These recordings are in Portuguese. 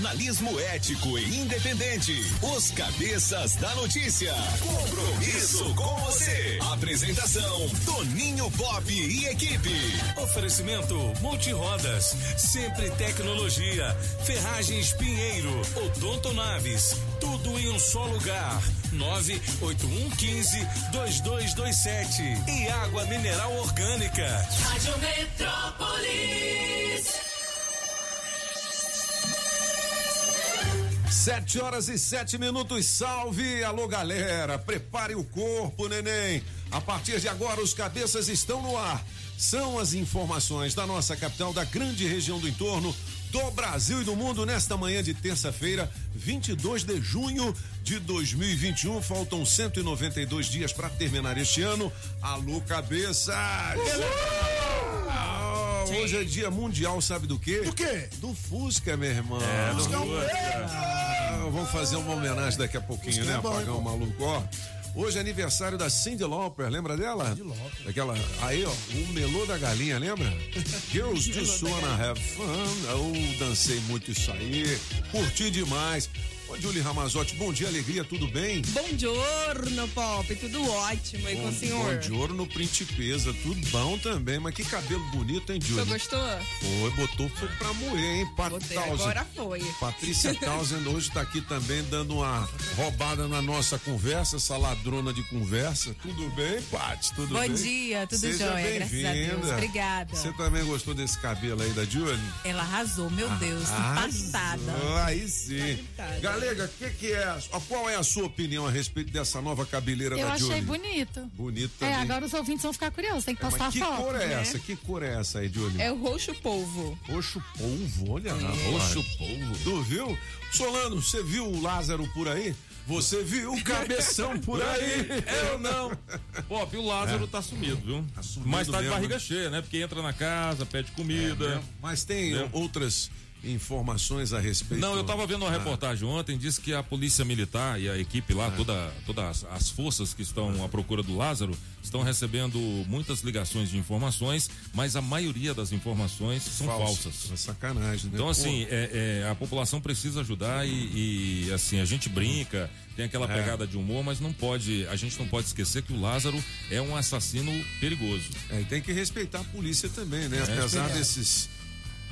Jornalismo ético e independente. Os Cabeças da Notícia. Compromisso com você. Apresentação: Toninho Pop e equipe. Oferecimento Multirodas, Sempre Tecnologia, Ferragens Pinheiro, Odonto Naves, tudo em um só lugar. 98115 2227 e água mineral orgânica. Rádio Metrópolis. Sete horas e sete minutos, salve! Alô, galera, prepare o corpo, neném. A partir de agora, os cabeças estão no ar. São as informações da nossa capital, da grande região do entorno, do Brasil e do mundo nesta manhã de terça-feira, 22 de junho de 2021. Faltam 192 dias para terminar este ano. Alô, cabeça! Ah, hoje é dia mundial, sabe do quê? Do quê? Do Fusca, meu irmão. É, Fusca do Ah, vamos fazer uma homenagem daqui a pouquinho, Fusca né? é bom, Apagar hein, o maluco, ó. Hoje é aniversário da Cindy Lauper, lembra dela? Cyndi Lauper. Daquela, aí ó, o melô da galinha, lembra? Girls just wanna have fun. Eu dancei muito isso aí, curti demais. Ô, Julie Ramazotti, bom dia, alegria, tudo bem? Bom giorno, Pop. Tudo ótimo aí com o senhor. Bom de ouro no Principesa, tudo bom também, mas que cabelo bonito, hein, Você Julie? gostou? Foi, botou foi pra moer, hein, Pat Botei, agora foi. Patrícia Townsend hoje está aqui também dando uma roubada na nossa conversa, essa ladrona de conversa. Tudo bem, Paty? Tudo Bom bem? dia, tudo Seja jóia, graças a Deus. Obrigada. Você também gostou desse cabelo aí da Julie? Ela arrasou, meu Deus, Arrasou, impactada. Aí sim. Impactada. Galega, que que é, a- qual é a sua opinião a respeito dessa nova cabeleira Eu da achei Julie? bonito. Bonito É, também. agora os ouvintes vão ficar curiosos, tem que É, postar mas que foto. cor é né? essa? Que cor é essa aí, Julie? É o roxo polvo. Roxo polvo, olha lá. Roxo polvo. Tu viu? Solano, você viu o Lázaro por aí? Você viu o cabeção por aí? Eu não. Pop, o Lázaro tá sumido, viu? Tá sumido Mas tá de mesmo, barriga né? cheia, né? Porque entra na casa, pede comida. Mas tem É. outras informações a respeito. Não, eu tava vendo uma Ah. reportagem ontem, disse que a polícia militar e a equipe lá, toda, todas as forças que estão à procura do Lázaro, estão recebendo muitas ligações de informações, mas a maioria das informações são Falso. falsas. É sacanagem, né? Então, assim, é, é, a população precisa ajudar e, e, assim, a gente brinca, tem aquela É. pegada de humor, mas não pode, a gente não pode esquecer que o Lázaro é um assassino perigoso. É, e tem que respeitar a polícia também, né? Apesar desses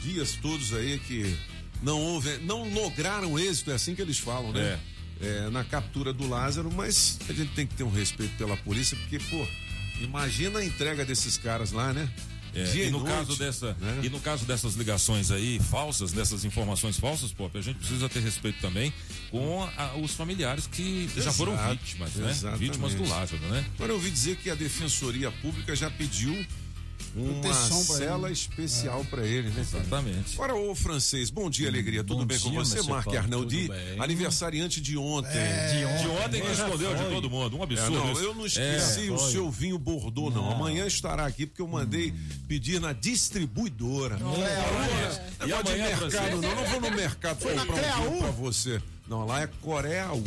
dias todos aí que não houve, não lograram êxito, é assim que eles falam, né? É, na captura do Lázaro, mas a gente tem que ter um respeito pela polícia, porque, pô, imagina a entrega desses caras lá, né? É, e no noite, caso dessa né? e no caso dessas ligações aí falsas, dessas informações falsas, Pop, a gente precisa ter respeito também com a- os familiares que já foram Exato, vítimas, né? Vítimas do Lázaro, né? Agora eu ouvi dizer que a Defensoria Pública já pediu uma cela especial para ele, né? cara? Exatamente. Agora, ô francês, bom dia, alegria. Tudo Bom bem com dia, você, Monsieur Marc Arnaldi? tudo bem. Aniversariante de ontem. De ontem que escondeu de todo mundo, um É, absurdo. não, isso. eu não esqueci É, o seu vinho Bordeaux, não. Amanhã estará aqui porque eu mandei pedir na distribuidora. Não, é de amanhã, mercado, francês? não. Não vou no mercado na comprar um vinho pra você. Não, lá é Coreia 1.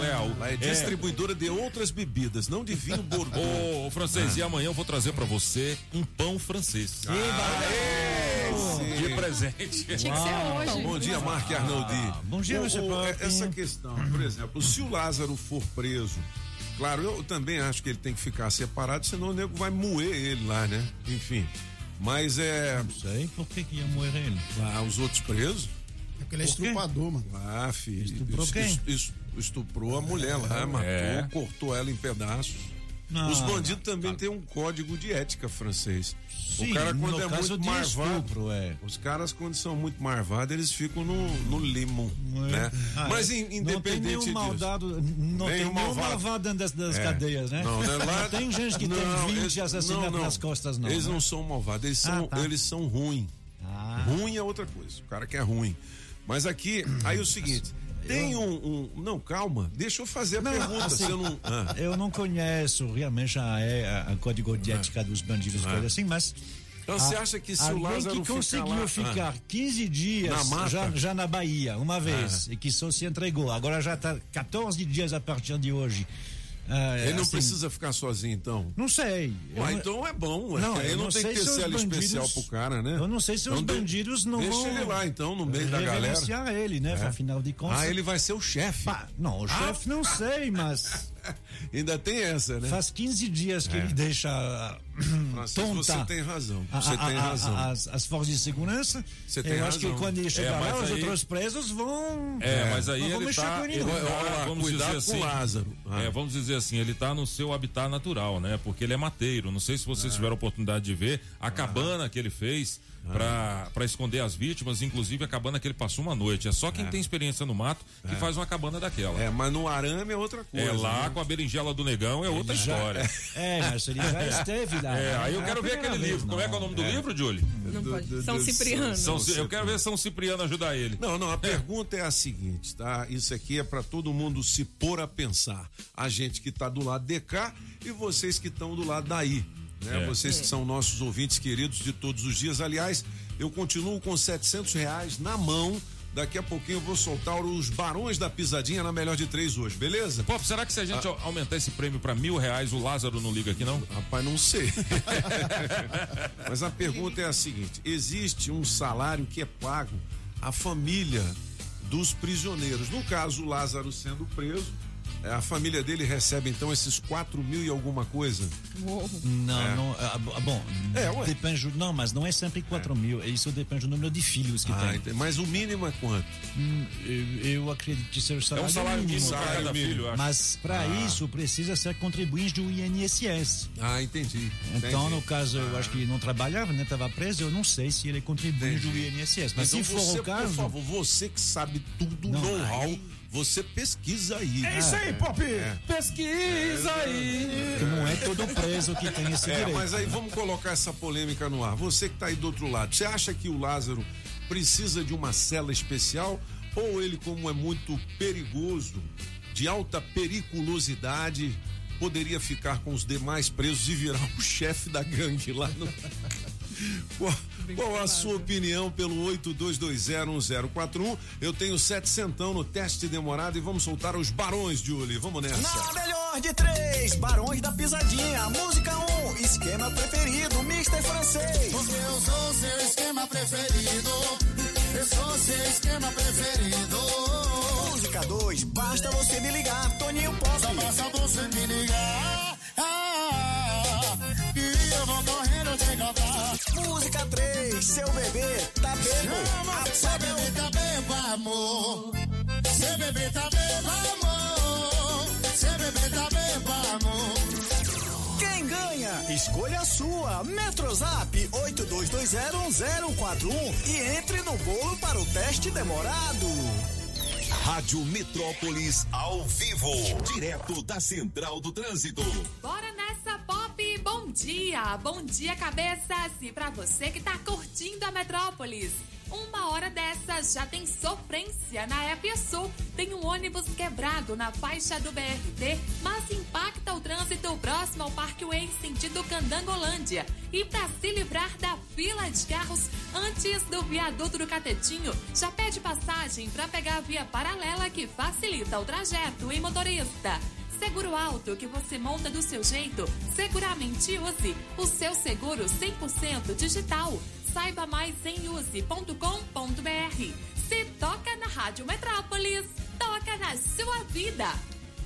Leal. Lá é distribuidora de outras bebidas, não de vinho Bordeaux. Ô, ô, francês, e amanhã eu vou trazer pra você um pão francês. De presente. Tinha que ser hoje. Bom dia, Marc Arnoldi. bom dia, Mr. ô, Pop. Essa questão, por exemplo, se o Lázaro for preso, claro, eu também acho que ele tem que ficar separado, senão o nego vai moer ele lá, né? Enfim. Mas é. Sei por que, que ia morrer ele. Lá, os outros presos. É porque ele é estrupador, mano. Ah, filho. Estuprou es- quem? es- es- Estuprou a mulher lá, matou, É. cortou ela em pedaços. Não, Os bandidos também têm um código de ética francês. Sim, o cara, quando no é caso muito marvado. estupro, é. Os caras, quando são muito marvados, eles ficam no, no limo, É. né? Ah, Mas é. in- Não tem independente nenhum disso. maldado, não tem nenhum malvado. malvado dentro das, das É. cadeias, né? Não, né? Lá- Não tem gente que Não, tem 20 eles- assassinatos não, não. nas costas, não. Eles né? não são malvados, eles são, Ah, tá. eles são ruins. Ah. Ruim é outra coisa, o cara que é ruim. Mas aqui, aí é o seguinte, tem um, um- Não, calma, deixa eu fazer a Não, pergunta. assim, você não. Ah, Eu não conheço realmente a, a, a código de ética dos bandidos, coisa assim, mas. então você acha que se o Lázaro que ficar conseguiu lá, ficar 15 dias Na já, já na Bahia, uma vez, e que só se entregou, agora já está 14 dias a partir de hoje Ah, Ele não assim, precisa ficar sozinho, então. Não sei. Eu Ué, não- então é bom. ué. Não, eu não, não tem que ter os cela especial pro cara, né? Eu não sei se os Então de- bandidos não deixa vão. ele lá, então, no meio da galera. ele, né? Afinal de contas. Ah, ele vai ser o chefe. Não, o chefe não sei, mas Ainda tem essa, né? faz 15 dias que ele deixa ah, Francisco, tonta. você tem razão. Você a- tem a- razão. as, as forças de segurança. Você tem eu acho razão. que quando ele chegar mas lá, os aí- outros presos vão. É, mas aí Não ele tá, ele, lá, vamos dizer assim, Lázaro. Ah. É, vamos dizer assim, ele tá no seu habitat natural, né? Porque ele é mateiro. Não sei se vocês tiveram a oportunidade de ver a cabana que ele fez pra para esconder as vítimas, inclusive a cabana que ele passou uma noite. É só quem tem experiência no mato que faz uma cabana daquela. É, mas no arame é outra coisa. É, lá né? com a berinjela do negão é outra história. É, mas ele já esteve lá. É, aí eu É quero ver primeira aquele vez, livro. Como é que é o nome do livro, Julie? Não pode. do- São do- Cipriano. São, eu quero ver São Cipriano ajudar ele. Não, não, a pergunta é a seguinte, tá? Isso aqui é para todo mundo se pôr a pensar. A gente que tá do lado de cá e vocês que estão do lado daí. Né? É. Vocês que são nossos ouvintes queridos de todos os dias. Aliás, eu continuo com 700 reais na mão. Daqui a pouquinho eu vou soltar os barões da pisadinha na melhor de três hoje, beleza? Pop, será que se a gente aumentar esse prêmio pra mil reais, o Lázaro não liga aqui, não? Rapaz, não sei. Mas a pergunta é a seguinte: existe um salário que é pago à família dos prisioneiros. No caso, o Lázaro sendo preso, a família dele recebe então esses quatro mil e alguma coisa. Não, não. ah, b- bom, É, ué. depende. do- Não, mas não é sempre 4 mil. Isso depende do número de filhos que Ah, tem. mas o mínimo é quanto? Hum, eu, eu acredito que seja o É salário, um salário mínimo salário cada mínimo. filho, acho. Mas para isso precisa ser contribuinte do INSS. Ah, entendi. Então, Entendi. no caso, eu acho que ele não trabalhava, né? Estava preso, eu não sei se ele é contribuinte do INSS. Mas Então se for você, o caso. por favor, você que sabe tudo, Não, know-how, aí- você pesquisa aí. É isso aí, Pop! Pesquisa aí! Não é todo preso que tem esse É, direito. mas aí vamos colocar essa polêmica no ar. Você que tá aí do outro lado, você acha que o Lázaro precisa de uma cela especial ou ele, como é muito perigoso, de alta periculosidade, poderia ficar com os demais presos e virar o chefe da gangue lá no. Qual, qual a sua opinião pelo 82201041? Eu tenho sete centão no teste demorado e vamos soltar os barões, Julie. Vamos nessa. Na melhor de três, Barões da Pisadinha. Música 1, um, esquema preferido, Mister Francês. Porque eu sou seu esquema preferido. Eu sou seu esquema preferido. Música 2, basta você me ligar, Toninho Pop. Só basta você me ligar. Música 3, seu bebê tá bebo. Chama, seu bebê tá bebo, amor. Seu bebê tá bebo, amor. Seu bebê tá bebo, amor. Quem ganha? Escolha a sua. Metrozap 82201041 e entre no bolo para o teste demorado. Rádio Metrópolis ao vivo, direto da Central do Trânsito. Bora nessa bom dia, bom dia cabeças e pra você que tá curtindo a Metrópolis. Uma hora dessas já tem sofrência na Épia Sul. Tem um ônibus quebrado na faixa do BRT, mas impacta o trânsito próximo ao Parkway sentido Candangolândia. E para se livrar da fila de carros antes do viaduto do Catetinho, já pede passagem para pegar a via paralela que facilita o trajeto e motorista. Seguro alto que você monta do seu jeito. Seguramente use o seu seguro 100% digital. Saiba mais em use.com.br. Se toca na Rádio Metrópolis, toca na sua vida.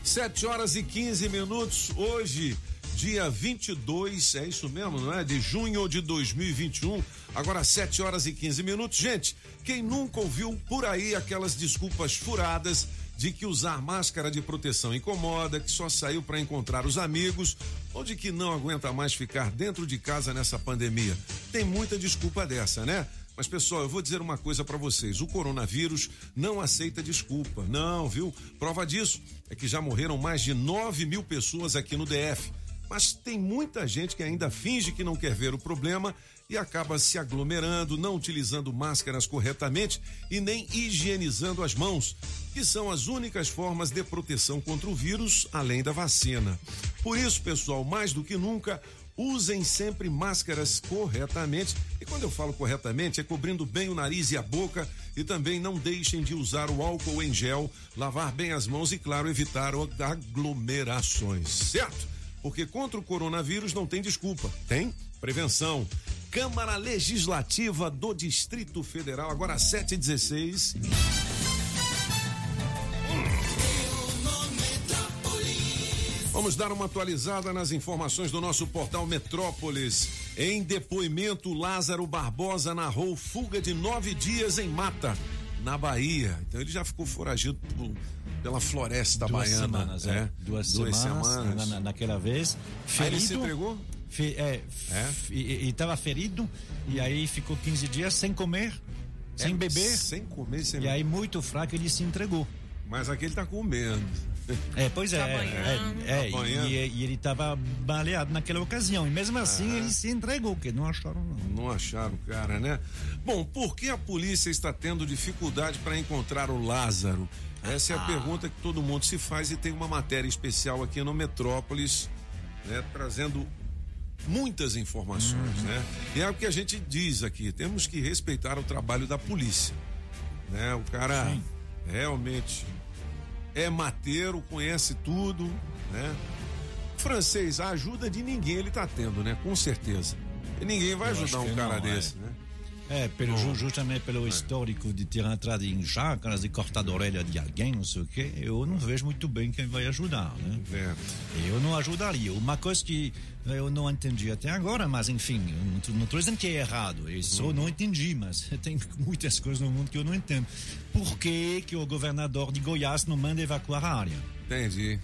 7 horas e 15 minutos. Hoje, dia 22, é isso mesmo, não é? De junho de 2021. Agora, 7 horas e 15 minutos. Gente, quem nunca ouviu por aí aquelas desculpas furadas de que usar máscara de proteção incomoda, que só saiu para encontrar os amigos, ou de que não aguenta mais ficar dentro de casa nessa pandemia? Tem muita desculpa dessa, né? Mas pessoal, eu vou dizer uma coisa para vocês: o coronavírus não aceita desculpa. Não, viu? Prova disso é que já morreram mais de 9 mil pessoas aqui no DF. Mas tem muita gente que ainda finge que não quer ver o problema e acaba se aglomerando, não utilizando máscaras corretamente e nem higienizando as mãos, que são as únicas formas de proteção contra o vírus, além da vacina. Por isso, pessoal, mais do que nunca, usem sempre máscaras corretamente E quando eu falo corretamente, é cobrindo bem o nariz e a boca e também não deixem de usar o álcool em gel, lavar bem as mãos e, claro, evitar aglomerações, certo? Porque contra o coronavírus não tem desculpa, tem prevenção. Câmara Legislativa do Distrito Federal, agora 7h16. Vamos dar uma atualizada nas informações do nosso portal Metrópolis. Em depoimento, Lázaro Barbosa narrou fuga de nove dias em mata, na Bahia. Então ele já ficou foragido por- pela floresta Duas baiana. semanas, é. Duas, semanas, na- na- naquela vez. Aí ele se entregou? Fe- é, f- E e estava ferido, e aí ficou 15 dias sem comer, sem É, beber. Sem comer, sem E aí, muito fraco, ele se entregou. Mas aqui ele tá comendo. É, pois é. Tá é, é, Tá banhando. e, e ele estava baleado naquela ocasião. E mesmo assim, Ah. ele se entregou, porque não acharam, não. Não acharam cara, né? Bom, por que a polícia está tendo dificuldade para encontrar o Lázaro? Essa é a Ah. pergunta que todo mundo se faz e tem uma matéria especial aqui no Metrópolis, né, trazendo muitas informações, Uhum. né? E é o que a gente diz aqui, temos que respeitar o trabalho da polícia, né? O cara realmente é mateiro, conhece tudo, né? Francês, a ajuda de ninguém ele tá tendo, né? Com certeza. E ninguém vai Eu ajudar um cara não, é. desse, né? É, pelo, ju- justamente É. pelo histórico de ter entrado em chácaras e cortado a orelha de alguém, não sei o quê, eu não vejo muito bem quem vai ajudar, né? É. Eu não ajudaria. Uma coisa que eu não entendi até agora, mas enfim, não estou dizendo que é errado, eu só Uhum. não entendi, mas tem muitas coisas no mundo que eu não entendo. Por que, que o governador de Goiás não manda evacuar a área? Entendi.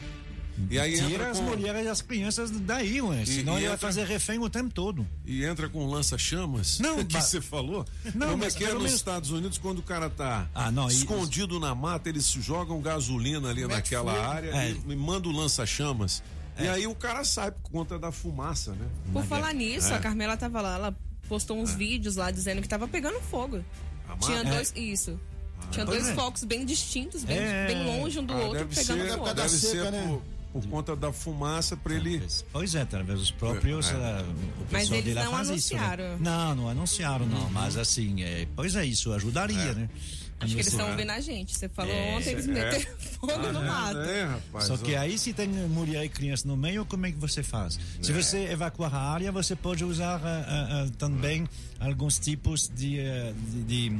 E aí Tira entra as com- mulheres e as crianças daí, ué, E- senão e ele vai entra- fazer refém o tempo todo. E entra com lança-chamas? Não, que você falou? Não, Como é mas que é pelo nos menos- Estados Unidos quando o cara tá Ah, não, e- escondido na mata, eles jogam gasolina ali Como é que naquela foi? área É. e, e manda o lança-chamas. E aí o cara sai por conta da fumaça, né? Por falar nisso, É. a Carmela tava lá, ela postou uns vídeos lá dizendo que tava pegando fogo. Tinha dois. Isso. Tinha pois dois é. focos bem distintos, bem, É. bem longe um do Ah, outro, deve pegando ser, fogo. deve ser por, por conta da fumaça para ele. Pois é, talvez os próprios. É. eh, o Mas pessoal eles não faz isso, né? anunciaram. Não, não anunciaram, não. Mas assim, é, pois é, isso ajudaria, né? Acho que eles estão ouvindo a gente. Você falou É. ontem, eles É. meteram fogo no mato. É, rapaz. Só que aí, se tem mulher e criança no meio, como é que você faz? Se É. você evacuar a área, você pode usar ah, ah, ah, também alguns tipos de, eh, de- de-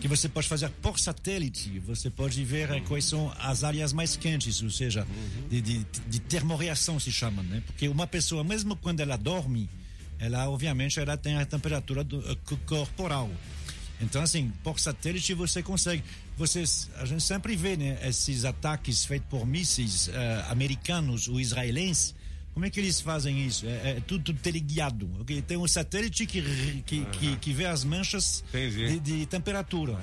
que você pode fazer por satélite. Você pode ver eh, quais são as áreas mais quentes, ou seja, de, de, de termoreação se chama, né? Porque uma pessoa, mesmo quando ela dorme, ela obviamente ela tem a temperatura do, eh, co- corporal. Então, assim, por satélite você consegue. Vocês, a gente sempre vê né, esses ataques feitos por mísseis eh, americanos ou israelenses. Como é que eles fazem isso? É, é tudo teleguiado. ok? Tem um satélite que, que, que, que vê as manchas de, de temperatura.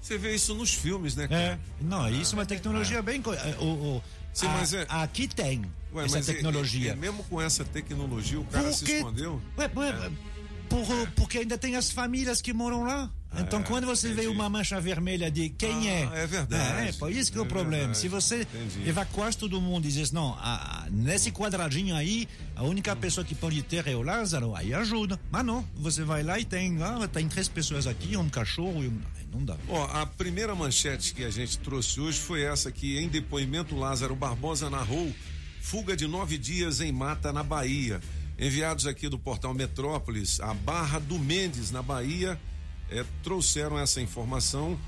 Você vê isso nos filmes, né, É, cara? não, isso é uma tecnologia bem. co- eh, O, o, Sim, a- é- Aqui tem Ué, essa e- tecnologia. E, e mesmo com essa tecnologia, o cara se Porque- escondeu? Ué, ué, por- porque ainda tem as famílias que moram lá. Então, É, quando você vê uma mancha vermelha de quem é. é verdade. É, por isso que é o É problema. verdade. Se você Entendi. evacuasse todo mundo e dissesse, não, a- a- nesse quadradinho aí, a única pessoa que pode ter é o Lázaro, aí ajuda. Mas não, você vai lá e tem, ah, tem três pessoas aqui, um cachorro e um. Não dá. Ó, a primeira manchete que a gente trouxe hoje foi essa que, em depoimento, Lázaro Barbosa narrou fuga de nove dias em mata na Bahia. Enviados aqui do portal Metrópolis, a Barra do Mendes, na Bahia, eh, trouxeram essa informação.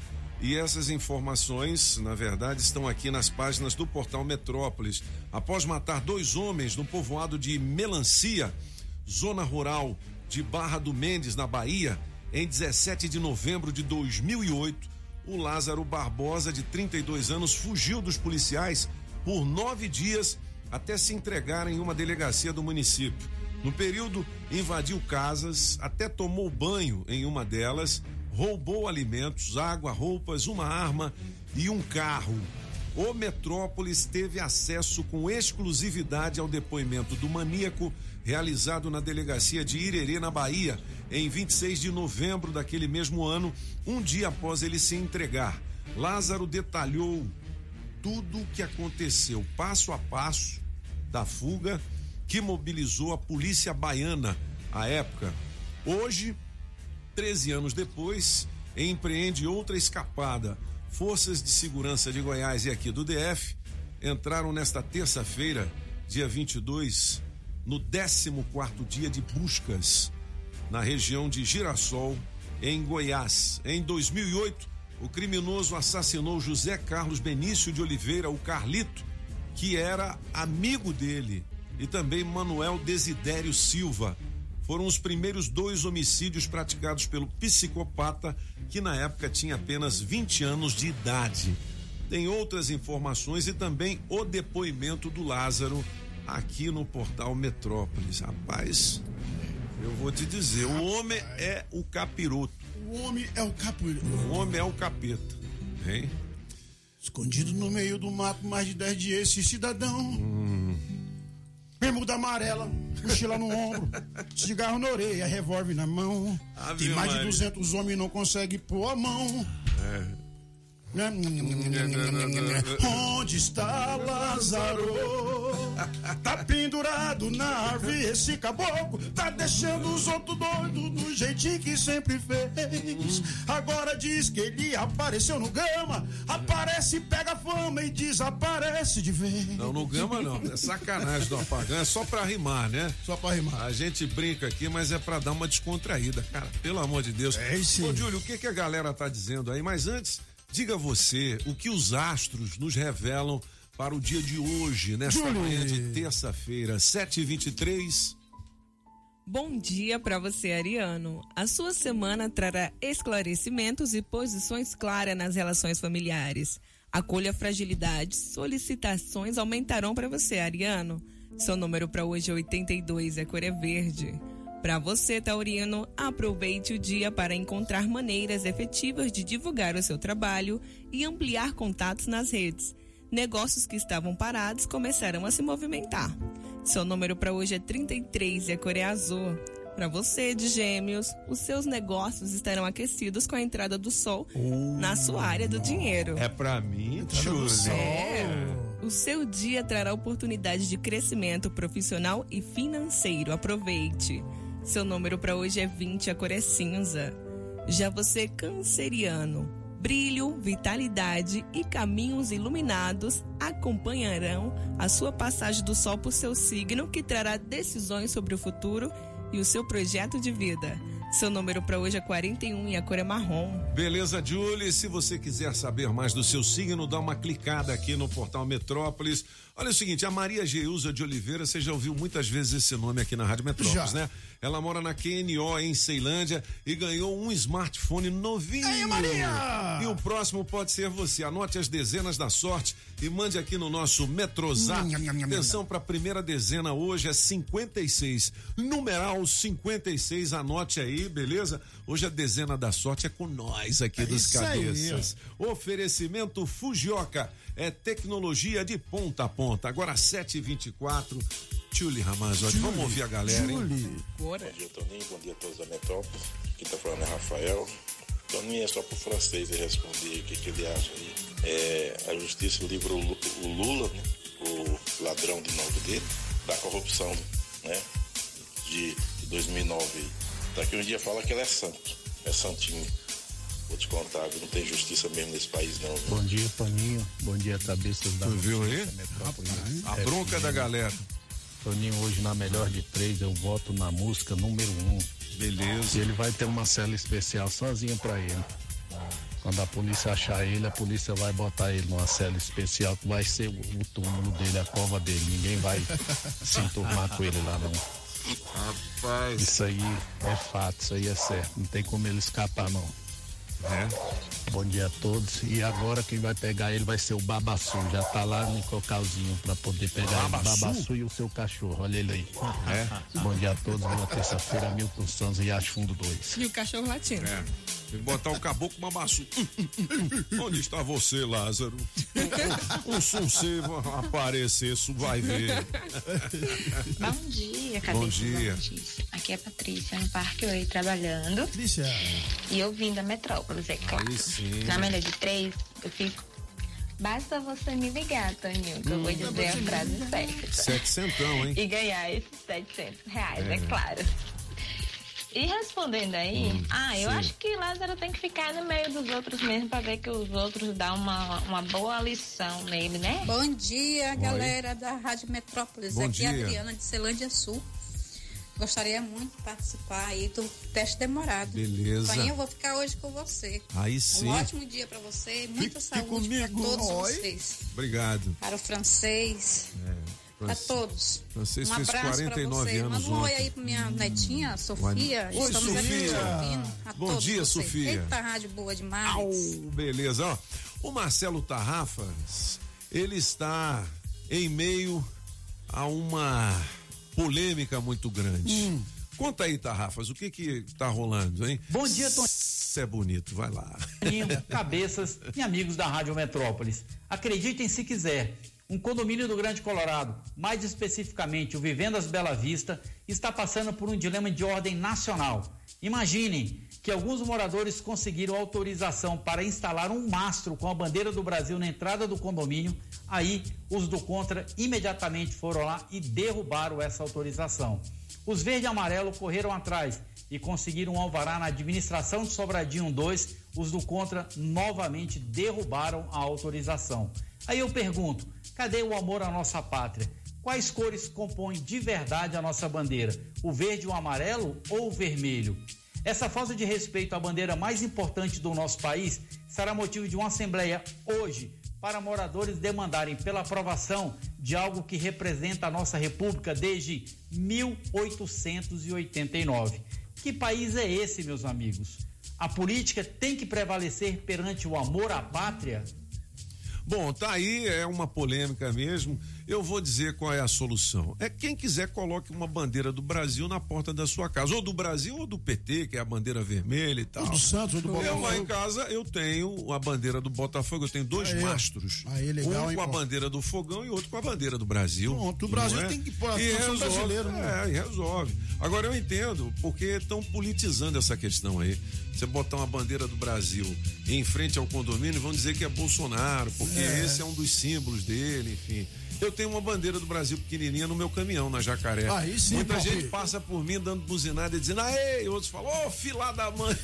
E essas informações, na verdade, estão aqui nas páginas do portal Metrópolis. Após matar dois homens no povoado de Melancia, zona rural de Barra do Mendes, na Bahia, em 17 de novembro de 2008, o Lázaro Barbosa, de 32 anos, fugiu dos policiais por nove dias até se entregar em uma delegacia do município. No período, invadiu casas, até tomou banho em uma delas, roubou alimentos, água, roupas, uma arma e um carro. O Metrópolis teve acesso com exclusividade ao depoimento do maníaco realizado na delegacia de Irerê, na Bahia, em 26 de novembro daquele mesmo ano, um dia após ele se entregar. Lázaro detalhou tudo o que aconteceu, passo a passo, da fuga que mobilizou a polícia baiana à época. Hoje, 13 anos depois, empreende outra escapada. Forças de segurança de Goiás e aqui do DF entraram nesta terça-feira, dia 22, no 14 dia de buscas na região de Girassol, em Goiás. Em 2008, o criminoso assassinou José Carlos Benício de Oliveira, o Carlito, que era amigo dele, e também Manuel Desidério Silva. Foram os primeiros dois homicídios praticados pelo psicopata, que na época tinha apenas 20 anos de idade. Tem outras informações e também o depoimento do Lázaro aqui no portal Metrópolis. Rapaz, eu vou te dizer, o homem é o capiroto. O homem é o capiroto. O homem é o capeta, hein? Escondido no meio do mato, mais de 10 dias, esse cidadão. Bermuda amarela, mochila no ombro, cigarro na orelha, revólver na mão. Ave Tem mais de Maria. 200 homens e não consegue pôr a mão. Né? Onde está Lázaro? Tá pendurado na árvore esse caboclo Tá deixando os outros doidos do jeitinho que sempre fez Agora diz que ele apareceu no gama Aparece, pega fama e desaparece de vez Não, no Gama não. É sacanagem do apagão. É só pra rimar, né? Só pra rimar. A gente brinca aqui, mas é pra dar uma descontraída, cara. Pelo amor de Deus. É isso. Ô, Júlio, o que, que a galera tá dizendo aí? Mas antes, diga você o que os astros nos revelam para o dia de hoje, nesta Júlio. manhã de terça-feira, 7h23. Bom dia para você, Ariano. A sua semana trará esclarecimentos e posições claras nas relações familiares. Acolha fragilidades, solicitações aumentarão para você, Ariano. Seu número para hoje é 82, a cor é verde. Para você, Taurino, aproveite o dia para encontrar maneiras efetivas de divulgar o seu trabalho e ampliar contatos nas redes. Negócios que estavam parados começarão a se movimentar. Seu número para hoje é 33 e a cor é azul. Para você, de Gêmeos, os seus negócios estarão aquecidos com a entrada do sol na sua área do dinheiro. É pra mim, Júlio. É. O seu dia trará oportunidades de crescimento profissional e financeiro. Aproveite. Seu número para hoje é 20, a cor é cinza. Já você, canceriano, brilho, vitalidade e caminhos iluminados acompanharão a sua passagem do sol por seu signo, que trará decisões sobre o futuro e o seu projeto de vida. Seu número para hoje é 41 e a cor é marrom. Beleza, Julie? Se você quiser saber mais do seu signo, dá uma clicada aqui no portal Metrópolis. Olha o seguinte, a Maria Geusa de Oliveira, você já ouviu muitas vezes esse nome aqui na Rádio Metrópolis, Já. né? Ela mora na QNO, em Ceilândia, e ganhou um smartphone novinho. Aí, Maria! E o próximo pode ser você. Anote as dezenas da sorte e mande aqui no nosso Metrozap. Nham, nham, nham, Atenção para a primeira dezena hoje é 56. Numeral 56, anote aí, beleza? Hoje a dezena da sorte é com nós aqui É dos isso aí, cabeças. Oferecimento Fujioka é tecnologia de ponta a ponta. Agora 7h24. Tchuli Ramazotti, vamos ouvir a galera, hein? Bom dia, Toninho. Bom dia a todos da Metrópole. Quem tá falando é Rafael. Toninho é só pro francês responder o que, que ele acha aí. É, a justiça livra o Lu- o Lula, né, o ladrão de novo dele, da corrupção, né? De 2009. Daqui um dia fala que ele é santo. É santinho. Vou te contar, viu? não tem justiça mesmo nesse país, não. viu? Bom dia, Toninho. Bom dia, cabeças da Tu viu aí? notícia Metrópolis. A É, bronca da galera. Toninho, hoje na melhor de três, eu voto na música número um. Beleza. E ele vai ter uma cela especial sozinha pra ele. Quando a polícia achar ele, a polícia vai botar ele numa cela especial que vai ser o, o túmulo dele, a cova dele. Ninguém vai se enturmar com ele lá, não. Rapaz. Isso aí é fato, isso aí é certo. Não tem como ele escapar, não. É. Bom dia a todos. E agora quem vai pegar ele vai ser o Babassu. Já tá lá no cocalzinho pra poder pegar ele. Babassu? Babassu e o seu cachorro. Olha ele aí. É. Bom dia a todos. Boa terça-feira, Milton Santos e Acho Fundo 2. E o cachorro latindo. É. Tem que botar o caboclo mabaçu. Onde está você, Lázaro? Um, um soncevo aparecer, isso vai ver. Bom dia, cabeça Bom dia. da notícia. Aqui é a Patrícia, no Parque Oi, trabalhando. Patrícia. E ouvindo a Metrópolis, é claro. Aí sim. Na melhor de três, eu fico. Basta você me ligar, Toninho, que eu vou dizer a frase certa. Setecentão, hein? E ganhar esses 700 reais, é É. claro. E respondendo aí, Hum, ah, eu sim. acho que Lázaro tem que ficar no meio dos outros mesmo pra ver que os outros dão uma, uma boa lição nele, né? Bom dia, galera da Rádio Metrópolis. Bom Aqui é a dia. Adriana de Celândia Sul. Gostaria muito de participar aí do teste demorado. Beleza. Toninho, eu vou ficar hoje com você. Aí sim. Um ótimo dia pra você, muita saúde comigo. pra todos Oi. vocês. Obrigado. Para o francês, É, Francis- todos. Francês um abraço 49 pra você. anos Manda um oi aí pra minha netinha, Sofia. Oi, Estamos aqui Sofia. ouvindo. A Bom dia, vocês. Sofia. Eita, rádio boa demais. Beleza, ó. O Marcelo Tarrafas, ele está em meio a uma polêmica muito grande. Hum. Conta aí, Tarrafas, o que que tá rolando, hein? Bom dia, Tony. Isso é bonito, vai lá. Cabeças e amigos da Rádio Metrópolis. Acreditem se quiser, um condomínio do Grande Colorado, mais especificamente o Vivendas Bela Vista, está passando por um dilema de ordem nacional. Imaginem que alguns moradores conseguiram autorização para instalar um mastro com a bandeira do Brasil na entrada do condomínio. Aí, os do contra imediatamente foram lá e derrubaram essa autorização. Os verde e amarelo correram atrás e conseguiram um alvará na administração de Sobradinho 2. Os do contra novamente derrubaram a autorização. Aí eu pergunto: cadê o amor à nossa pátria? Quais cores compõem de verdade a nossa bandeira? O verde, o amarelo ou o vermelho? Essa falta de respeito à bandeira mais importante do nosso país será motivo de uma assembleia hoje para moradores demandarem pela aprovação de algo que representa a nossa república desde 1889. Que país é esse, meus amigos? A política tem que prevalecer perante o amor à pátria? Bom, tá aí, é uma polêmica mesmo. Eu vou dizer qual é a solução. É quem quiser coloque uma bandeira do Brasil na porta da sua casa, ou do Brasil ou do PT, que é a bandeira vermelha e tal. do Santos, ou do Eu Botafogo. lá em casa eu tenho a bandeira do Botafogo, eu tenho dois Aí, ó. mastros. Aí, legal, um com a bandeira do Fogão e outro com a bandeira do Brasil. Pronto, o Brasil é? tem que pôr a E resolve, brasileira, né? É, e resolve. Agora eu entendo porque estão politizando essa questão aí. Você botar uma bandeira do Brasil em frente ao condomínio, vão dizer que é Bolsonaro, porque É. esse é um dos símbolos dele, enfim. Eu tenho uma bandeira do Brasil pequenininha no meu caminhão, na Jacaré. Aí sim, Muita papi. gente passa por mim dando buzinada e dizendo, aê, e outros falam, ô, filá da mãe.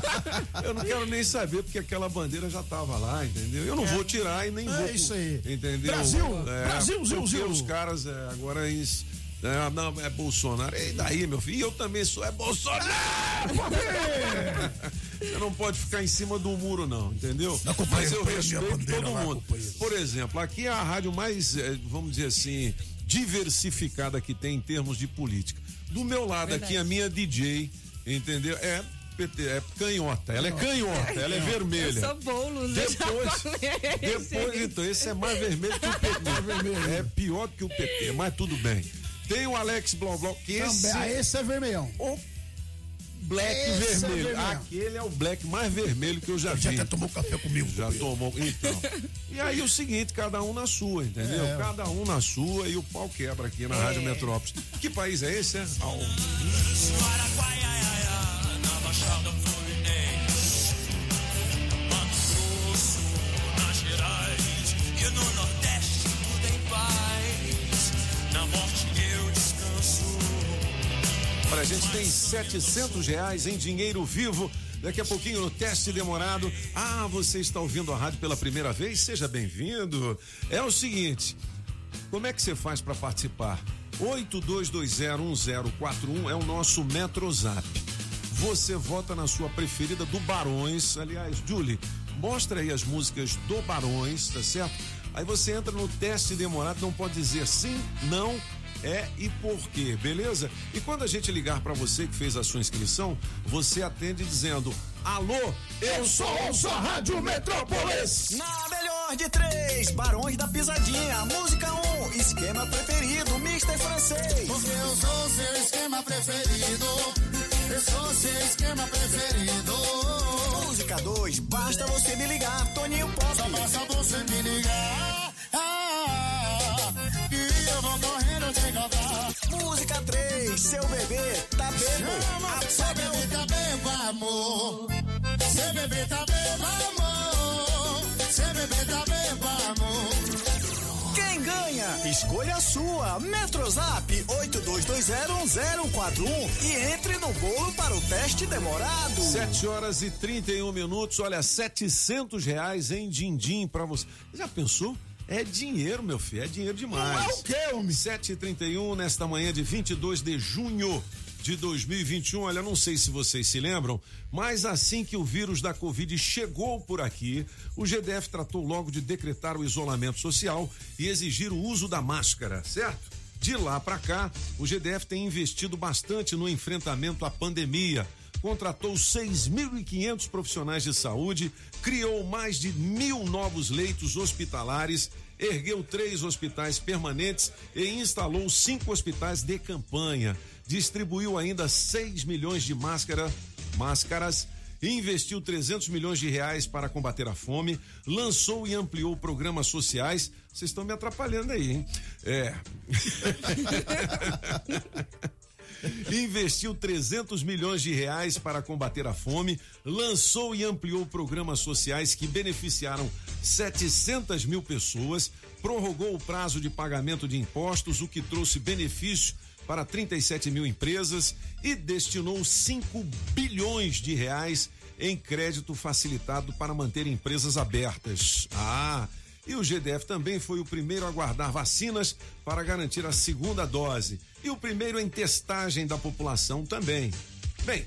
eu não quero nem saber, porque aquela bandeira já tava lá, entendeu? Eu não vou tirar e nem É vou. isso aí. Entendeu? Brasil, é, Brasil, Zil, porque Zil. os caras é, agora eles, é, não, é Bolsonaro. E daí, meu filho? E eu também sou, é Bolsonaro! Você não pode ficar em cima do muro, não, entendeu? Mas eu respeito todo lá, mundo. Por exemplo, aqui é a rádio mais, eh, vamos dizer assim, diversificada que tem em termos de política. Do meu lado Verdade. aqui, a minha DJ, entendeu? É PT, é canhota. Ela é canhota, ela é vermelha. Eu sou já Depois, depois, então, esse é mais vermelho que o PT. É pior que o PT, mas tudo bem. Tem o Alex Blom Blom, que esse. Também, ah, esse é vermelhão. O black Esse é vermelho. vermelho. Aquele é o black mais vermelho que eu já vi. Já até tomou café comigo. Já tomou. Então. E aí o seguinte, cada um na sua, entendeu? É. Cada um na sua e o pau quebra aqui na Rádio Metrópolis. Que país é esse? É? Au. Olha, a gente tem 700 reais em dinheiro vivo. Daqui a pouquinho no teste demorado. Ah, você está ouvindo a rádio pela primeira vez? Seja bem-vindo. É o seguinte: como é que você faz para participar? 82201041 é o nosso Metrozap. Você vota na sua preferida do Barões. Aliás, Julie, mostra aí as músicas do Barões, tá certo? Aí você entra no teste demorado, não pode dizer sim, não, é e por quê, beleza? E quando a gente ligar para você que fez a sua inscrição, você atende dizendo: Alô, eu sou ouço a Rádio Metrópolis! Na melhor de três, Barões da Pisadinha. Música 1, um, esquema preferido, Mr. Francês. Porque eu sou seu esquema preferido. Eu sou seu esquema preferido. Música 2, basta você me ligar, Toninho Pop. Só basta você me ligar. Ah, e correndo te encontrar. Música 3, seu bebê tá bebo. Seu bebê tá bebo, amor. Seu bebê tá bebo, amor. Seu bebê tá bebo, amor. Quem ganha Escolha a sua. Metrozap 82201041 e entre no bolo para o teste demorado. 7 horas e 31 minutos, olha, 700 reais em din-din pra você. Já pensou? É dinheiro, meu filho, é dinheiro demais. Não é o quê, homem? 7h31, nesta manhã de 22 de junho de 2021. Olha, não sei se vocês se lembram, mas assim que o vírus da Covid chegou por aqui, o GDF tratou logo de decretar o isolamento social e exigir o uso da máscara, certo? De lá para cá, o GDF tem investido bastante no enfrentamento à pandemia. Contratou 6.500 profissionais de saúde, criou mais de mil novos leitos hospitalares, ergueu três hospitais permanentes e instalou cinco hospitais de campanha. Distribuiu ainda 6 milhões de máscara, máscaras investiu 300 milhões de reais para combater a fome, lançou e ampliou programas sociais. Vocês estão me atrapalhando aí, hein? É. Investiu 300 milhões de reais para combater a fome, lançou e ampliou programas sociais que beneficiaram 700 mil pessoas, prorrogou o prazo de pagamento de impostos, o que trouxe benefício para 37 mil empresas e destinou 5 bilhões de reais em crédito facilitado para manter empresas abertas. Ah, e o GDF também foi o primeiro a guardar vacinas para garantir a segunda dose e o primeiro em testagem da população também. Bem,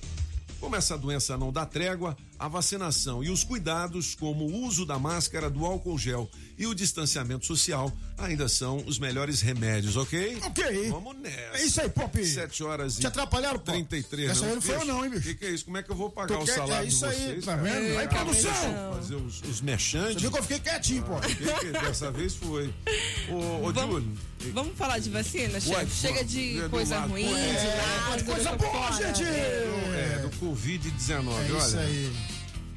como essa doença não dá trégua, a vacinação e os cuidados, como o uso da máscara, do álcool gel e o distanciamento social, ainda são os melhores remédios, ok? Ok. Vamos nessa. É isso aí, Pop. 7 horas e Te atrapalharam, Pop? 33. Essa aí não foi eu não, hein, bicho? O que, que é isso? Como é que eu vou pagar Tu o quer- salário é isso de aí, vocês? tá cara? vendo? Aí, produção. Fazer os, os mechantes. Você viu que eu fiquei quietinho, pô. Que, que dessa vez foi. Ô, ô Vamos- Júlio. Vamos falar de vacina, chefe? Chega de coisa ruim, de É, nada. coisa boa, gente. É, do Covid-19. É olha. isso aí.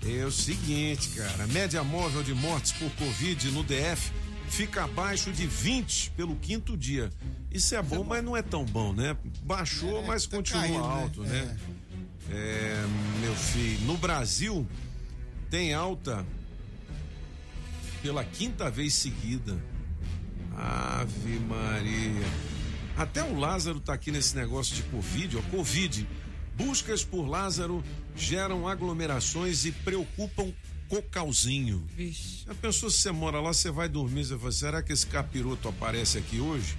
É o seguinte, cara. Média móvel de mortes por Covid no DF fica abaixo de 20 pelo quinto dia. Isso é bom, mas não é tão bom, né? Baixou, mas continua caindo, né? alto, né? É, meu filho, no Brasil tem alta pela quinta vez seguida. Ave Maria. Até o Lázaro tá aqui nesse negócio de Covid, ó. Covid. Buscas por Lázaro geram aglomerações e preocupam Cocalzinho. Vixe. Já pensou se você mora lá, você vai dormir, você fala, será que esse capiroto aparece aqui hoje?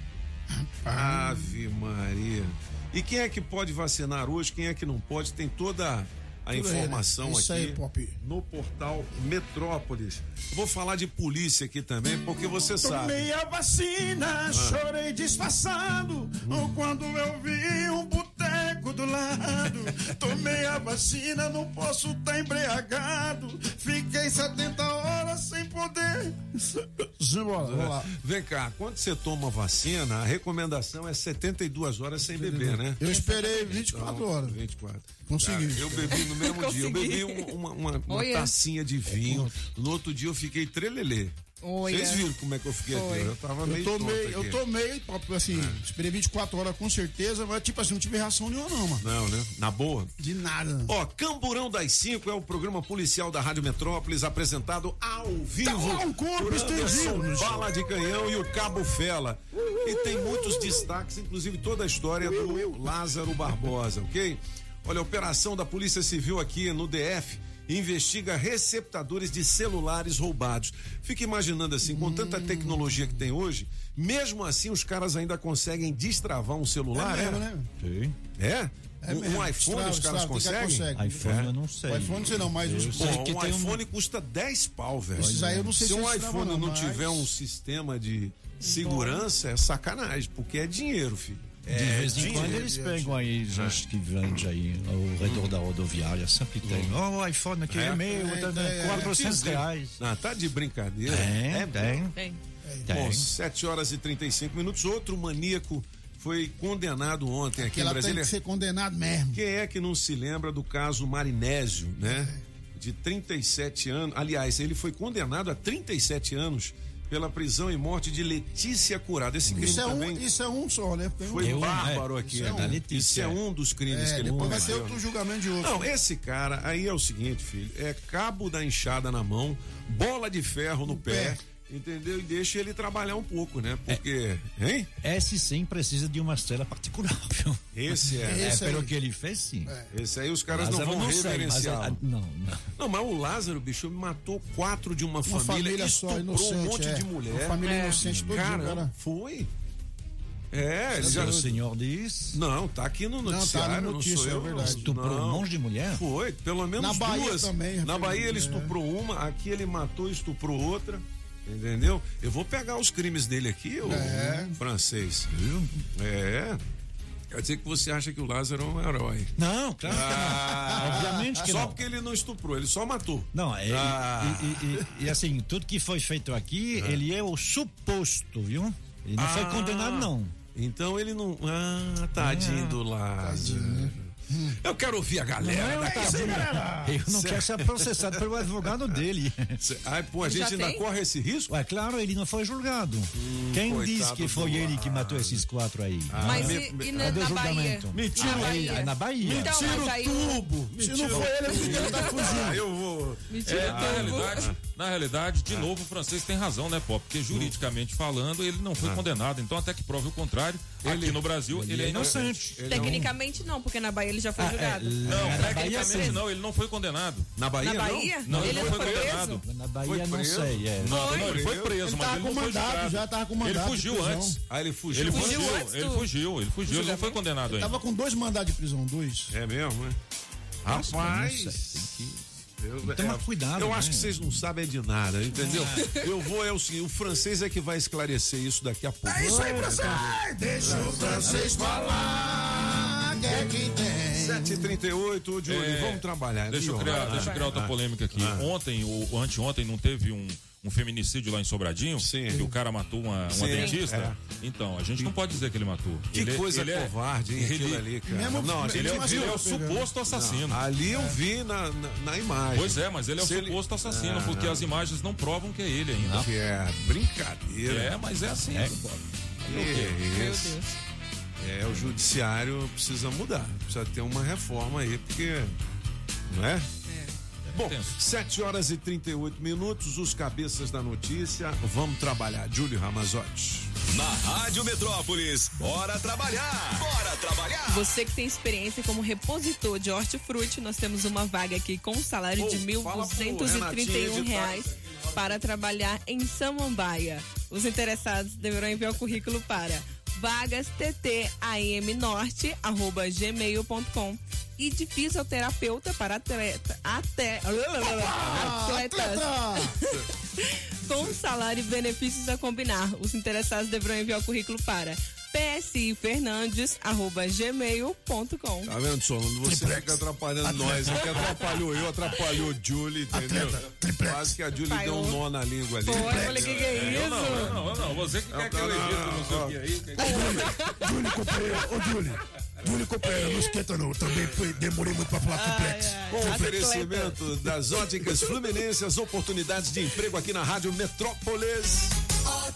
Ave Maria. E quem é que pode vacinar hoje, quem é que não pode, tem toda a né? informação Isso aqui aí, Pop. no portal Metrópolis. Vou falar de polícia aqui também, porque você sabe. Tomei a vacina, Ah. chorei disfarçado. Quando eu vi um boteco do lado. Tomei a vacina, não posso estar embriagado. Fiquei 70 horas sem poder. Simbora, vamos lá. Vem cá, quando você toma vacina, a recomendação é 72 horas sem beber, né? Eu esperei 24 Então, horas. 24. Consegui. Cara, eu bebi no mesmo dia. Eu bebi um- uma, uma, uma tacinha de vinho. No outro dia eu fiquei trelelê. Vocês viram como é que eu fiquei Foi. aqui? Eu tava meio Eu tomei, eu tomei, assim, esperei 24 horas com certeza, mas tipo assim, não tive reação nenhuma, não, mano. Não, né? Na boa. De nada. Ó, Camburão das 5 é o programa policial da Rádio Metrópolis, apresentado ao vivo. Tá lá o corpo estendido. Bala de Canhão e o Cabo Fela. E tem muitos destaques, inclusive toda a história do Lázaro Barbosa, ok? Olha, a operação da Polícia Civil aqui no DF investiga receptadores de celulares roubados. Fica imaginando assim, com tanta tecnologia que tem hoje, mesmo assim os caras ainda conseguem destravar um celular, É é? mesmo, né? Sim. É? É um, um iPhone Estrava, os caras estrava, que conseguem? consegue. iPhone É. eu não sei. O iPhone não sei não, mas os- Eu sei Pô, que um tem um- iPhone custa 10 pau, velho. Esses aí eu não sei se se um iPhone não, não, mas- tiver um sistema de segurança, é sacanagem, porque é dinheiro, filho. De É vez em quando eles pegam aí gente que vende aí ao redor da rodoviária, sempre tem. Oh, o iPhone aqui é, É? meu, É, tá é, 400 Dizer- reais. Ah, tá de brincadeira. Tem, é tem, Tem. Bom, tem. 7 horas e 35 minutos. Outro maníaco foi condenado ontem aqui que em ela tem Brasília. que ser condenado mesmo. Quem é que não se lembra do caso Marinésio, né? De 37 anos. Aliás, ele foi condenado a 37 anos pela prisão e morte de Letícia Curado. Esse crime Isso é, um, também isso é um só, né? Tem um- foi É um, bárbaro é. aqui. Isso é né? um. Letícia. Isso é um dos crimes É, que ele depois vai ter cometeu. outro julgamento de outro. Não, esse cara aí é o seguinte, filho, é cabo da enxada na mão, bola de ferro no pé, entendeu? E deixa ele trabalhar um pouco, né? Porque, hein? Esse sim precisa de uma estrela particular, viu? Esse é. É, pelo que ele fez, sim. Esse aí os caras Lázaro não vão sei, mas reverenciar. é- não, não. Não, mas o Lázaro, bicho, matou quatro de uma, família, família só, estuprou um inocente, monte é. de mulher. Uma família inocente todinha, Cara, cara. foi. É, ele já... o senhor diz. Não, tá aqui no Não, tá no noticiário, não, notícia, sou é eu. verdade. Estuprou um Não. monte de mulher? Foi, pelo menos Na Bahia duas. também, Na Bahia ele é. estuprou uma, aqui ele matou e estuprou outra. Entendeu? Eu vou pegar os crimes dele aqui, o É. francês. É. Quer dizer que você acha que o Lázaro é um herói. Não, claro que não. Obviamente que só não. porque ele não estuprou, ele só matou. Não, é, Ah. e, e- e- e assim, tudo que foi feito aqui, ele é o suposto, viu? Ele não foi Ah. condenado, não. Então ele não. Ah, tadinho do Lázaro. Eu quero ouvir a galera. Não, daqui a tadinho. pouco. Eu não quero ser processado pelo advogado dele. Ai, pô, a Já gente ainda tem? corre esse risco? É claro, ele não foi julgado. Quem coitado diz que foi ele que matou esses quatro aí? Mas me- e, me- e na, Cadê o na Bahia? julgamento? Me tira Na o- Bahia. É na Bahia. Então, mas aí. tubo. Se não foi ele, é porque ele tá fugindo. Ah, eu vou. Me É, tira na tudo. realidade, na realidade, de novo, o francês tem razão, né, Pop? Porque juridicamente falando, ele não foi condenado. Então, até que prove o contrário, aqui no Brasil, ele, é inocente. Tecnicamente não, porque na Bahia ele já foi Ah, é, julgado. Não, na Bahia, tecnicamente sim. não, ele não foi condenado. Na Bahia, Na Bahia? Não, ele, Ele não não foi foi condenado. Na Bahia, Foi não preso? sei. É. Não, Foi. não, ele foi preso, Ele mas ele não foi julgado. já tava com Ele mandado fugiu antes. não? Ah, ele fugiu. Ele Fugiu fugiu, antes ele fugiu, ele fugiu, ele não foi condenado ainda. Tava com dois mandados de prisão, dois. É mesmo, né? Rapaz. não tem que- Eu, Toma cuidado, Eu né? acho que vocês não sabem de nada, entendeu? Eu vou, é o seguinte, o francês é que vai esclarecer isso daqui a pouco. É isso aí, francês! Deixa o francês falar, que é que tem. 7h38, Júlio, É, vamos trabalhar. Deixa eu criar, deixa eu criar outra ah. polêmica aqui. Ah. Ontem, ou anteontem, não teve um, um feminicídio lá em Sobradinho? Sim. Que o cara matou uma, uma Sim, dentista? é. Então, a gente não pode dizer que ele matou. Que Ele- coisa ele é- covarde, hein, ele- aquilo ali, cara. Mesmo- não, a Ele gente é, ele é o suposto assassino. Não, ali eu vi na, na, na imagem. Pois é, mas ele é o Se suposto assassino, Ah, porque não. as imagens não provam que é ele ainda. Que é brincadeira. É, mas é assim. É. Que isso. É, o judiciário precisa mudar. Precisa ter uma reforma aí, porque. Não é? Bom, tenso. 7 horas e 38 minutos, os cabeças da notícia. Vamos trabalhar. Júlio Ramazotti. Na Rádio Metrópolis, bora trabalhar! Bora trabalhar! Você que tem experiência como repositor de hortifruti, nós temos uma vaga aqui com um salário de R$ Pô, fala pro 1.231 Renatinho reais para trabalhar em Samambaia. Os interessados deverão enviar o currículo para vagasttamnorte@gmail.com e de fisioterapeuta para atleta, até, atletas. Com salário e benefícios a combinar. Os interessados deverão enviar o currículo para psifernandes@gmail.com. Tá vendo, Solano? Você fica atrapalhando nós. O que atrapalhou eu, atrapalhou o Julie, entendeu? Quase que a Julie deu um nó na língua ali. Foi, eu falei, que que é Eu isso? não, eu não, eu não. Você que quer que eu edite não sei o que aí. que- Júlio, companheiro, ô Júlio. Júlio, companheiro, não esquenta não. Também foi- demorei muito pra falar triplex. Com oferecimento das óticas Fluminense, as oportunidades de emprego aqui na Rádio Metrópolis.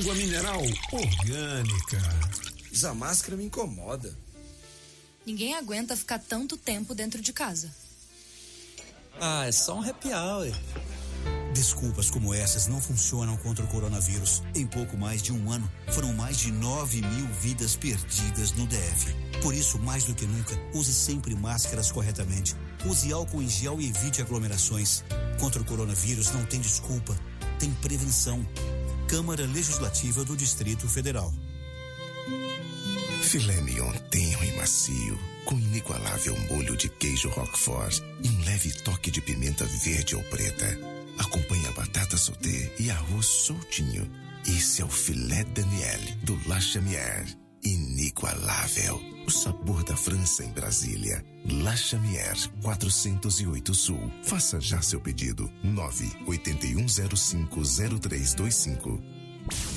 água mineral orgânica. Essa máscara me incomoda. Ninguém aguenta ficar tanto tempo dentro de casa. Ah, é só um happy hour. Desculpas como essas não funcionam contra o coronavírus. Em pouco mais de um ano, foram mais de 9 mil vidas perdidas no DF. Por isso, mais do que nunca, use sempre máscaras corretamente. Use álcool em gel e evite aglomerações. Contra o coronavírus não tem desculpa, tem prevenção. Câmara Legislativa do Distrito Federal. Filé mignon tenro e macio, com inigualável molho de queijo roquefort e um leve toque de pimenta verde ou preta. Acompanhe a batata sauté e arroz soltinho. Esse é o filé Daniel do La Chamière. Inigualável. O sabor da França em Brasília. La Chamière 408 Sul. Faça já seu pedido. 981050325.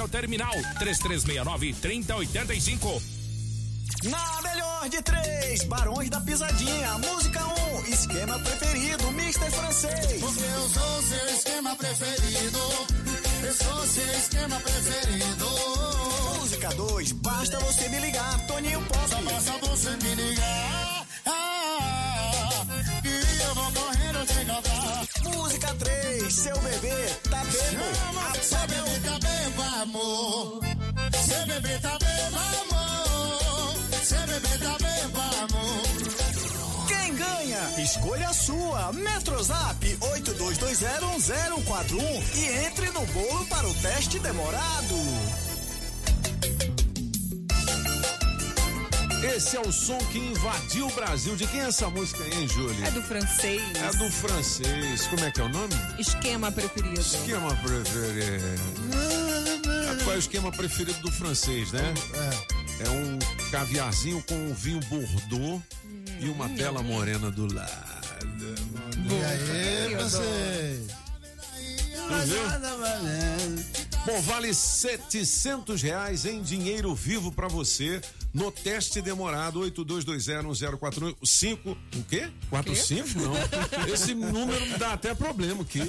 ao terminal 3369 3085. Na melhor de três, Barões da Pisadinha. Música 1, um, esquema preferido, Mr. Francês. Porque eu sou seu esquema preferido. Eu sou seu esquema preferido. Música 2, basta você me ligar, Toninho Pop. Só basta você me ligar. Ah, e eu vou correndo te cantar. Música 3, seu bebê tá bebo. Seu bebê tá bebo, amor. Seu bebê tá bebo, amor. Seu bebê tá bebo, amor. Quem ganha? Escolha a sua. Metrozap 82201041 e entre no bolo para o teste demorado. Esse é o som que invadiu o Brasil. De quem é essa música aí, hein, Júlia? É do francês. É do francês. Como é que é o nome? Esquema preferido. Esquema preferido. Qual é o esquema preferido do francês, né? É. É um caviarzinho com um vinho Bordeaux e uma bela morena do lado. E aí, você? Bom, vale 700 reais em dinheiro vivo pra você no teste demorado 82201045. O quê? 45? Não. Esse número me dá até problema aqui.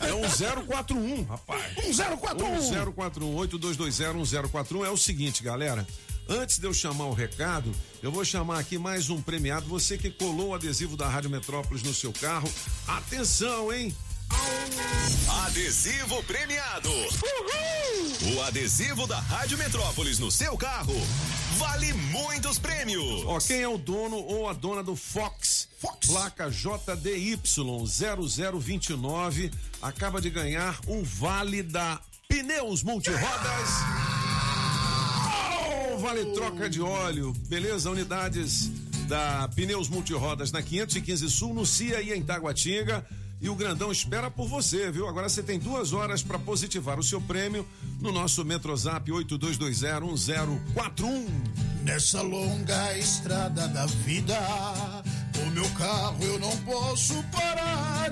É um 041, rapaz. Um 041. Um 041 82201041 é o seguinte, galera. Antes de eu chamar o recado, eu vou chamar aqui mais um premiado. Você que colou o adesivo da Rádio Metrópolis no seu carro. Atenção, hein? Adesivo premiado. O adesivo da Rádio Metrópolis no seu carro vale muitos prêmios. Ó, quem é o dono ou a dona do Fox? Fox. Placa JDY 0029 acaba de ganhar um vale da Pneus Multirodas. Oh, vale troca de óleo, beleza? Unidades da Pneus Multirodas na 515 Sul, no CIA e em Taguatinga. E o Grandão espera por você, viu? Agora você tem duas horas para positivar o seu prêmio no nosso Metrozap 82201041. Nessa longa estrada da vida, o meu carro eu não posso parar.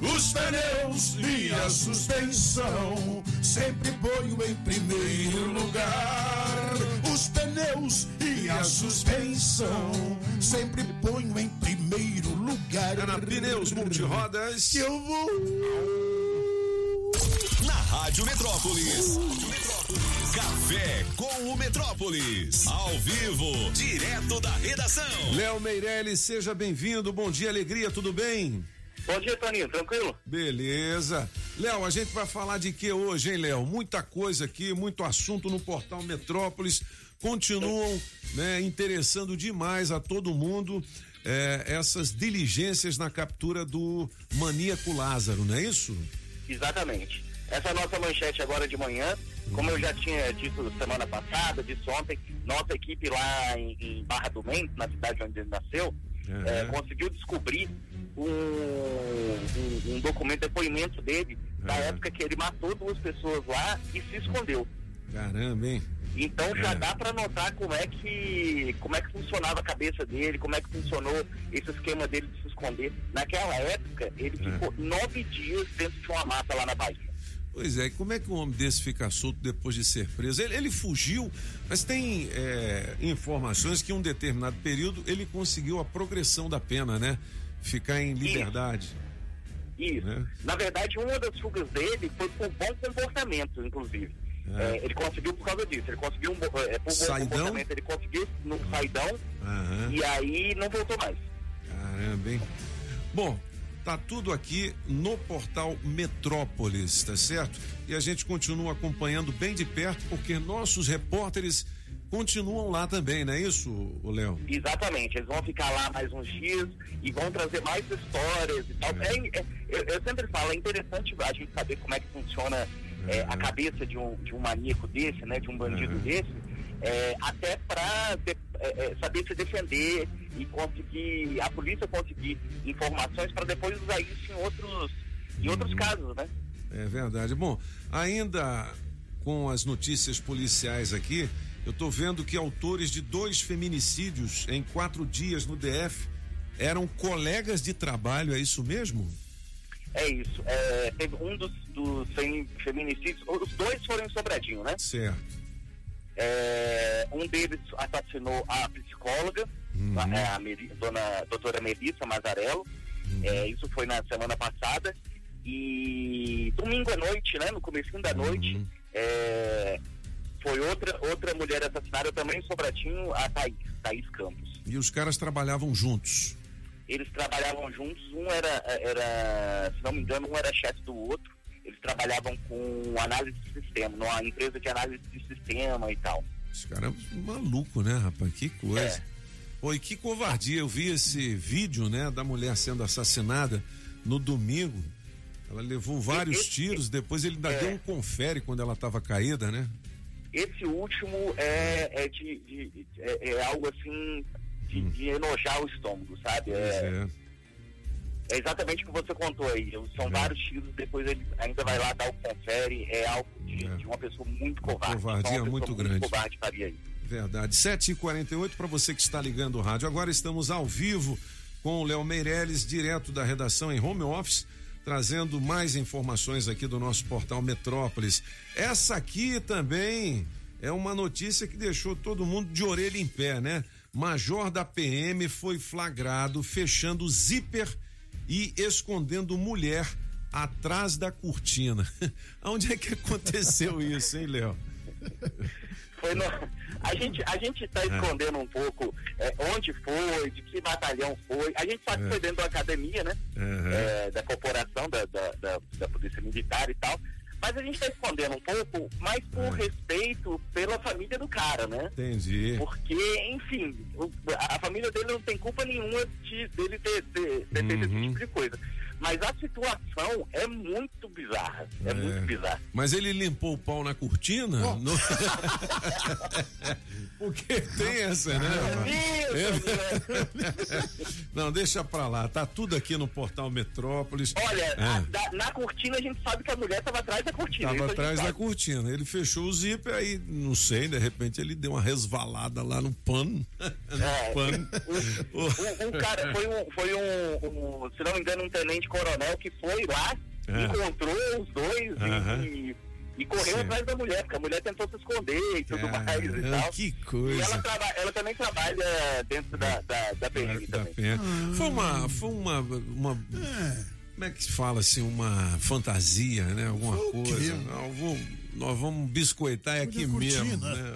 Os pneus e a suspensão sempre ponho em primeiro lugar. Os pneus e a suspensão sempre ponho em primeiro lugar. É na Pneus Multirodas que eu vou. Rádio Metrópolis. Café com o Metrópolis. Ao vivo, direto da redação. Léo Meirelles, seja bem-vindo. Bom dia, alegria, tudo bem? Bom dia, Toninho, tranquilo? Beleza. Léo, a gente vai falar de que hoje, hein, Léo? Muita coisa aqui, muito assunto no portal Metrópolis. Continuam né, interessando demais a todo mundo eh, essas diligências na captura do maníaco Lázaro, não é isso? Exatamente. Essa é nossa manchete agora de manhã. Como eu já tinha dito semana passada, disse ontem, nossa equipe lá em, em Barra do Mendes, na cidade onde ele nasceu, Uhum. eh, conseguiu descobrir um, um, um documento, depoimento dele, da época que ele matou duas pessoas lá e se escondeu. Caramba, hein? Então já É. dá para notar como é que como é que funcionava a cabeça dele, como é que funcionou esse esquema dele de se esconder. Naquela época, ele É. ficou nove dias dentro de uma mata lá na Bahia. Pois é, e como é que um homem desse fica solto depois de ser preso? Ele, ele fugiu, mas tem é, informações que em um determinado período ele conseguiu a progressão da pena, né? Ficar em liberdade. Isso. né? Na verdade, uma das fugas dele foi por bom comportamento, inclusive. É. É, ele conseguiu por causa disso. Ele conseguiu um, é, por bom Saidão? comportamento, ele conseguiu num saidão Aham. e aí não voltou mais. Caramba, hein? Bom, tá tudo aqui no portal Metrópolis, tá certo? E a gente continua acompanhando bem de perto, porque nossos repórteres continuam lá também, não é isso, Léo? Exatamente, eles vão ficar lá mais uns dias e vão trazer mais histórias e tal. É, é, eu, eu sempre falo, é interessante a gente saber como é que funciona é, a cabeça de um, de um maníaco desse, né, de um bandido desse, é, até para saber se defender e conseguir, a polícia conseguir informações para depois usar isso em outros, em outros casos, né? É verdade. Bom, ainda com as notícias policiais aqui, eu tô vendo que autores de dois feminicídios em quatro dias no DF eram colegas de trabalho, é isso mesmo? É isso. É, teve um dos, dos fem- feminicídios, os dois foram em Sobradinho, né? Certo. É, um deles assassinou a psicóloga, Uhum. a, é, a Meri- dona doutora Melissa Mazarello. Uhum. É, isso foi na semana passada. E domingo à noite, né? No comecinho da noite, Uhum. é, foi outra, outra mulher assassinada também em Sobradinho, a Thaís, Thaís Campos. E os caras trabalhavam juntos. Eles trabalhavam juntos, um era, era, se não me engano, um era chefe do outro. Eles trabalhavam com análise de sistema, numa empresa de análise de sistema e tal. Esse cara é maluco, né, rapaz? Que coisa. Pô, e que covardia. Eu vi esse vídeo, né, da mulher sendo assassinada no domingo. Ela levou vários tiros, depois ele ainda É. deu um confere quando ela estava caída, né? Esse último é, é, de, de- é, é algo assim de, de enojar o estômago, sabe? Pois É, é. é exatamente o que você contou aí. São vários tiros, depois ele ainda vai lá dar o confere. É algo de, de uma pessoa muito covarde. covardia uma pessoa muito grande. covarde faria isso. Verdade. 7h48 para você que está ligando o rádio. Agora estamos ao vivo com o Léo Meirelles, direto da redação em home office, trazendo mais informações aqui do nosso portal Metrópolis. Essa aqui também é uma notícia que deixou todo mundo de orelha em pé, né? Major da PM foi flagrado fechando zíper e escondendo mulher atrás da cortina. Onde é que aconteceu isso, hein, Léo? Foi no- a gente a gente está É. escondendo um pouco é, onde foi, de que batalhão foi. A gente sabe É. que foi dentro da academia, né? Uhum. Da corporação da, da, da, da polícia militar e tal. Mas a gente está escondendo um pouco, mais por respeito pela família do cara, né? Entendi. Porque, enfim, o- a família dele não tem culpa nenhuma de, dele ter, ter, ter feito esse Uhum. tipo de coisa. Mas a situação é muito bizarra. É, É. muito bizarra. Mas ele limpou o pau na cortina? No- Porque tem essa, né? É. Não, deixa pra lá. Tá tudo aqui no portal Metrópolis. Olha, É. a- da- na cortina a gente sabe que a mulher estava atrás da cortina. Tava atrás da sabe. cortina. Ele fechou o zíper, aí, não sei, de repente ele deu uma resvalada lá no pano. no É, pano. Um, um cara, foi um, foi um, um, se não me engano, um tenente coronel que foi lá, É. encontrou os dois e- Aham. e, e correu Sim. atrás da mulher, porque a mulher tentou se esconder e tudo mais e Ah, tal. que E coisa. ela, traba- ela também trabalha dentro da, da, da PM Da também. pena. Foi uma, foi uma, uma como é que se fala assim, uma fantasia, né? Alguma o coisa. Não, vou- nós vamos biscoitar aqui mesmo, né?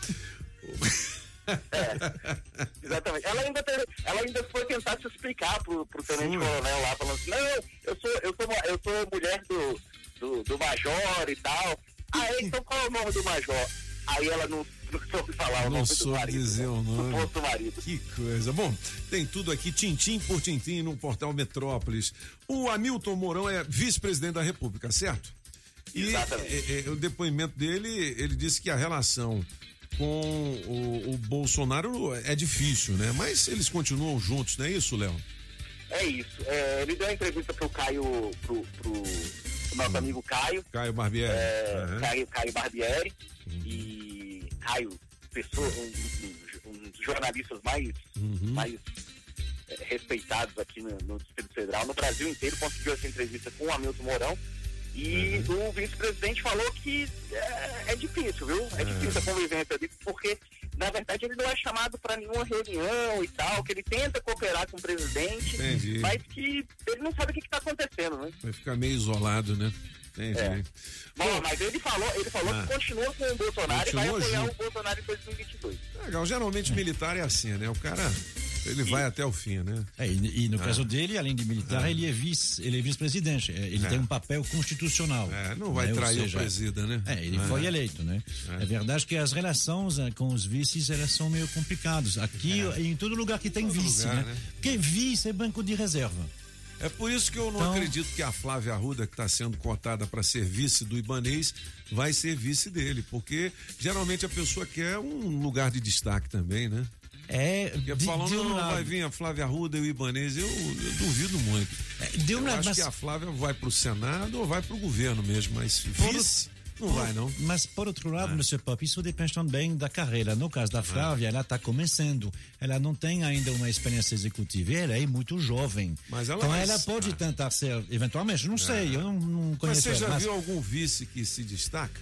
Ô, Exatamente. Ela ainda, teve- ela ainda foi tentar se explicar pro, pro tenente Foi. coronel lá, falando assim, não, eu sou, eu sou, eu sou mulher do, do, do major e tal. Ah, é? então qual é o nome do major? Aí ela não, não soube falar o Não nome do soube marido. dizer o nome. Do marido. Que coisa. Bom, tem tudo aqui, tintim por tintim, no portal Metrópolis. O Hamilton Mourão é vice-presidente da República, certo? E é, é, o depoimento dele, ele disse que a relação com o, o Bolsonaro é difícil, né? Mas eles continuam juntos, não é isso, Léo? É isso. É, ele deu uma entrevista pro Caio, pro, pro, nosso amigo Caio. Caio Barbieri. É, Aham. Caio, Caio Barbieri e Caio, pessoa, um, um- um dos jornalistas mais, Uhum. mais é, respeitados aqui no, no Distrito Federal, no Brasil inteiro, conseguiu essa entrevista com o Hamilton Mourão. E Uhum. o vice-presidente falou que é, é difícil, viu? É difícil a convivência ali, porque na verdade, ele não é chamado para nenhuma reunião e tal, que ele tenta cooperar com o presidente, Entendi. mas que ele não sabe o que está acontecendo, né? Vai ficar meio isolado, né? Entendi. É. Bom, mas ele falou, ele falou Ah. que continua com o Bolsonaro e vai apoiar junto. o Bolsonaro em 2022. Legal, geralmente militar é assim, né? O cara, ele vai até o fim, né? É, e, e no Ah. caso dele, além de militar, ele é vice, ele é vice-presidente. É, Ele É. tem um papel constitucional. É, não vai né? Trair seja, o presida, né? É, ele É. foi eleito, né? É. verdade que as relações eh, com os vices elas são meio complicadas. Aqui, em todo lugar que tem É. Todo vice, lugar, né? né? Porque vice é banco de reserva. É por isso que eu não Então- acredito que a Flávia Arruda, que está sendo cotada para ser vice do Ibanês, vai ser vice dele, porque geralmente a pessoa quer um lugar de destaque também, né? É, Porque falando, de um não, lado. vai vir a Flávia Arruda e o Ibanês, eu, eu duvido muito. de um eu lado, acho mas- que a Flávia vai para o Senado ou vai para o governo mesmo, mas Por- vice não por- vai, não. Mas, por outro lado, Mr. Pop, isso depende também da carreira. No caso da Flávia, ela está começando. Ela não tem ainda uma experiência executiva. Ela é muito jovem. Mas ela então, vai- ela pode tentar ser, eventualmente, não sei, eu não, não Mas conheço você ela. já mas- viu algum vice que se destaca?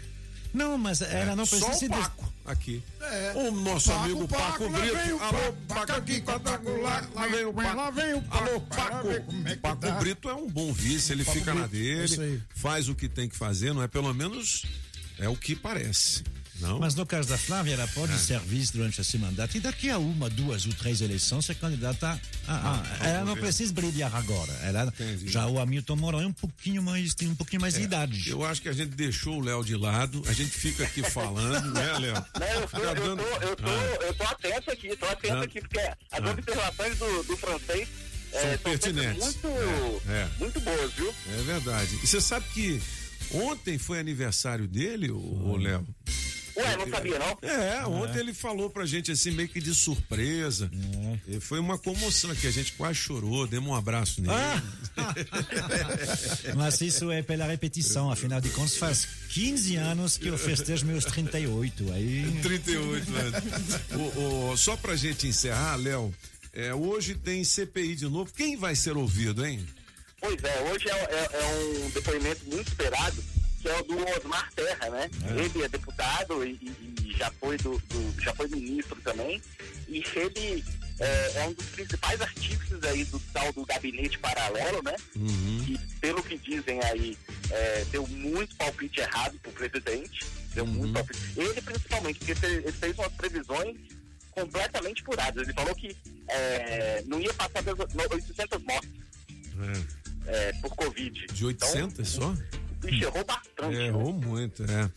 Não, mas ela não Só precisa o se Paco aqui. É. O nosso Paco, amigo Paco, Paco, lá Brito. vem o Alô, Paco, aqui, Paco lá, lá vem o Paco. Lá vem o Paco. Alô, lá Paco. é Paco tá. Brito é um bom vice, ele Paco fica na Brito, é isso aí. dele, faz o que tem que fazer, não é? Pelo menos é o que parece. Não? Mas no caso da Flávia, ela pode É. ser vice durante esse mandato e daqui a uma, duas ou três eleições candidata a. a- Ah, ela não ver. precisa brilhar agora. Ela, já o Hamilton Mourão é um pouquinho mais, tem um pouquinho mais de idade. Eu acho que a gente deixou o Léo de lado, a gente fica aqui falando, né, Léo? Não, eu, tô, Fica eu, dando- tô, eu, tô, Ah. eu tô atento aqui, tô atento Ah. aqui, porque as Ah. observações do, do francês São é, pertinentes. muito, É, é. muito boas, viu? É verdade. E você sabe que ontem foi aniversário dele, o, o Léo? Ué, não sabia não? É, ontem ele falou pra gente assim, meio que de surpresa. E foi uma comoção aqui, a gente quase chorou, demos um abraço nele. Mas isso é pela repetição, afinal de contas, faz 15 anos que eu festejo meus 38. Aí... 38 anos. O- o- só pra gente encerrar, Léo, é, hoje tem CPI de novo. Quem vai ser ouvido, hein? Pois é, hoje é, é- é um depoimento muito esperado, é o do Osmar Terra, né? É. Ele é deputado e, e- já foi do, do- já foi ministro também, e ele é, é um dos principais artífices aí do tal do gabinete paralelo, né? E pelo que dizem aí, é, deu muito palpite errado pro presidente, deu muito palpite. Ele principalmente, porque ele fez umas previsões completamente furadas. Ele falou que é, não ia passar das 800 mortes é, por Covid. De 800 só? Ixi, errou bastante. né? Errou muito, é.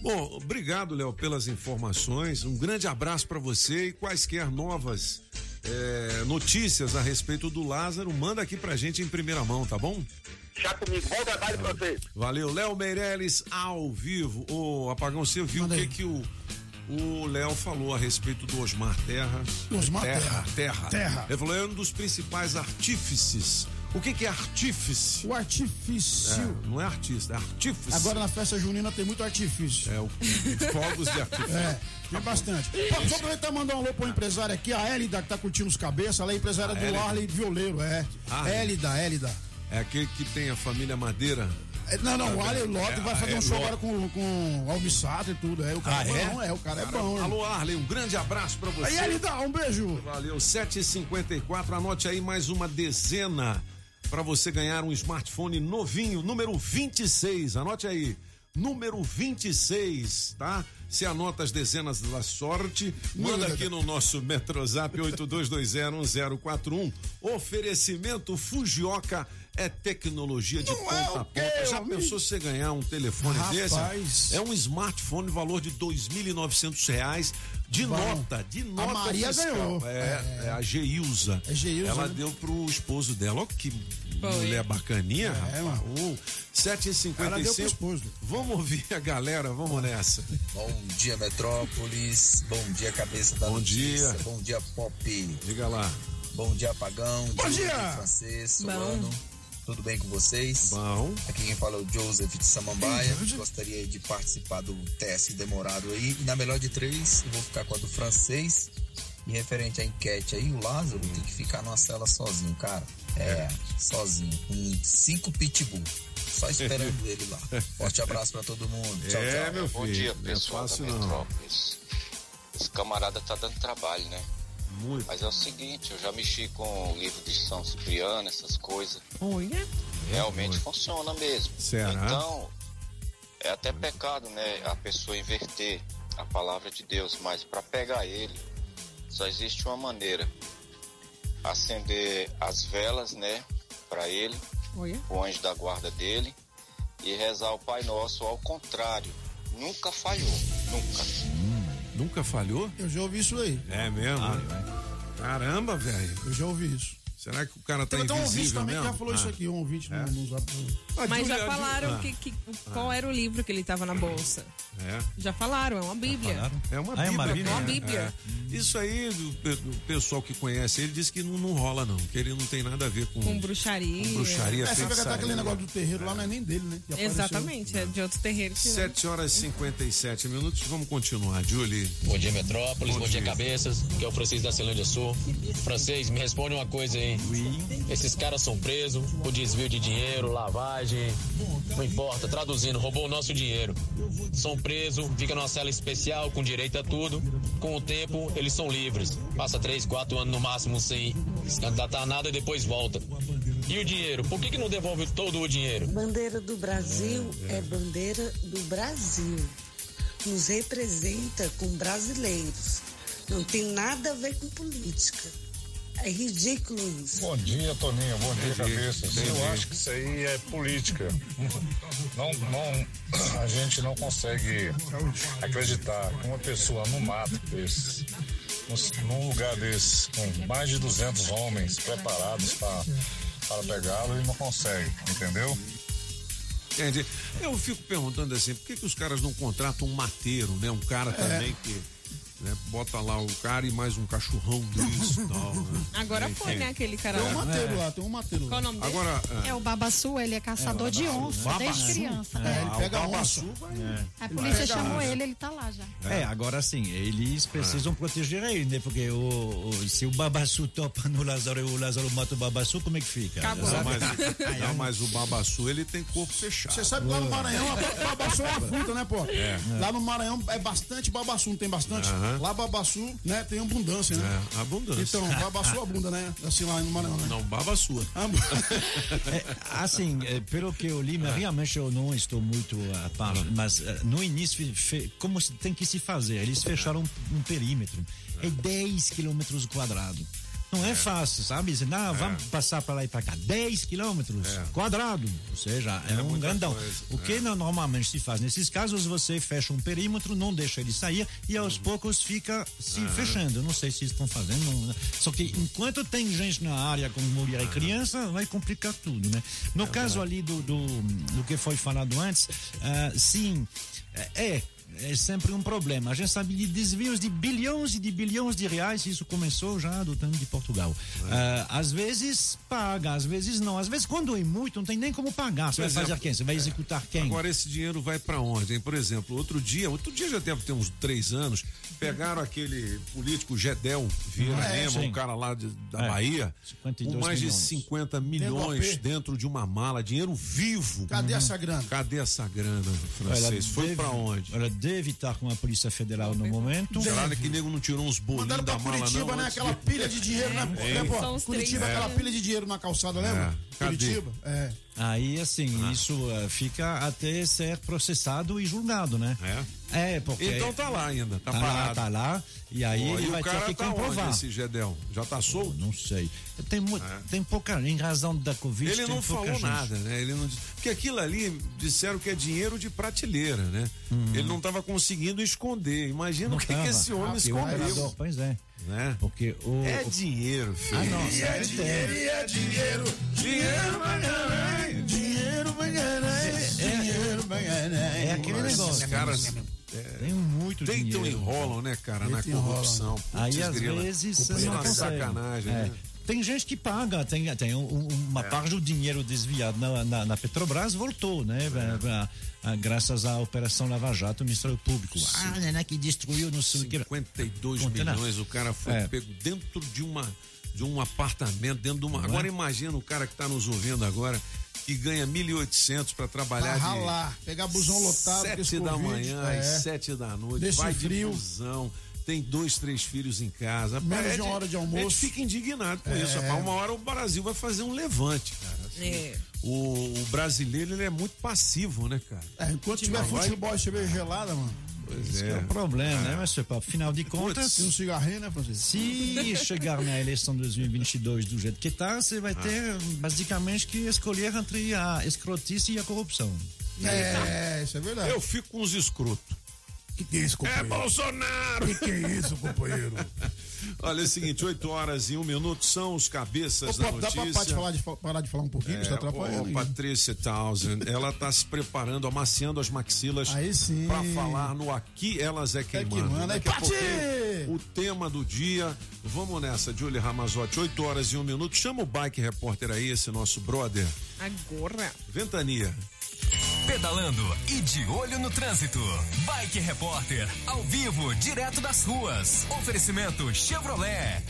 Bom, obrigado, Léo, pelas informações. Um grande abraço pra você e quaisquer novas é, notícias a respeito do Lázaro, manda aqui pra gente em primeira mão, tá bom? Já comigo. Bom trabalho pra vocês. Valeu, Léo Meirelles ao vivo. Ô, Apagão, você viu o que que o o Léo falou a respeito do Osmar Terra? Osmar Terra. Terra. Terra. Ele falou, é um dos principais artífices. O que que é artífice? O artifício. É, não é artista, é artífice. Agora na festa junina tem muito artifício. É, o fogos de artifício. É, tem bastante. Pô, só aproveitar e mandar um alô pro empresário aqui, a Hélida, que tá curtindo os cabeças, ela é empresária A do Hélida? Arley Violeiro, é. Ah, Hélida, Hélida. É aquele que tem a família Madeira. É, Não, não, o Arley Lotto É, vai fazer é, um show agora com, com Almissato e tudo. É, o cara Ah, é é? bom, é, o cara, é Cara, bom. hein? Alô, Arley, um grande abraço pra você. Aí, Hélida, um beijo. Valeu, 7h54. Anote aí mais uma dezena para você ganhar um smartphone novinho, número 26. Anote aí, número 26, tá? Você anota as dezenas da sorte, manda aqui no nosso Metrozap 82201041. Oferecimento Fujioka é tecnologia de ponta a ponta. Já pensou você ganhar um telefone Rapaz. desse? É um smartphone valor de 2.900 reais de Bom. nota, de nota Maria fiscal. ganhou. É, é a Geilza. É Geilza, Ela né? deu pro esposo dela. Olha que Foi. mulher bacaninha, É, rapaz. Deu pro 7h55. esposo. Vamos ouvir a galera, vamos nessa. Bom dia, Metrópolis. Bom dia, cabeça da Bom notícia. dia. Bom dia, Pop. Diga lá. Bom dia, Apagão. Bom dia. Francês, Bom. Tudo bem com vocês? Bom. Aqui quem fala é o Joseph de Samambaia. Joseph. Gostaria de participar do teste demorado aí. E na melhor de três, eu vou ficar com a do francês. E referente à enquete aí, o Lázaro tem que ficar numa cela sozinho, cara. É, sozinho. Com cinco pitbull. Só esperando ele lá. Forte abraço pra todo mundo. Tchau, É, tchau. meu Bom filho. dia, não é pessoal fácil, da não. Esse camarada tá dando trabalho, né? Muito. Mas é o seguinte, eu já mexi com o livro de São Cipriano, essas coisas. Olha. Realmente funciona mesmo. Será? Então, é até pecado, né? A pessoa inverter a palavra de Deus, mas para pegar ele, só existe uma maneira. Acender as velas, né? Para ele, Olha. o anjo da guarda dele, e rezar o Pai Nosso ao contrário. Nunca falhou, nunca. Nunca falhou? Eu já ouvi isso aí. É mesmo? Caramba, velho. Eu já ouvi isso. Será que o cara tá Tem até um ouvinte também que mesmo? já falou isso Ah. aqui, um ouvinte É? no, no. Mas já falaram ah. que, que- qual era o livro que ele tava na bolsa. É. Já falaram, é uma bíblia. É uma Ah, é bíblia. uma né? bíblia? É uma bíblia. É. Isso aí, do pessoal que conhece ele, diz que não, não rola, não. Que ele não tem nada a ver com, Com bruxaria. com bruxaria, É, feitiçaria. aquele negócio do terreiro lá, não é nem dele, né? que apareceu. Exatamente, é de outro terreiro. que não. 7 horas e 57 minutos. Vamos continuar, Julie. Bom dia, Metrópolis. Bom, Bom dia, dia. cabeças. Que é o Francisco da Ceilândia Sul. Francês, me responde uma coisa aí. Esses caras são presos por desvio de dinheiro, lavagem, não importa, traduzindo, roubou o nosso dinheiro. São presos, fica numa cela especial com direito a tudo. Com o tempo, eles são livres. Passa três, quatro anos no máximo sem se candidatar a nada e depois volta. E o dinheiro? Por que, que não devolve todo o dinheiro? Bandeira do Brasil é bandeira do Brasil. Nos representa com brasileiros. Não tem nada a ver com política. É ridículo isso. Bom dia, Toninho. Bom dia, entendi. Eu acho que isso aí é política. Não, não, a gente não consegue acreditar que uma pessoa no mato desse, num- lugar desse, com mais de 200 homens preparados pra, para pegá-lo, e não consegue, entendeu? Entendi. Eu fico perguntando assim, por que, que os caras não contratam um mateiro, né? Um cara também que né, bota lá o cara e mais um cachorrão desse e tal. Né? Agora foi, né, aquele cara Tem um mateiro lá, tem um mateiro lá. Qual o nome dele? Agora, É o Babassu, ele é caçador de onça desde criança. É, ele Ah, pega o onça. A polícia chamou ele, ele tá lá já. É, agora sim, eles precisam proteger ele, né? Porque o, o- se o Babassu topa no Lázaro e o Lázaro mata o Babassu, como é que fica? Não, Sabe? mas, não, mas o Babassu, ele tem corpo fechado. Você sabe que lá no Maranhão, a babaçu é uma fruta, né, pô? É. Lá no Maranhão é bastante babaçu, não tem bastante? Aham. Lá babaçu, né, tem abundância, né? É, abundância. Então, babaçu abunda, né? Assim lá no Maranhão, né? Não, baba sua. É, assim, é, pelo que eu li, mas realmente eu não estou muito a par, mas é, no início, como tem que se fazer? Eles fecharam um, um perímetro, é 10 quilômetros quadrados. Não é, fácil, sabe? Dizer, Não, vamos passar para lá e para cá. 10 quilômetros quadrados. Ou seja, é, É um grandão. coisa, O que não- normalmente se faz nesses casos, você fecha um perímetro, não deixa ele sair e aos poucos fica se Aham. fechando. Eu não sei se estão fazendo. não- Só que enquanto tem gente na área com mulher e criança, vai complicar tudo, né? No caso ali do, do, do que foi falado antes, ah, sim, é. É sempre um problema. A gente sabe de desvios de bilhões e de bilhões de reais, isso começou já do tempo de Portugal. Ah, às vezes paga, às vezes não. Às vezes, quando é muito, não tem nem como pagar. Você Por vai fazer exemplo, quem? Você vai executar quem? Agora esse dinheiro vai pra onde? Hein? Por exemplo, outro dia, outro dia já deve ter uns três anos, pegaram aquele político Gedel Vieira É, Lema, um cara lá de- da É, Bahia, 52 com mais de milhões. 50 Dentro milhões do AP. dentro de uma mala, dinheiro vivo. Cadê essa grana? Cadê essa grana, francês? Ela Foi pra onde? Ela deve estar com a Polícia Federal no momento. Será que nego não tirou uns bolinhos Mandaram da mala, Curitiba, não? né? antes Aquela pilha de dinheiro, né? É. né, pô? São os Curitiba, três aquela pilha de dinheiro na calçada, lembra? É. Curitiba, é. Aí, assim, isso eh, fica até ser processado e julgado, né? É? É, porque. Então tá lá ainda, tá, tá lá, parado. tá lá. E aí Pô, ele e vai o ter que tá comprovar. onde, esse Gedel? Já tá solto? Não sei. Tem, mu- tem pouca. Em razão da Covid. Ele tem não pouca falou gente. nada, né? Ele não disse- Porque aquilo ali disseram que é dinheiro de prateleira, né? Ele não estava conseguindo esconder. Imagina. Não o que, que esse homem Ah, escondeu. Pois é. Né? Porque o. É dinheiro, filho. Ah, não. E é dinheiro, e é dinheiro, dinheiro vai ganhar, dinheiro vai ganhar, dinheiro vai ganhar. É aquele Esses negócio. caras Tem muito deitam dinheiro. enrolam, né, cara, na Deitam corrupção. Aí às vezes você é não uma consegue. sacanagem, É. né? Tem gente que paga, tem, tem um- um- uma parte do dinheiro desviado na, na, na Petrobras voltou, né? Pra- pra- ah, graças à Operação Lava Jato, o Ministério Público. Ah, né, que destruiu no sul. 52 Conta, milhões, o cara foi É. pego dentro de uma de um apartamento, dentro de uma. Agora imagina o cara que está nos ouvindo agora que ganha 1.800 para trabalhar Pra de ralar, pegar busão lotado. sete da manhã é. às sete da noite, Desse vai frio. de busão, tem dois, três filhos em casa. Menos Rapaz, de uma é hora de almoço. A gente fica indignado com É. isso. Rapaz. Uma hora o Brasil vai fazer um levante, cara. Assim, É. o, o brasileiro ele é muito passivo, né, cara? É, enquanto tiver Vai- futebol e cerveja gelada, mano. Pois Esse que é o problema, né, Paulo? Afinal de contas. E um cigarrinho, né, Francisco? Se chegar na eleição de 2022 do jeito que tá, você vai ter basicamente que escolher entre a escrotice e a corrupção. É, isso é verdade. Eu fico com os escrotos. Que que é isso, É Bolsonaro! Que que é isso, companheiro? Olha, é o seguinte, 8 horas e um minuto são os cabeças Ô, da Pop, dá notícia. pra falar de, parar de falar um pouquinho? Você tá atrapalhando. ô? Patrícia Townsend, ela tá se preparando, amaciando as maxilas Aí sim. pra falar no Aqui Elas é Quem É que Manda. manda, Daqui é a o tema do dia. Vamos nessa, Julie Ramazotti, 8 horas e um minuto. Chama o Bike Repórter aí, esse nosso brother. Agora. Ventania. Pedalando e de olho no trânsito. Bike Repórter, ao vivo, direto das ruas. Oferecimento Chevrolet.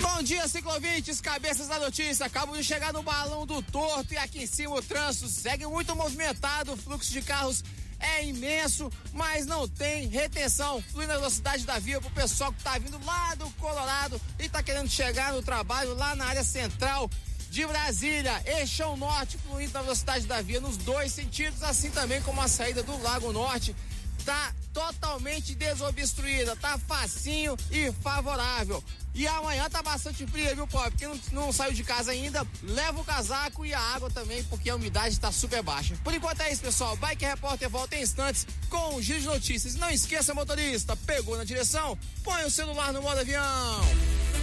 Bom dia, ciclovintes, cabeças da notícia. Acabo de chegar no balão do torto e aqui em cima o trânsito segue muito movimentado. O fluxo de carros é imenso, mas não tem retenção. Flui na velocidade da via pro pessoal que tá vindo lá do Colorado e tá querendo chegar no trabalho lá na área central de Brasília. Eixão Norte fluindo na velocidade da via nos dois sentidos, assim também como a saída do Lago Norte tá totalmente desobstruída, tá facinho e favorável. E amanhã tá bastante fria, viu, Pop? Quem não, não saiu de casa ainda, leva o casaco e a água também, porque a umidade tá super baixa. Por enquanto é isso, pessoal. Bike Repórter volta em instantes com o giro de notícias. Não esqueça, motorista, pegou na direção, põe o celular no modo avião.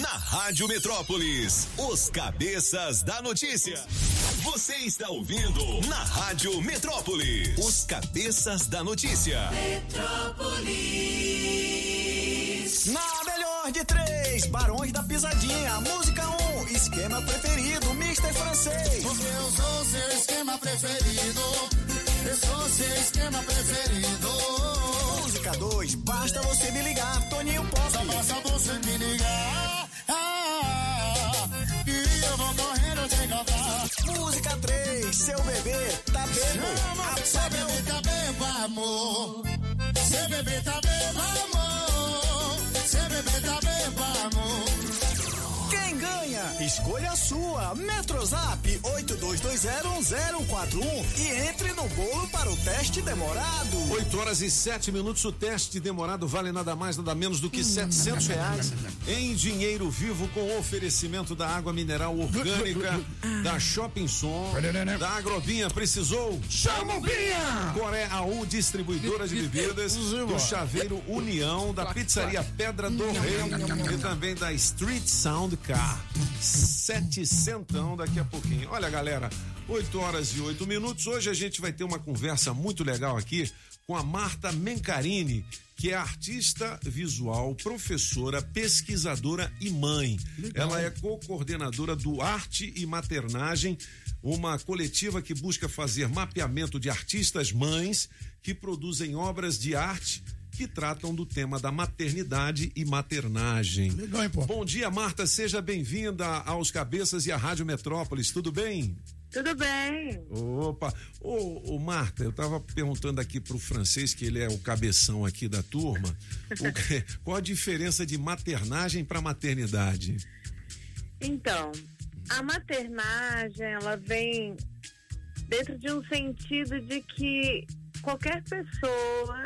Na Rádio Metrópolis, os cabeças da notícia. Você está ouvindo na Rádio Metrópolis, os cabeças da notícia. Metrópolis. Na melhor de três, Barões da Pisadinha. Música 1, um, esquema preferido, Mr. Francês. Eu sou seu esquema preferido. Eu sou seu esquema preferido. Música 2, basta você me ligar, Toninho Pop. Só basta você me ligar. Ah, e eu vou correndo te encontrar. Música 3, seu bebê tá bebo. Seu bebê tá bebo, amor. Seu bebê tá bebo, Escolha a sua. Metrozap 82201041 e entre no bolo para o teste demorado. 8 horas e 7 minutos. O teste demorado vale nada mais, nada menos do que 700 reais em dinheiro vivo com oferecimento da água mineral orgânica da Shopping Som, da Agrobinha. Precisou? Chama o Binha! Coré AU, distribuidora de bebidas, do Chaveiro União, da Pizzaria Pedra do Rei e também da Street Sound Car. Sete centão daqui a pouquinho. Olha, galera, 8 horas e 8 minutos. Hoje a gente vai ter uma conversa muito legal aqui com a Marta Mencarini, que é artista visual, professora, pesquisadora e mãe. Ela é co-coordenadora do Arte e Maternagem, uma coletiva que busca fazer mapeamento de artistas mães que produzem obras de arte que tratam do tema da maternidade e maternagem. Legal, hein, pô? Bom dia, Marta. Seja bem-vinda aos Cabeças e à Rádio Metrópolis. Tudo bem? Tudo bem. Opa, ô, ô, Marta, eu tava perguntando aqui pro francês, que ele é o cabeção aqui da turma, o que- qual a diferença de maternagem para maternidade? Então, a maternagem, ela vem dentro de um sentido de que qualquer pessoa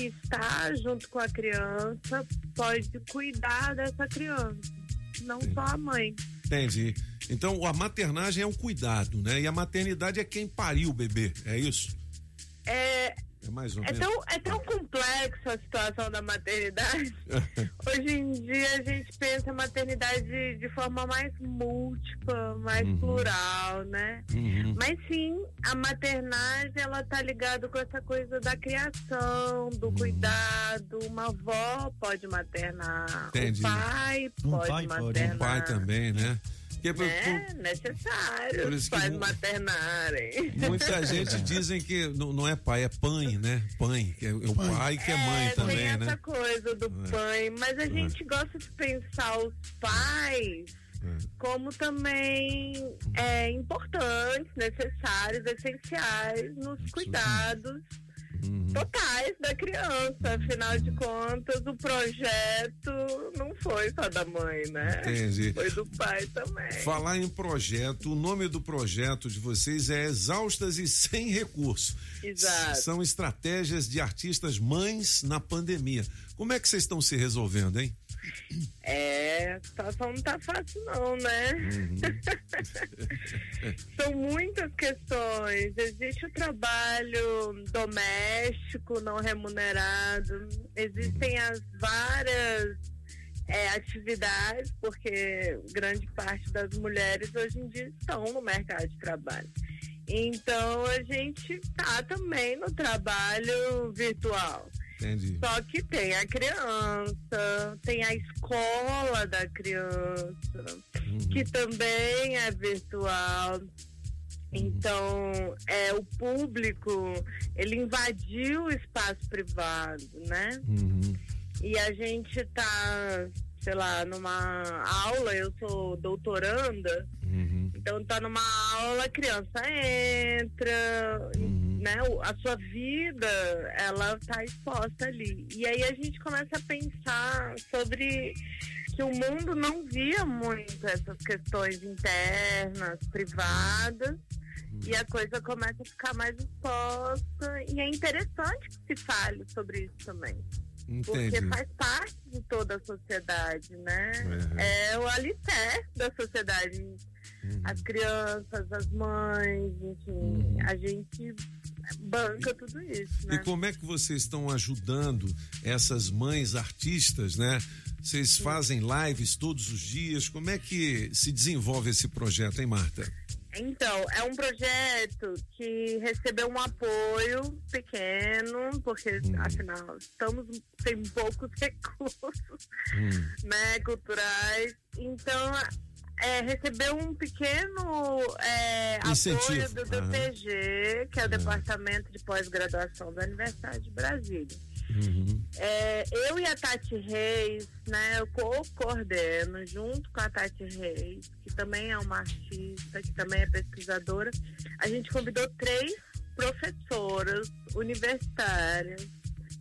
que está junto com a criança pode cuidar dessa criança, não só a mãe. Entendi. Então, a maternagem é um cuidado, né? E a maternidade é quem pariu o bebê, é isso? É, É mais ou É tão, é tão complexo a situação da maternidade. Hoje em dia a gente pensa a maternidade de, de forma mais múltipla, mais Uhum. plural, né? Uhum. Mas sim, a maternagem ela tá ligada com essa coisa da criação, Uhum. do cuidado. Uma avó pode maternar, Entendi. o pai Um pode pai pode. maternar. Um pai também, né? Que por- É necessário por os isso pais maternarem. Muita gente dizem que não, não é pai, é pai, né? Pai, que é o pai que é mãe É, também, tem essa né? coisa do É. pai, mas a É. gente gosta de pensar os pais como também é, importantes, necessários, essenciais nos cuidados Uhum. totais da criança. Afinal de contas, o projeto não foi só da mãe, né? Entendi. Foi do pai também. Falar em projeto, o nome do projeto de vocês é Exaustas e Sem Recurso. Exato. São estratégias de artistas mães na pandemia. Como é que vocês estão se resolvendo, hein? É, a situação não tá fácil não, né? São muitas questões. Existe o trabalho doméstico não remunerado, existem as várias é, atividades, porque grande parte das mulheres hoje em dia estão no mercado de trabalho. Então a gente tá também no trabalho virtual. Entendi. Só que tem a criança, tem a escola da criança, que também é virtual. Então, é o público, ele invadiu o espaço privado, né? E a gente tá, sei lá, numa aula, eu sou doutoranda, então tá numa aula, a criança entra, né? o- A sua vida, ela tá exposta ali. E aí a gente começa a pensar sobre que o mundo não via muito essas questões internas, privadas, e a coisa começa a ficar mais exposta. E é interessante que se fale sobre isso também. Porque Entendi. faz parte de toda a sociedade, né? Uhum. É o alicerce da sociedade. As crianças, as mães, enfim, a gente banca tudo isso, né? E como é que vocês estão ajudando essas mães artistas, né? Vocês fazem lives todos os dias. Como é que se desenvolve esse projeto, hein, Marta? Então, é um projeto que recebeu um apoio pequeno, porque, afinal, estamos sem poucos recursos né, culturais. Então, é, recebeu um pequeno é, apoio do. DPG, que é o Departamento de Pós-Graduação da Universidade de Brasília. É, eu e a Tati Reis, né, eu co-coordeno junto com a Tati Reis, que também é uma artista, que também é pesquisadora. A gente convidou três professoras universitárias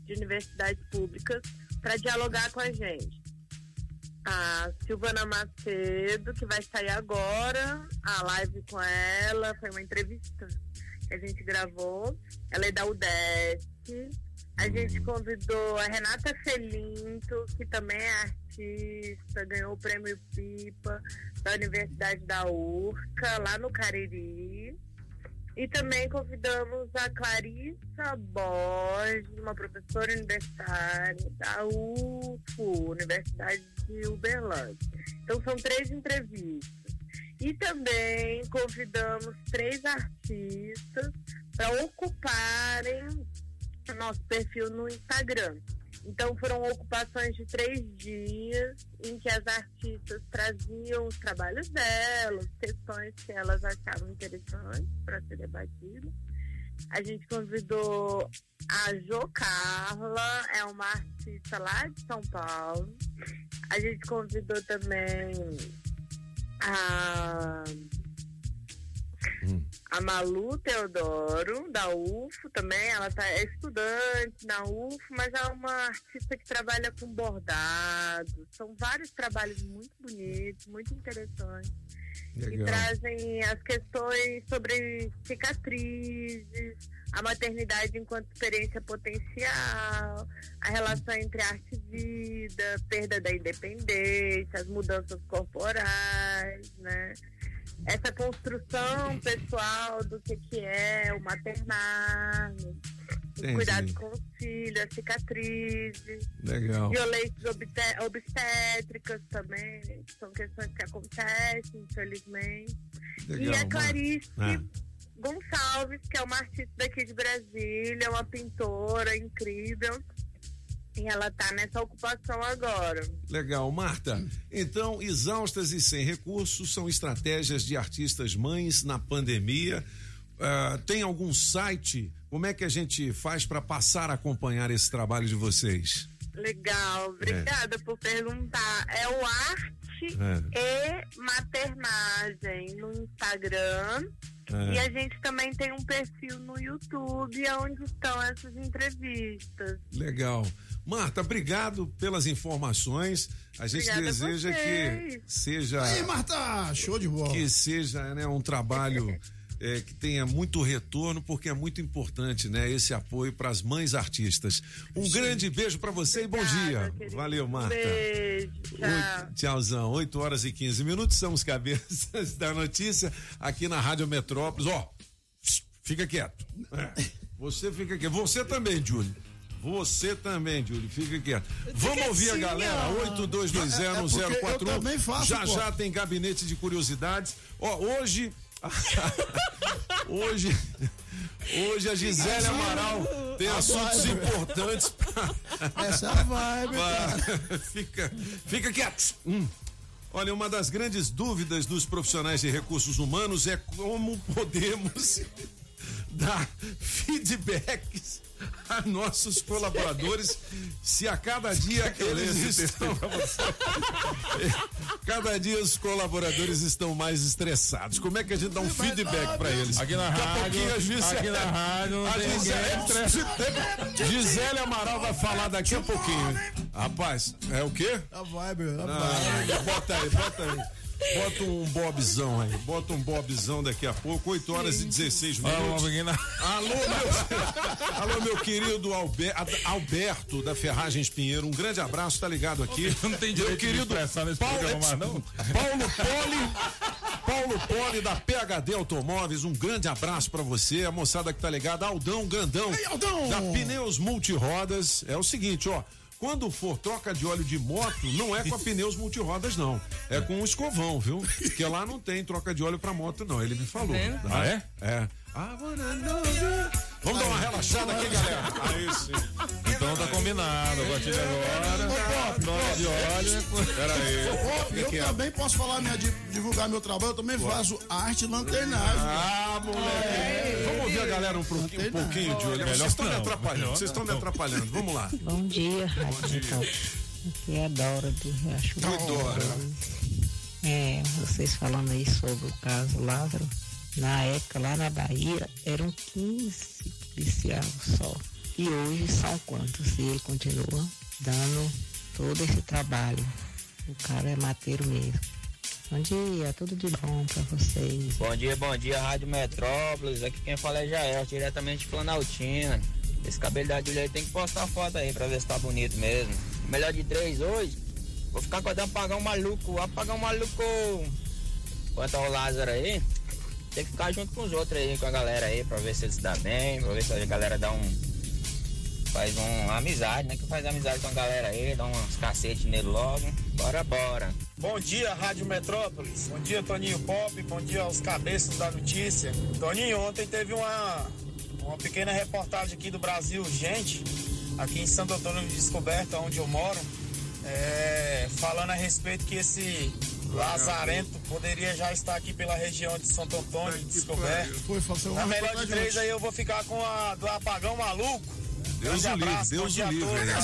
de universidades públicas para dialogar com a gente. A Silvana Macedo, que vai sair agora, a live com ela, foi uma entrevista que a gente gravou. Ela é da UDESC. A gente convidou a Renata Felinto, que também é artista, ganhou o prêmio Pipa da Universidade da URCA, lá no Cariri. E também convidamos a Clarissa Borges, uma professora universitária da UFO, Universidade de Uberlândia. Então são três entrevistas. E também convidamos três artistas para ocuparem o nosso perfil no Instagram. Então foram ocupações de três dias em que as artistas traziam os trabalhos delas, questões que elas achavam interessantes para ser debatidas. A gente convidou a Jo Carla, é uma artista lá de São Paulo. A gente convidou também a a Malu Teodoro, da UFO também, ela tá, é estudante na UFO, mas é uma artista que trabalha com bordado. São vários trabalhos muito bonitos, muito interessantes. E Legal. trazem as questões sobre cicatrizes, a maternidade enquanto experiência potencial, a relação entre arte e vida, perda da independência, as mudanças corporais, né? Essa construção pessoal do que, que é o maternar. Entendi. cuidado com os filhos, as cicatrizes. Legal. Violências obsté- obstétricas também, são questões que acontecem, infelizmente. Legal, e a mano. Clarice Ah. Gonçalves, que é uma artista daqui de Brasília, uma pintora incrível. E ela tá nessa ocupação agora. Legal, Marta. Então, exaustas e sem recursos são estratégias de artistas mães na pandemia. Ah, tem algum site? Como é que a gente faz para passar a acompanhar esse trabalho de vocês? Legal, obrigada por perguntar. É o Arte e Maternagem no Instagram. É. E a gente também tem um perfil no YouTube onde estão essas entrevistas. Legal. Marta, obrigado pelas informações. A gente Obrigada a deseja vocês. que seja. Aí, Marta, show de bola. Que seja né, um trabalho é, que tenha muito retorno, porque é muito importante, né? Esse apoio para as mães artistas. Um grande beijo para você e bom dia. Valeu, Marta. Beijo, tchau. Oi, tchauzão, 8 horas e 15 minutos, são os cabeças da notícia aqui na Rádio Metrópolis. Ó, fica quieto. É, você fica quieto. Você também, Júlio. Você também, Júlio, fica quieto. Vamos ouvir a galera, ó. 82201041. É, é porque eu também faço, já pô. já tem gabinete de curiosidades. Ó, hoje. hoje. Hoje a Gisele Amaral tem A assuntos vibe. importantes pra. Essa é vibe, Vai, fica, fica quieto. Hum. Olha, uma das grandes dúvidas dos profissionais de recursos humanos é como podemos dar feedbacks a nossos colaboradores se a cada dia eles estão cada dia os colaboradores estão mais estressados. Como é que a gente dá um feedback para eles? Aqui na a rádio, a Gisele, aqui na rádio a Gisele, Gisele Amaral vai falar daqui a pouquinho. Rapaz, é o quê? A vibe, a Ah, vibe. bota aí, bota aí. Bota um bobzão aí, bota um bobzão daqui a pouco, 8 horas e 16 Olha, minutos. Alô, meu, alô, meu querido Albe- Ad- Alberto da Ferragens Pinheiro, um grande abraço, tá ligado aqui. Não tem meu direito de querido expressar nesse Paulo, programa mais, não? Paulo Poli, Paulo Poli da PHD Automóveis, um grande abraço pra você, a moçada que tá ligada, Aldão Grandão, Ei, Aldão! da Pneus Multirodas. É o seguinte, ó. Quando for troca de óleo de moto, não é com a pneus multirodas, não. É com um escovão, viu? Porque lá não tem troca de óleo pra moto, não. Ele me falou. tá? Ah, é? É. Ah, Vamos dar uma relaxada aqui, galera. Aí sim. Então tá combinado. A partir de agora, troca de óleo. Pera aí. Ô, eu também posso falar minha di- divulgar meu trabalho, eu também faço arte lanternagem. Ah, moleque. Vamos ouvir a galera um pouquinho, um pouquinho de olho. Melhor Vocês estão me atrapalhando, vocês estão me atrapalhando. Vamos lá. Bom dia, Rádio Metrópolis. Aqui é a Dora do Riacho Dora. É, vocês falando aí sobre o caso Lázaro. Na época, lá na Bahia, eram 15 policiais só. E hoje são quantos? E ele continua dando todo esse trabalho. O cara é mateiro mesmo. Bom dia, tudo de bom pra vocês. Bom dia, bom dia, Rádio Metrópolis. Aqui quem fala é Jael, diretamente de Planaltina. Esse cabelo da Julia tem que postar foto aí pra ver se tá bonito mesmo. Melhor de três hoje. Vou ficar acordando apagar um maluco, apagar um maluco. Quanto ao Lázaro aí, tem que ficar junto com os outros aí, com a galera aí, pra ver se ele se dá bem, pra ver se a galera dá um. Faz um- uma amizade, né? Que faz amizade com a galera aí, dá uns cacete nele logo. Bora, bora. Bom dia, Rádio Metrópolis. Bom dia, Toninho Pop. Bom dia aos cabeças da notícia. Toninho, ontem teve uma, uma pequena reportagem aqui do Brasil Gente, aqui em Santo Antônio de Descoberta, onde eu moro, é, falando a respeito que esse Lazarento poderia já estar aqui pela região de Santo Antônio de Descoberta. Foi, fazer uma Na melhor de três aí eu vou ficar com a do apagão maluco. Deus o livre, Deus o livre, né?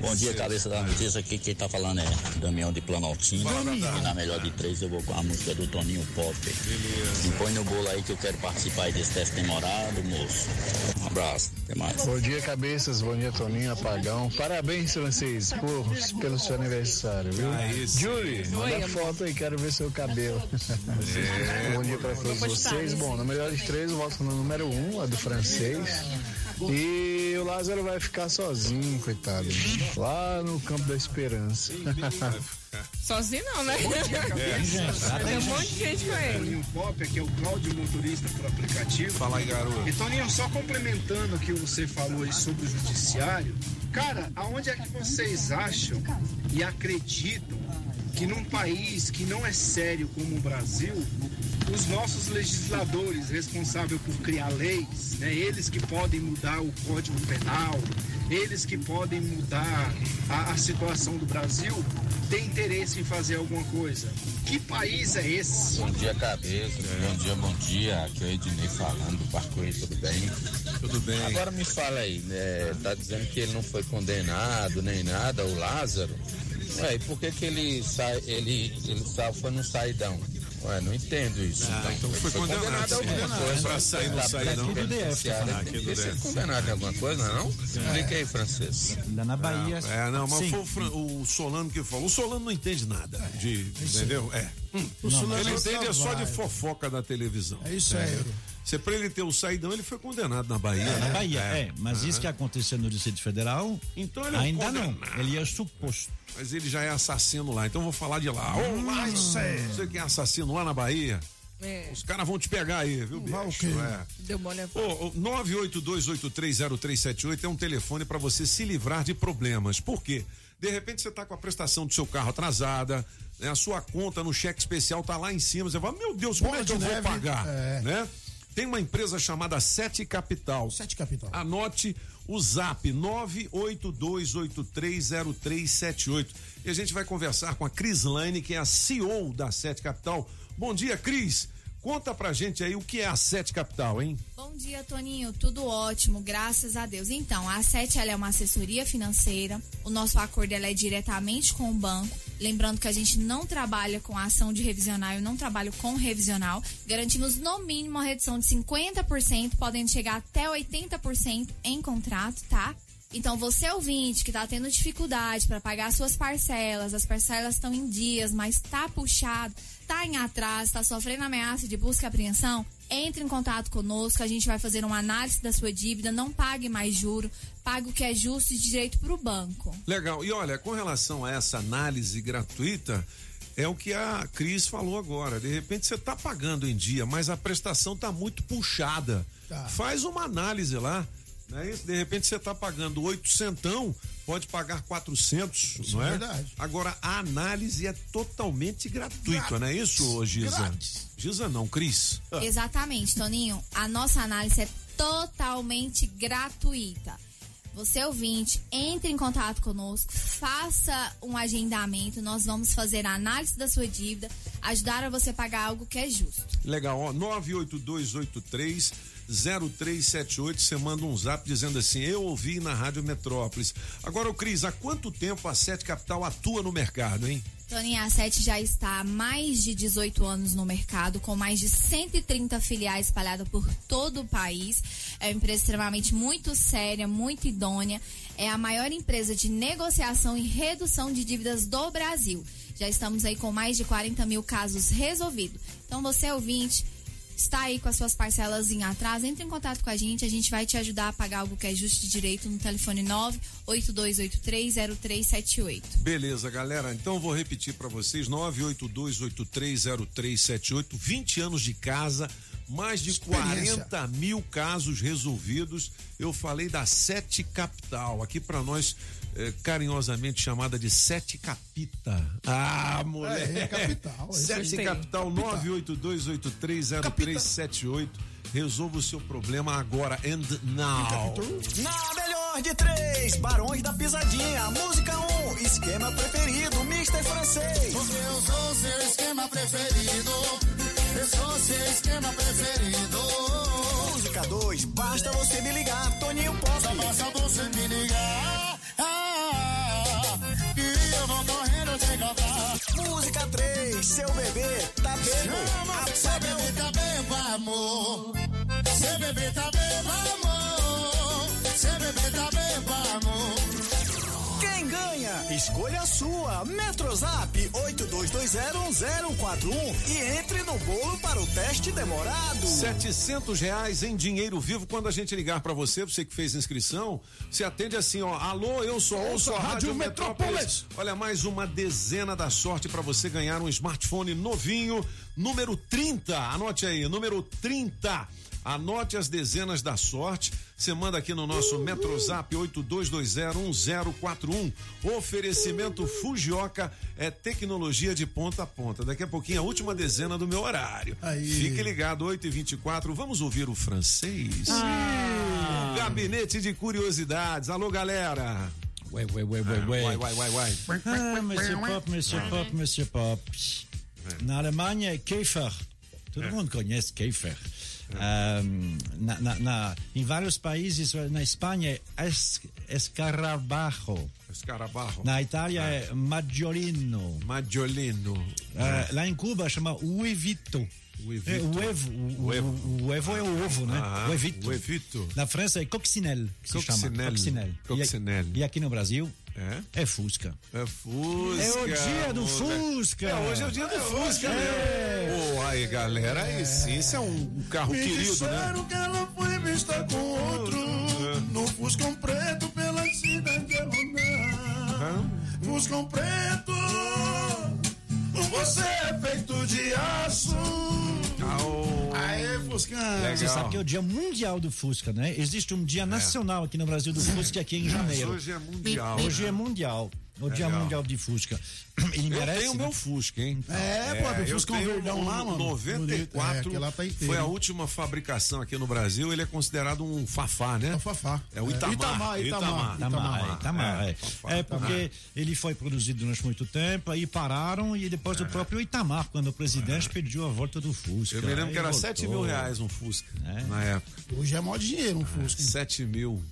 Bom dia, cabeça da notícia. Aqui quem tá falando é Damião de Planaltina. E na melhor de três eu vou com a música do Toninho Pop. Me põe no bolo aí que eu quero participar aí desse teste demorado, moço. Um abraço, até mais. Bom dia, cabeças. Bom dia, Toninho Apagão. Parabéns, francês, por, pelo seu aniversário, viu? Ah, isso. Julie, manda foto aí, quero ver seu cabelo. Bom dia pra todos vocês. Bom, na melhor de três, eu volto no número um, a do francês. E o Lázaro vai ficar sozinho, coitado. Lá no campo da esperança. Sozinho não, né? Cabeça. Tem um monte de gente com ele. Toninho Pop, aqui é o Cláudio, motorista por aplicativo. Fala aí, garoto. E Toninho, só complementando o que você falou aí sobre o judiciário, cara, aonde é que vocês acham e acreditam que num país que não é sério como o Brasil, os nossos legisladores responsáveis por criar leis, né, eles que podem mudar o Código Penal, eles que podem mudar a, a situação do Brasil, têm interesse em fazer alguma coisa. Que país é esse? Bom dia, cabeça. Bom dia, bom dia. Aqui é o Ednei falando do tudo bem? Tudo bem. Agora me fala aí, né? Tá dizendo que ele não foi condenado nem nada, o Lázaro. Ué, e por que que ele sai, ele, ele sa- foi no saidão? Ué, não entendo isso. Ah, então foi condenado, a alguma coisa. Pra sair no Tá saidão. Aqui do DF, tá ser DF. condenado em alguma coisa, não? Explica aí, francês. Lá na Bahia. É, não, mas Sim. foi o, Fran- o Solano que falou. O Solano não entende nada de. entendeu? É. Hum. O Solano ele é entende é só de fofoca da televisão. É isso aí. Se pra ele ter o saidão, ele foi condenado na Bahia, É, né? na Bahia, é. Mas Aham. isso que aconteceu no Distrito Federal, Então ele é ainda não. condenado. Ele é suposto. Mas ele já é assassino lá, então eu vou falar de lá. Ô, Hum, lá, isso é. você que é assassino lá na Bahia, É. os caras vão te pegar aí, viu, bicho? Vai o quê? É. Deu mole Ô, ô, 982830378 é um telefone para você se livrar de problemas. Por quê? De repente você tá com a prestação do seu carro atrasada, né? a sua conta no cheque especial tá lá em cima, você fala, meu Deus, como é que eu vou neve, pagar? é. Né? Tem uma empresa chamada Sete Capital. Sete Capital. Anote o zap 982830378. E a gente vai conversar com a Cris Lane, que é a CEO da Sete Capital. Bom dia, Cris. Conta pra gente aí o que é a Sete Capital, hein? Bom dia, Toninho. Tudo ótimo, graças a Deus. Então, a SET ela é uma assessoria financeira. O nosso acordo ela é diretamente com o banco. Lembrando que a gente não trabalha com ação de revisional, eu não trabalho com revisional. Garantimos no mínimo uma redução de 50%, podendo chegar até 80% em contrato, tá? Então, você ouvinte que está tendo dificuldade para pagar suas parcelas, as parcelas estão em dias, mas está puxado, está em atraso, está sofrendo ameaça de busca e apreensão, entre em contato conosco, a gente vai fazer uma análise da sua dívida, não pague mais juro, pague o que é justo e direito para o banco. Legal. E olha, com relação a essa análise gratuita, é o que a Cris falou agora. De repente você está pagando em dia, mas a prestação está muito puxada. Tá. Faz uma análise lá. Não é isso? De repente você está pagando oito centão, pode pagar 400, Isso não é é? verdade. Agora, a análise é totalmente gratuita, não é isso, Giza? Grátis. Giza não, Cris. Exatamente, Toninho. A nossa análise é totalmente gratuita. Você ouvinte, entre em contato conosco, faça um agendamento, nós vamos fazer a análise da sua dívida, ajudar a você pagar algo que é justo. Legal, ó, 98283 0378, você manda um zap dizendo assim: Eu ouvi na Rádio Metrópolis. Agora, ô Cris, há quanto tempo a Sete Capital atua no mercado, hein? Toninho, a Sete já está há mais de 18 anos no mercado, com mais de 130 filiais espalhadas por todo o país. É uma empresa extremamente muito séria, muito idônea. É a maior empresa de negociação e redução de dívidas do Brasil. Já estamos aí com mais de 40 mil casos resolvidos. Então, você ouvinte, está aí com as suas parcelas em atraso, entre em contato com a gente, a gente vai te ajudar a pagar algo que é justo de direito no telefone 982830378. Beleza, galera. Então eu vou repetir pra vocês: 982830378, 20 anos de casa, mais de Experiência. 40 mil casos resolvidos. Eu falei da Sete Capital, aqui pra nós. Eh, carinhosamente chamada de Sete Capita. Ah, moleque. É, é capital, Sete aí. Capital 982830378. Resolva o seu problema agora and now. Na melhor de três, Barões da Pisadinha. Música 1, um, esquema preferido, Mr. Francês. Eu sou seu esquema preferido. Eu sou seu esquema preferido. Música 2, basta você me ligar, Toninho Pop. Só basta você me ligar. Seu bebê tá bebo. Seu bebê tá bebo, amor. Seu bebê tá bebo, amor. Seu bebê tá Escolha a sua. Metrozap 82201041 e entre no bolo para o teste demorado. 700 reais em dinheiro vivo. Quando a gente ligar pra você, você que fez inscrição, você atende assim, ó. Alô, eu sou ouço a Rádio Metrópolis. Olha, mais uma dezena da sorte pra você ganhar um smartphone novinho, número 30. Anote aí, número 30. Anote as dezenas da sorte. Você manda aqui no nosso Metrozap 82201041. Oferecimento Fujioka é tecnologia de ponta a ponta. Daqui a pouquinho a última dezena do meu horário. Fique ligado, 8 e 24 Vamos ouvir o francês. Ah. Gabinete de curiosidades. Alô, galera. Ué, ué, ué, ué, ué. Uai, uai, uai, uai. Ah, Monsieur Pop, Monsieur Pop, Monsieur Pop. Na Alemanha é Käfer. Todo mundo conhece Käfer. Na, na- na- em vários países, na Espanha é es, escarabajo. Escarabarro. Na Itália é maggiolino. Maggiolino. Ah, lá em Cuba chama uevito. É, o evo, o, o, evo é o ovo, né? Ah, o evito. Na França é coccinelle. Coccinelle. Coccinelle. E, e aqui no Brasil É? é Fusca. É Fusca. É o dia do moleque. Fusca. É, hoje é o dia do Fusca, é. Pô, aí, galera, aí sim, isso é um, um carro Me querido, né? disseram que ela foi vista com outro No Fuscão Preto pela cidade a rodar Fuscão Preto Você é feito de aço Aê, Fuscão Você sabe que é o dia mundial do Fusca, né? Existe um dia nacional aqui no Brasil do Fusca aqui em janeiro. hoje é mundial, Hoje né? é mundial. O dia mundial de Fusca. Ele Eu merece. tenho o né? meu Fusca, hein? É, pô, eu Fuscão tenho verdão um lá, mano. 94 É, lá tá inteiro, foi a última fabricação aqui no Brasil. Ele é considerado um Fafá, né? É o Fafá. É o Itamar. Itamar, Itamar. Itamar, é, Itamar, é. Fafá, É porque ele foi produzido durante muito tempo, aí pararam e depois o próprio Itamar, quando o presidente pediu a volta do Fusca. Eu me lembro que era voltou. 7 mil reais um Fusca na época. Hoje é mó dinheiro um Fusca. 7 mil.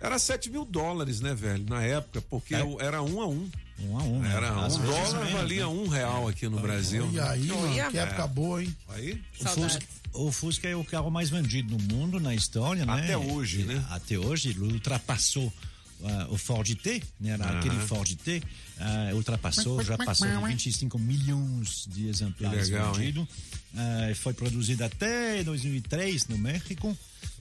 Era 7 mil dólares, né, velho? Na época, porque É. era um a um. Um a um. né? Era um Às vezes dólar menos, valia né? um real aqui no Brasil. E aí, mano, Olha. que época É. boa, hein? Aí? O Fusca, o Fusca é o carro mais vendido no mundo, na história, né? Até hoje, né? Até hoje, ele ultrapassou ah, o Ford T, né? Era Aham. Aquele Ford T, ah, ultrapassou, já passou de 25 milhões de exemplares legal, vendidos. Ah, foi produzido até 2003 no México.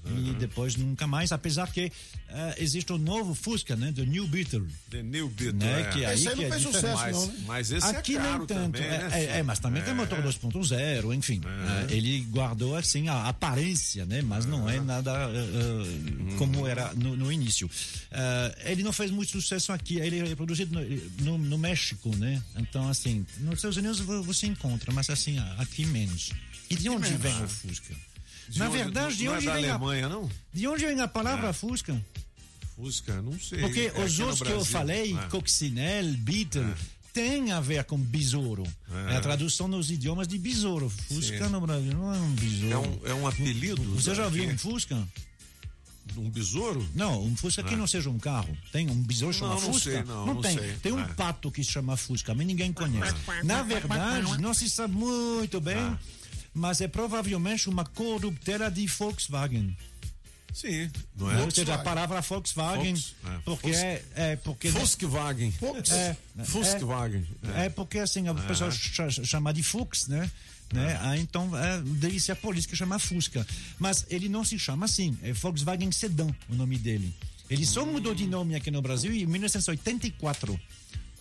E depois nunca mais, apesar que ah, existe o novo Fusca, né? Do New Beetle. The New Beetle, Né? é. Que aí Esse aí que não é fez sucesso, Mas, não, né? mas esse Aqui é caro nem tanto. também, é, né? é, é, mas também tem motor 2.0, enfim. É, ele guardou assim a aparência, né? Mas não é nada eh, como era no, no início. Eh, ele não fez muito sucesso aqui. Ele é produzido no, no, no México, né? Então assim, nos Estados Unidos vo- você encontra, mas assim aqui menos. E de onde vem o Fusca? De Na onde- verdade, de não é onde da vem a Alemanha, não? de onde vem a palavra Fusca? Fusca, não sei. Porque É os outros que eu falei, É. Coccinelle, Beetle, tem a ver com besouro. É. É, a tradução nos idiomas de besouro. Fusca Sim. no Brasil não é um besouro. É um, é um apelido? Você já viu um Fusca? Um besouro? Não, um Fusca que É. não seja um carro. Tem um besouro Não, chamado não Fusca? sei, não, não tem. sei. Tem um É. pato que se chama Fusca, mas ninguém conhece. Na verdade, não se sabe muito bem, Ah. Mas é provavelmente uma corruptela de Volkswagen. Sim, não é? Ou seja, a palavra Volkswagen, Volks- é, porque é, é porque Volkswagen. É, Volkswagen. É, é porque assim, a pessoa ch- chama de Fux, né? né? Ah, então, é, ser a polícia que chama Fusca. Mas ele não se chama assim, é Volkswagen Sedan o nome dele. Ele só mudou de nome aqui no Brasil em 1984.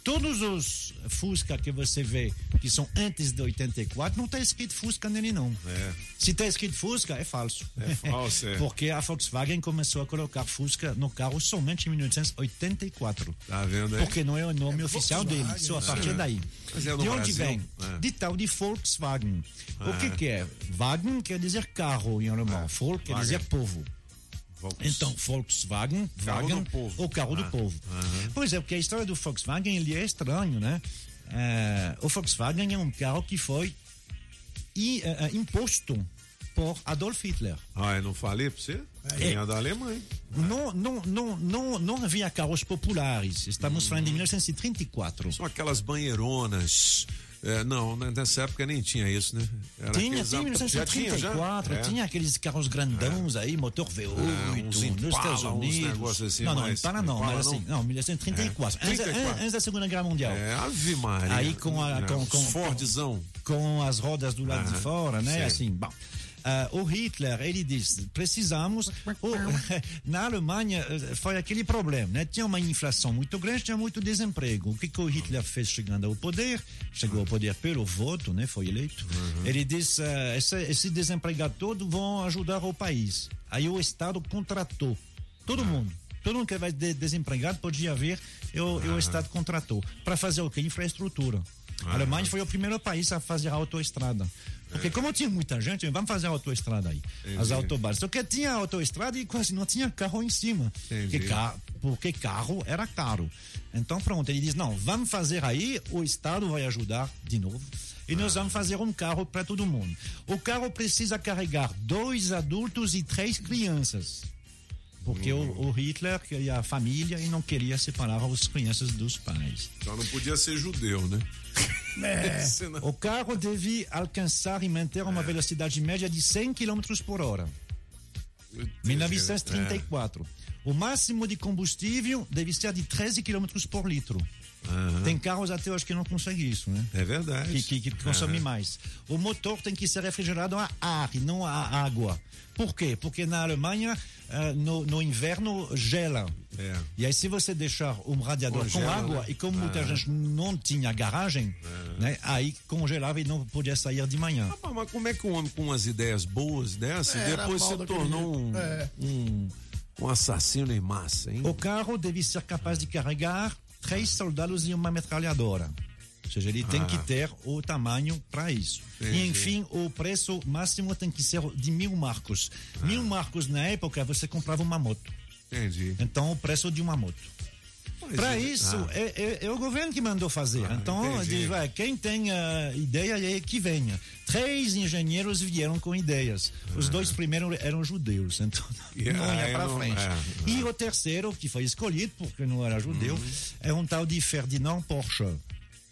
Todos os Fusca que você vê que são antes de 84, não está escrito Fusca nele, não. É. Se está escrito Fusca, é falso. É falso, é. Porque a Volkswagen começou a colocar Fusca no carro somente em 1984. Tá vendo aí? Porque não é o nome oficial dele, só a partir É. daí. É de onde Brasil? vem? É. De tal de Volkswagen. O É. que, que é? Wagen quer dizer carro em alemão. Volk quer dizer povo. Volks. Então, Volkswagen, Carro Wagen, povo. o carro Ah. do povo. Aham. Pois é, porque a história do Volkswagen ele é estranho, né? É, o Volkswagen é um carro que foi i- é, é, imposto por Adolf Hitler. Ah, eu não falei pra você? É da Alemanha. Não, não, não, não, não havia carros populares. Estamos falando de 1934. São aquelas banheironas É, não, né, nessa época nem tinha isso, né? Era Tinha, tinha, em ap- já tinha, já? 1934, É. tinha aqueles carros grandões aí, motor V8, É, nos Estados Unidos. assim, não, não, mas- Impala não, Impala mas assim, não? não, 1934, É, antes, 34. antes da Segunda Guerra Mundial. É, Ave Maria. Aí com a É, com, com, Fordzão. com as rodas do lado de fora, né? sei. Assim, bom. Ah, o Hitler, ele disse, precisamos. o- na Alemanha eh, foi aquele problema, né? Tinha uma inflação muito grande, tinha muito desemprego. O que, que o Hitler fez chegando ao poder? Chegou ao poder pelo voto, né? Foi eleito. Ele disse: ah, esse, esse desempregado todo vão ajudar o país. Aí o Estado contratou todo mundo. Todo mundo que vai de- desempregado podia vir e o, e o Estado contratou. Para fazer o quê? Infraestrutura. A Alemanha foi o primeiro país a fazer a autoestrada. Porque como tinha muita gente, vamos fazer a autoestrada aí. As Entendi. autobares. Só que tinha autoestrada e quase não tinha carro em cima. Porque, ca- porque carro era caro. Então pronto, ele diz, não, vamos fazer aí, o Estado vai ajudar de novo. E nós vamos fazer um carro para todo mundo. O carro precisa carregar dois adultos e três crianças. Porque o, o Hitler queria a família e não queria separar as crianças dos pais. Só não podia ser judeu, né? Senão- O carro deve alcançar e manter uma velocidade média de 100 km por hora. 1934. O máximo de combustível deve ser de 13 km por litro. Aham. Tem carros até hoje que não conseguem isso, né? É verdade. Que, que, que consomem Aham. mais. O motor tem que ser refrigerado a ar e não a água. Por quê? Porque na Alemanha, ah, no, no inverno, gela. É. E aí, se você deixar um radiador Congela, com água, né? e como muita Ah. gente não tinha garagem, né, aí congelava e não podia sair de manhã. Ah, mas como é que um homem com umas ideias boas dessas Era depois se tornou um. É. um, um assassino em massa, hein? O carro deve ser capaz de carregar três soldados e uma metralhadora. Ou seja, ele tem Ah. que ter o tamanho para isso. Entendi. E, enfim, o preço máximo tem que ser de mil marcos. Mil marcos na época você comprava uma moto. Entendi. Então, o preço de uma moto. Para é- isso, ah. é, é- é o governo que mandou fazer. então, entendi. diz, vai, quem tem a ideia é que venha. Três engenheiros vieram com ideias. Os dois primeiros eram judeus, então E não ia para não- frente. é, E o terceiro, que foi escolhido porque não era judeu, Uhum. é um tal de Ferdinand Porsche.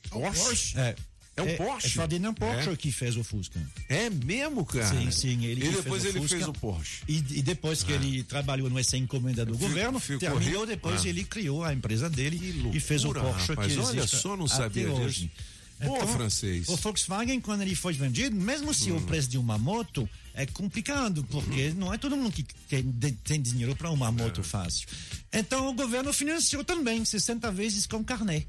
Porsche? É. É o Porsche? É Ferdinand Porsche É? que fez o Fusca. É mesmo, cara? Sim, sim. Ele e depois fez ele Fusca. fez o Porsche. E, e depois que ele trabalhou nessa encomenda do Fico- governo, fico terminou, rico. depois Ah. ele criou a empresa dele e fez o loucura, Porsche rapaz, que olha só, não sabia hoje. disso. Pô, francês. O Volkswagen, quando ele foi vendido, mesmo se Hum. o preço de uma moto é complicado, porque não é todo mundo que tem, tem dinheiro para uma É. moto fácil. Então o governo financiou também 60 vezes com carnê.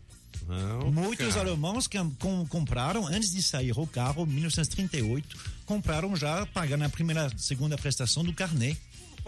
Não, Muitos cara. alemães que com- compraram, antes de sair o carro, em 1938, compraram já pagando a primeira, segunda prestação do carnê.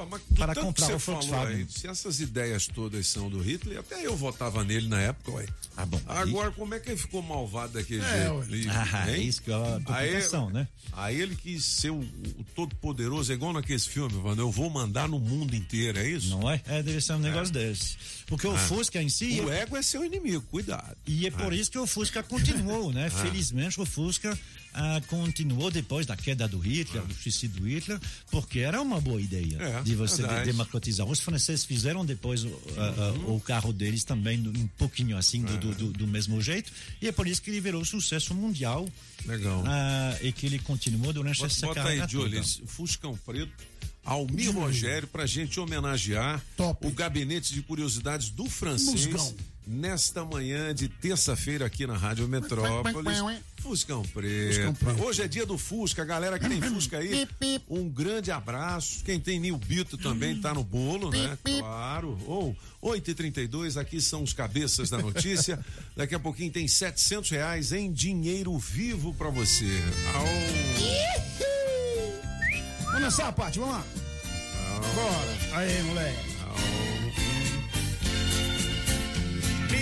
Pô, para comprar o Volkswagen. aí, se essas ideias todas são do Hitler, até eu votava nele na época, ué. Ah, bom. Agora, como é que ele ficou malvado daquele É, jeito? E- Ah, hein? isso que é a aí, né? Aí ele quis ser o, o todo-poderoso, é igual naqueles filmes, Wanda, eu vou mandar no mundo inteiro, é isso? Não é? É, deve ser um negócio desse. Porque o Ah. Fusca em si. O ego é seu inimigo, cuidado. E é por Ah. isso que o Fusca continuou, né? Ah. Felizmente o Fusca ah, continuou depois da queda do Hitler, do suicídio do Hitler, porque era uma boa ideia É, de você de- democratizar. Os franceses fizeram depois o, ah, o carro deles também um pouquinho assim, do, do, do- do mesmo jeito, e é por isso que ele virou sucesso mundial. Legal. ah, e que ele continuou durante Bota, essa bota carreira aí, Júlio, toda. esse Fuscão Preto, Almir Rogério, pra gente homenagear o gabinete de curiosidades do francês Musgão. Nesta manhã de terça-feira aqui na Rádio Metrópolis. Fuscão Preto. Fuscão Preto. Hoje é dia do Fusca, galera que tem Fusca aí, um grande abraço. Quem tem Nil Bito também tá no bolo, né? Claro. Ou 8h32, aqui são os cabeças da notícia. Daqui a pouquinho tem 700 reais em dinheiro vivo pra você. Au. Vamos dançar, Paty, vamos lá. Bora. Aí, moleque.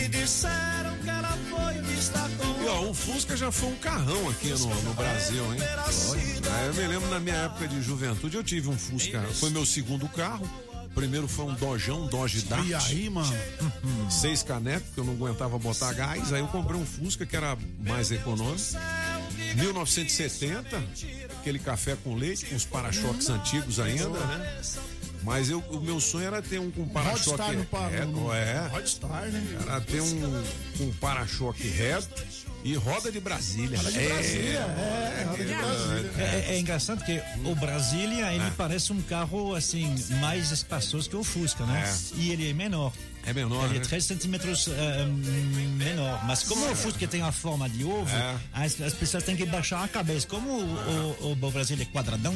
Me disseram que ela foi vista com E ó, o Fusca já foi um carrão aqui no, no Brasil, hein? Ah, eu me lembro na minha época de juventude, eu tive um Fusca, foi meu segundo carro. Primeiro foi um Dojão, um Dodge Dart. E aí, mano? Seis canecos, que eu não aguentava botar gás. Aí eu comprei um Fusca que era mais econômico. 1970, aquele café com leite, com os para-choques antigos ainda, né? Mas eu, o meu sonho era ter um com para-choque Rodstar no par- reto. no- É, Rodstar, né? era ter um, um para-choque reto E roda de Brasília. Roda de Brasília, é, roda de Brasília. É, é engraçado que o Brasília, ele É. parece um carro, assim, mais espaçoso que o Fusca, né? É. E ele é menor. É menor, Ele né? é 3 centímetros menor. Mas como o Fusca tem a forma de ovo, É. as, as pessoas têm que baixar a cabeça. Como o, o, o Brasília é quadradão,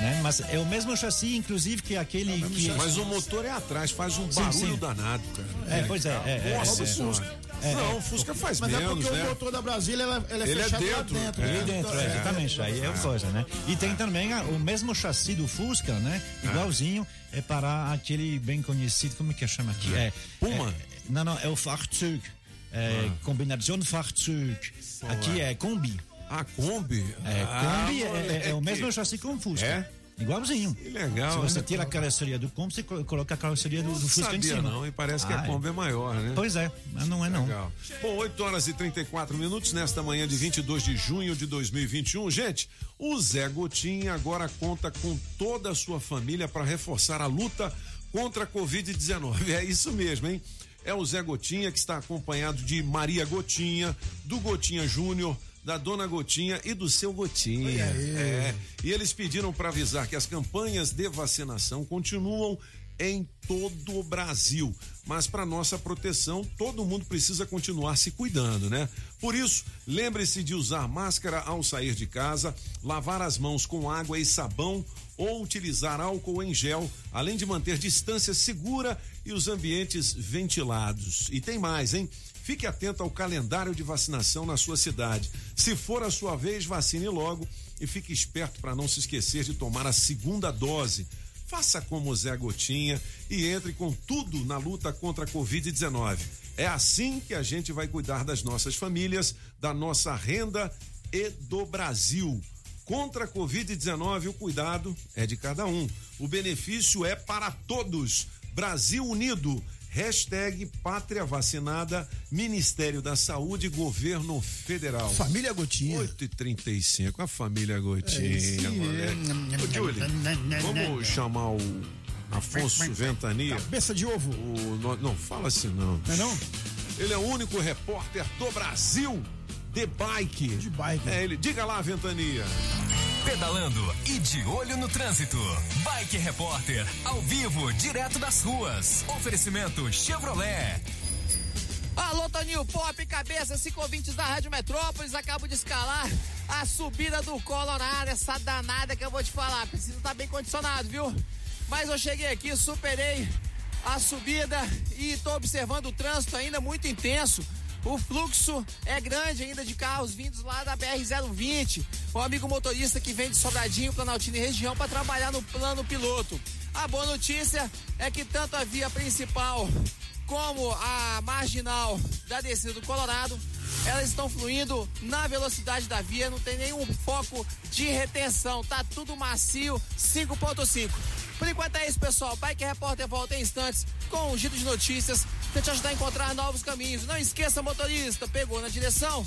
né? Mas é o mesmo chassi, inclusive, que aquele que... Mas o motor é atrás, faz um Sim, barulho sim. danado, cara. É, pois é, é, é, Nossa é, é. senhora. É, Não, é. o Fusca faz Mas é menos, porque né? o motor da Brasília ele é, ele é Ele é fechado dentro. lá dentro. É. né? Ali dentro, é, exatamente. Aí é coisa, né? E tem também a- o mesmo chassi do Fusca, né? Igualzinho, é para aquele bem conhecido, como é que chama aqui? É, Puma? é- não, não, é o Fahrzeug. É, Combinação Fahrzeug. Aqui é Kombi. Ah, Kombi? É, Ah, Kombi é- é, é o mesmo chassi o Fusca. É? Igualzinho. Que legal, Se você né? tira a carroceria do Kombi, você co- coloca a carroceria do, do Não Fusca em cima. não, e parece que Ah, a Kombi é maior, né? Pois é, mas não é não. Legal. Bom, 8 horas e 34 minutos nesta manhã de 22 de junho de 2021. Gente, o Zé Gotinha agora conta com toda a sua família para reforçar a luta contra a Covid-19. É isso mesmo, hein? É o Zé Gotinha que está acompanhado de Maria Gotinha, do Gotinha Júnior, da Dona Gotinha e do seu Gotinha. É. E eles pediram para avisar que as campanhas de vacinação continuam em todo o Brasil. Mas para nossa proteção, todo mundo precisa continuar se cuidando, né? Por isso, lembre-se de usar máscara ao sair de casa, lavar as mãos com água e sabão ou utilizar álcool em gel, além de manter distância segura e os ambientes ventilados. E tem mais, hein? Fique atento ao calendário de vacinação na sua cidade. Se for a sua vez, vacine logo e fique esperto para não se esquecer de tomar a segunda dose. Faça como o Zé Gotinha e entre com tudo na luta contra a Covid-19. É assim que a gente vai cuidar das nossas famílias, da nossa renda e do Brasil. Contra a Covid-19, o cuidado é de cada um. O benefício é para todos. Brasil Unido. Hashtag Pátria Vacinada, Ministério da Saúde, Governo Federal. Família Gotinha. 8 e 35 a família É Gotinha, aí. moleque. Ô, Júlio, vamos chamar o Afonso Ventania? Cabeça de ovo. O, no- não, fala assim não. Não é não? Ele é o único repórter do Brasil de bike. De bike. É ele. Diga lá, Ventania. Pedalando e de olho no trânsito. Bike Repórter, ao vivo, direto das ruas. Oferecimento Chevrolet. Alô, Toninho Pop, cabeça, cinco ouvintes da Rádio Metrópolis, acabo de escalar a subida do Colorado, essa danada que eu vou te falar, precisa estar bem condicionado, viu? Mas eu cheguei aqui, superei a subida e tô observando o trânsito ainda muito intenso. O fluxo é grande ainda de carros vindos lá da BR-020. O amigo motorista que vem de Sobradinho, Planaltina e região para trabalhar no plano piloto. A boa notícia é que tanto a via principal como a marginal da descida do Colorado, elas estão fluindo na velocidade da via, não tem nenhum foco de retenção, tá tudo macio, 5.5. Por enquanto é isso, pessoal. Bike Repórter volta em instantes com um giro de notícias pra te ajudar a encontrar novos caminhos. Não esqueça, motorista, pegou na direção?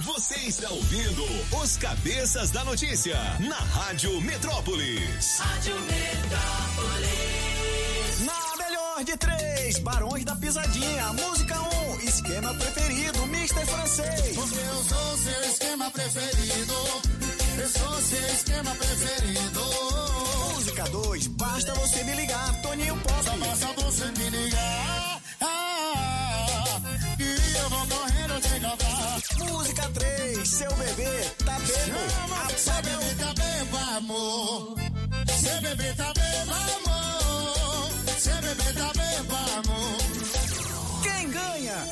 Você está ouvindo os Cabeças da Notícia na Rádio Metrópolis. Rádio Metrópolis. Na melhor de três, Barões da Pisadinha. Música 1, um, esquema preferido, Mr. Francês. Porque eu sou seu esquema preferido. Eu sou seu esquema preferido. Música 2, basta você me ligar, Toninho Pop. Só basta você me ligar. Ah, e eu vou correndo te encontrar. Música 3, seu bebê tá bebo. Chama, seu é bebê tá bebo, amor. Seu bebê tá bebo, amor. Seu bebê tá bebo, amor.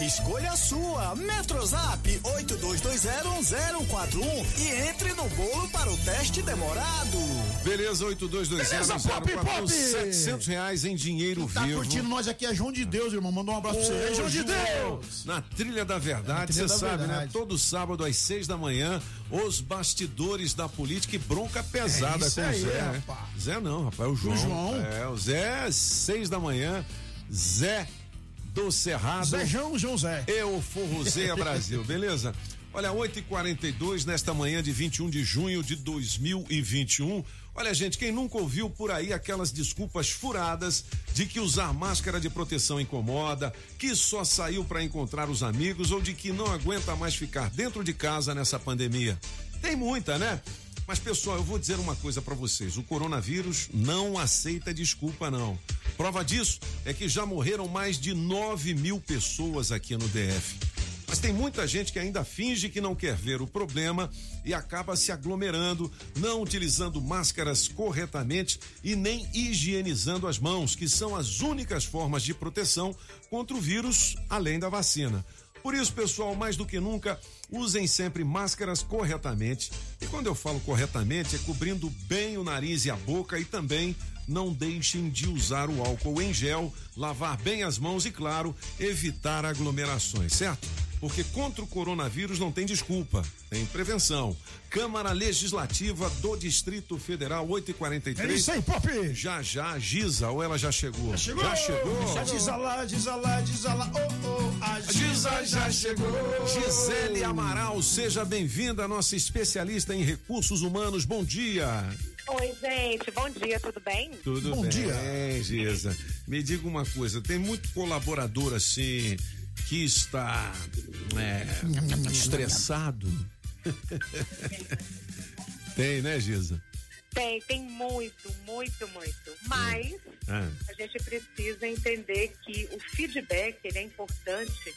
Escolha a sua. Metrozap 82201041 e entre no bolo para o teste demorado. Beleza, 8220 Beleza, Pop, Pop. 700 reais em dinheiro Tá vivo. curtindo nós aqui, é João de Deus, irmão. Mandou um abraço pra você. Ô, Ei, João de Deus! Na Trilha da Verdade, você sabe, né? Verdade. Todo sábado às seis da manhã, os bastidores da política e bronca pesada É com o Zé. né? rapaz. Zé não, rapaz, é o João. João. É, o Zé, seis da manhã, Zé do Cerrado. João, João Zé. Eu Forrozeia Brasil, beleza? Olha, 8h42 nesta manhã de 21 de junho de 2021. Olha, gente, quem nunca ouviu por aí aquelas desculpas furadas de que usar máscara de proteção incomoda, que só saiu para encontrar os amigos ou de que não aguenta mais ficar dentro de casa nessa pandemia? Tem muita, né? Mas pessoal, eu vou dizer uma coisa para vocês: o coronavírus não aceita desculpa, não. Prova disso é que já morreram mais de 9 mil pessoas aqui no DF. Mas tem muita gente que ainda finge que não quer ver o problema e acaba se aglomerando, não utilizando máscaras corretamente e nem higienizando as mãos, que são as únicas formas de proteção contra o vírus, além da vacina. Por isso, pessoal, mais do que nunca, usem sempre máscaras corretamente. E quando eu falo corretamente, é cobrindo bem o nariz e a boca e também não deixem de usar o álcool em gel, lavar bem as mãos e, claro, evitar aglomerações, certo? Porque contra o coronavírus não tem desculpa, tem prevenção. Câmara Legislativa do Distrito Federal, 8h43. É isso aí, Pop! Já já, Giza, ou ela já chegou? Já chegou! Já chegou? Já diz lá, diz lá, diz lá, oh, oh, a Giza já chegou! Gisele Amaral, seja bem-vinda, nossa especialista em recursos humanos. Bom dia. Oi, gente, bom dia, tudo bem? Tudo Bom bem, dia. Giza. Me diga uma coisa, tem muito colaborador assim que está é, estressado? tem, né, Giza? Tem, tem muito, muito, muito. Mas Ah. a gente precisa entender que o feedback ele é importante,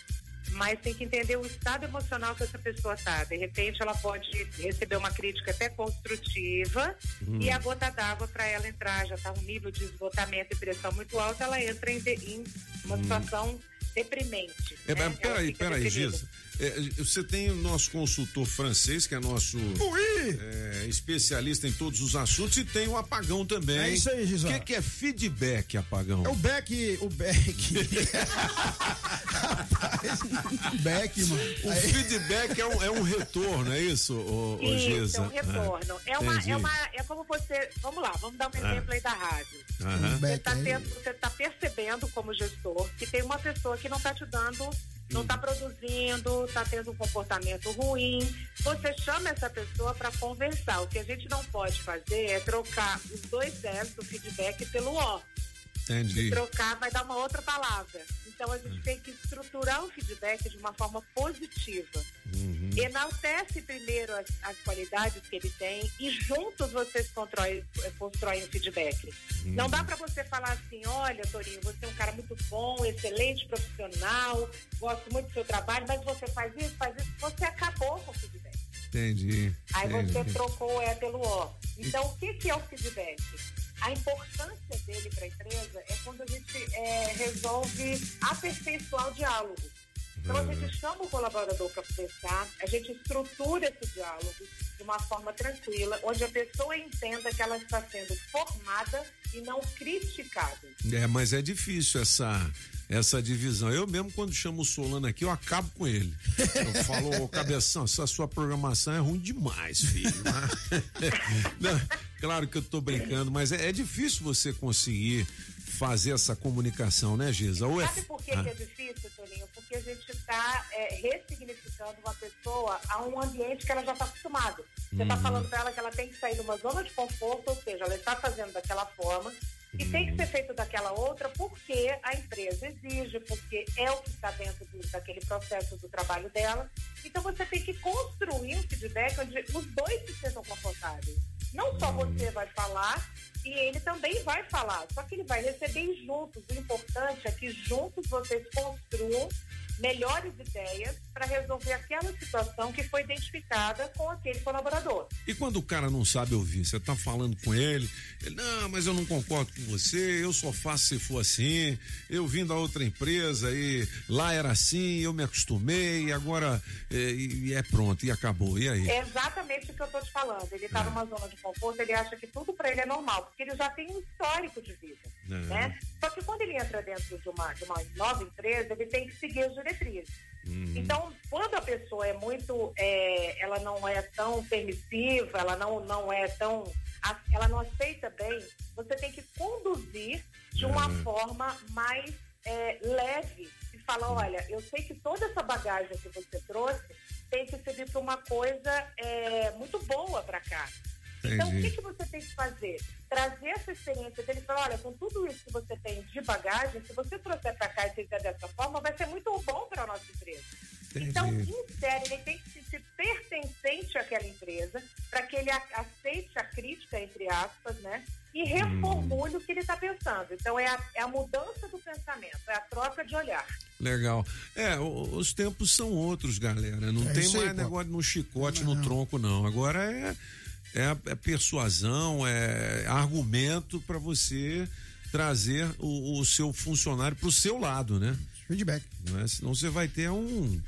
mas tem que entender o estado emocional que essa pessoa tá. De repente, ela pode receber uma crítica até construtiva Hum. e a gota d'água para ela entrar já tá um nível de esgotamento e pressão muito alto, ela entra em, de- em uma Hum. situação deprimente. É, né? peraí, peraí, deprimida. É, você tem o nosso consultor francês, que é nosso é, especialista em todos os assuntos, e tem o apagão também. É isso aí, Giza. O que, que é feedback, apagão? É o Beck, o Beck. Rapaz, Beck, mano. O feedback é um, é um retorno, é isso, ô, ô Isso, Giza? é um retorno. É, uma, entendi. é uma, é como você, vamos lá, vamos dar um Ah. exemplo aí da rádio. Aham. Você está você tá percebendo como gestor que tem uma pessoa que não está te dando, não está produzindo, está tendo um comportamento ruim. Você chama essa pessoa para conversar. O que a gente não pode fazer é trocar os dois L's do feedback pelo O. Entendi. Trocar vai dar uma outra palavra. Então a gente tem que estruturar o feedback de uma forma positiva. Uhum. Enaltece primeiro as, as qualidades que ele tem e juntos vocês constroem, constroem o feedback. Não dá para você falar assim, olha, Torinho, você é um cara muito bom, excelente profissional, gosto muito do seu trabalho, mas você faz isso, faz isso, você acabou com o feedback. Entendi. Aí entendi. você trocou o E pelo O. Então, o que, que é o feedback? A importância dele para a empresa é quando a gente é, resolve aperfeiçoar o diálogo. Então, a gente chama o colaborador para conversar, a gente estrutura esse diálogo de uma forma tranquila, onde a pessoa entenda que ela está sendo formada e não criticada. É, mas é difícil essa essa divisão. Eu mesmo, quando chamo o Solano aqui, eu acabo com ele. Eu falo, ô cabeção, essa sua programação é ruim demais, filho. Não, claro que eu tô brincando, mas é, é difícil você conseguir fazer essa comunicação, né, Giza? Ou é- Sabe por que, Ah, que é difícil, Toninho? Porque a gente está ressignificando uma pessoa a um ambiente que ela já está acostumada. Você está Uhum. falando para ela que ela tem que sair de uma zona de conforto, ou seja, ela está fazendo daquela forma e tem que ser feito daquela outra porque a empresa exige, porque é o que está dentro do- daquele processo do trabalho dela. Então você tem que construir um feedback onde os dois se sintam confortáveis. Não só você vai falar e ele também vai falar, só que ele vai receber juntos. O importante é que juntos vocês construam melhores ideias para resolver aquela situação que foi identificada com aquele colaborador. E quando o cara não sabe ouvir, você tá falando com ele, ele, não, mas eu não concordo com você, eu só faço se for assim, eu vim da outra empresa e lá era assim, eu me acostumei, agora é, e é pronto, e acabou, e aí? É exatamente o que eu estou te falando. Ele está numa zona de conforto, ele acha que tudo para ele é normal, porque ele já tem um histórico de vida. É. Né? Só que quando ele entra dentro de uma, de uma nova empresa, ele tem que seguir as diretrizes. Uhum. Então, quando a pessoa é muito, é, ela não é tão permissiva, ela não, não é tão, ela não aceita bem, você tem que conduzir de uma Uhum. forma mais é, leve e falar, olha, eu sei que toda essa bagagem que você trouxe tem que servir para uma coisa é, muito boa para cá. Então, o que, Entendi. que você tem que fazer? Trazer essa experiência dele e falar, olha, com tudo isso que você tem de bagagem, se você trouxer para cá e fizer dessa forma, vai ser muito bom para a nossa empresa. Então, insere, ele tem que se sentir pertencente àquela empresa, para que ele aceite a crítica, entre aspas, né? E reformule o que ele está pensando. Então, é a, é a mudança do pensamento, é a troca de olhar. Legal. É, o- os tempos são outros, galera. Não É tem aí, mais pô. negócio no chicote, no tronco, não. Agora é, é, é persuasão, é argumento para você trazer o, o seu funcionário para o seu lado, né? Feedback. Não é? Senão você vai ter um.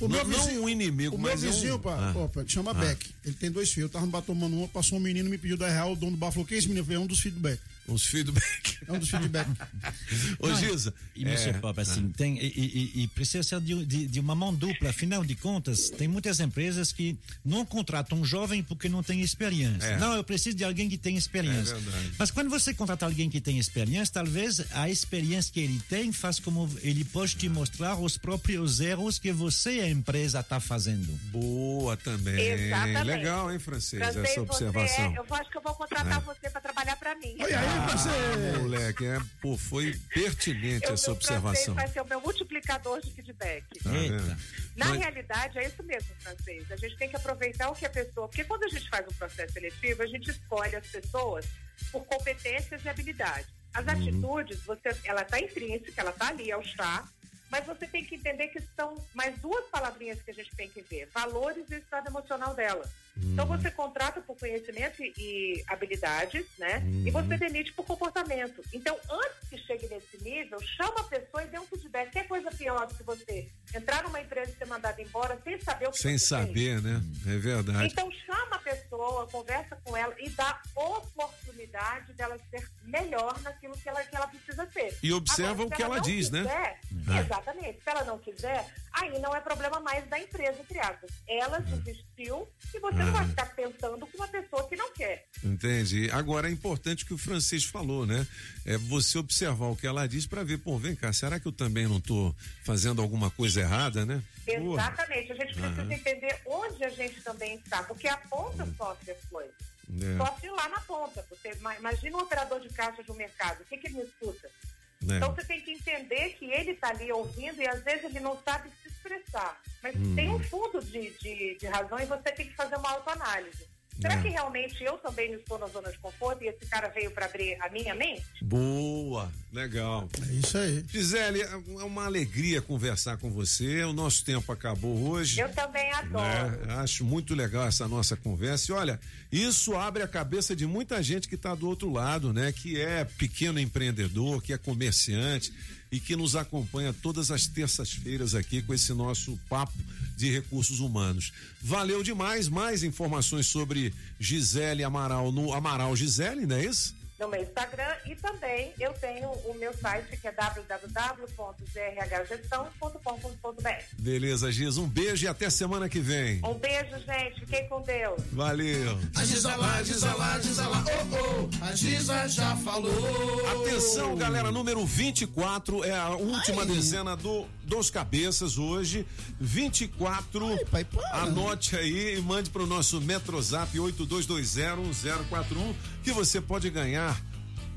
O não, meu não vizinho- um inimigo, O meu mas é vizinho, um. pá, Ah. opa, chama Ah. Beck. Ele tem dois filhos. Eu tava tomando uma, passou um menino me pediu 10 reais. O dono do bar falou: Que é esse menino? Eu falei, É um dos feedback. Os feedback. É um dos feedback. Ô, Giza. E, é, Pop, assim, tem, e, e- e precisa ser de, de- de uma mão dupla. Afinal de contas, tem muitas empresas que não contratam um jovem porque não tem experiência. É. Não, eu preciso de alguém que tem experiência. É verdade. Mas quando você contrata alguém que tem experiência, talvez a experiência que ele tem faz como ele pode te mostrar os próprios erros que você, a empresa, está fazendo. Boa também. Exatamente. Legal, hein, francês, Francês, essa observação. Você é, eu acho que eu vou contratar você para trabalhar para mim. Ah, moleque, é, pô, foi pertinente Eu- essa observação. vai ser o meu multiplicador de feedback. Tá vendo? Na Mas- realidade, é isso mesmo, francês. A gente tem que aproveitar o que a pessoa. Porque quando a gente faz um processo seletivo, a gente escolhe as pessoas por competências e habilidades. As Uhum. atitudes, você, ela está intrínseca, ela está ali, ao estar, mas você tem que entender que são mais duas palavrinhas que a gente tem que ver: valores e estado emocional dela. Então Uhum. você contrata por conhecimento e, habilidades, né? Uhum. E você demite por comportamento. Então, antes que chegue nesse nível, chama a pessoa e dê um feedback. Que é coisa pior do que você entrar numa empresa e ser mandado embora sem saber o que Sem saber, né? É verdade. então chama a pessoa, conversa com ela e dá oportunidade dela ser melhor naquilo que ela, que ela precisa ser. E observa Agora, o que ela não diz, né? quiser, É. Exatamente. Se ela não quiser, aí não é problema mais da empresa, entre aspas. Ela desistiu e você não vai Ah. ficar tentando com uma pessoa que não quer. Entendi. Agora é importante o que o francês falou, né? É você observar o que ela diz para ver, pô, vem cá, será que eu também não tô fazendo alguma coisa errada, né? Exatamente. A gente precisa Aham. entender onde a gente também está, porque a ponta sofre as coisas. É. Sofre lá na ponta. Você ima- imagina um operador de caixa de um mercado, o que, que ele escuta? É. Então você tem que entender que ele está ali ouvindo e às vezes ele não sabe se expressar. Mas Hum. tem um fundo de, de, de razão e você tem que fazer uma autoanálise. Será É. que realmente eu também não estou na zona de conforto e esse cara veio para abrir a minha mente? Boa, legal. É isso aí. Gisele, é uma alegria conversar com você. O nosso tempo acabou hoje. Eu também adoro. né? Acho muito legal essa nossa conversa. E olha, isso abre a cabeça de muita gente que está do outro lado, né? Que é pequeno empreendedor, que é comerciante e que nos acompanha todas as terças-feiras aqui com esse nosso papo de recursos humanos. Valeu demais. Mais informações sobre Gisele Amaral no Amaral Gisele, não é isso? No meu Instagram e também eu tenho o meu site que é www.grhgestão.com.br. Beleza, Giz. Um beijo e até semana que vem. Um beijo, gente. Fiquem com Deus. Valeu. A Giza lá, Giza lá, Giza lá, oh, oh, a Giza já falou. Atenção, galera, número 24 é a última dezena do dos cabeças hoje. 24. anote aí e mande para o nosso Metrozap 82201041 que você pode ganhar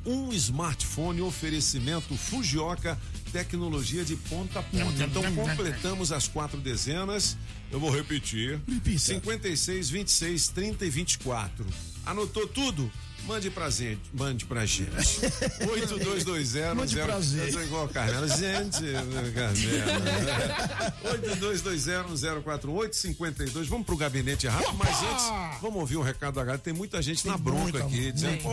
um smartphone oferecimento Fujioka tecnologia de ponta a ponta. Então completamos as quatro dezenas. Eu vou repetir. 56, 26, 30 e 24. Anotou tudo? Mande pra gente, mande pra gente. 8220 Mande zero- prazer. Eu sou igual a Carmela. Gente, Carmela. né? 8220104852. Vamos pro gabinete rápido, mas antes, vamos ouvir o recado da galera. Tem muita gente na bronca aqui, dizendo, tem. pô,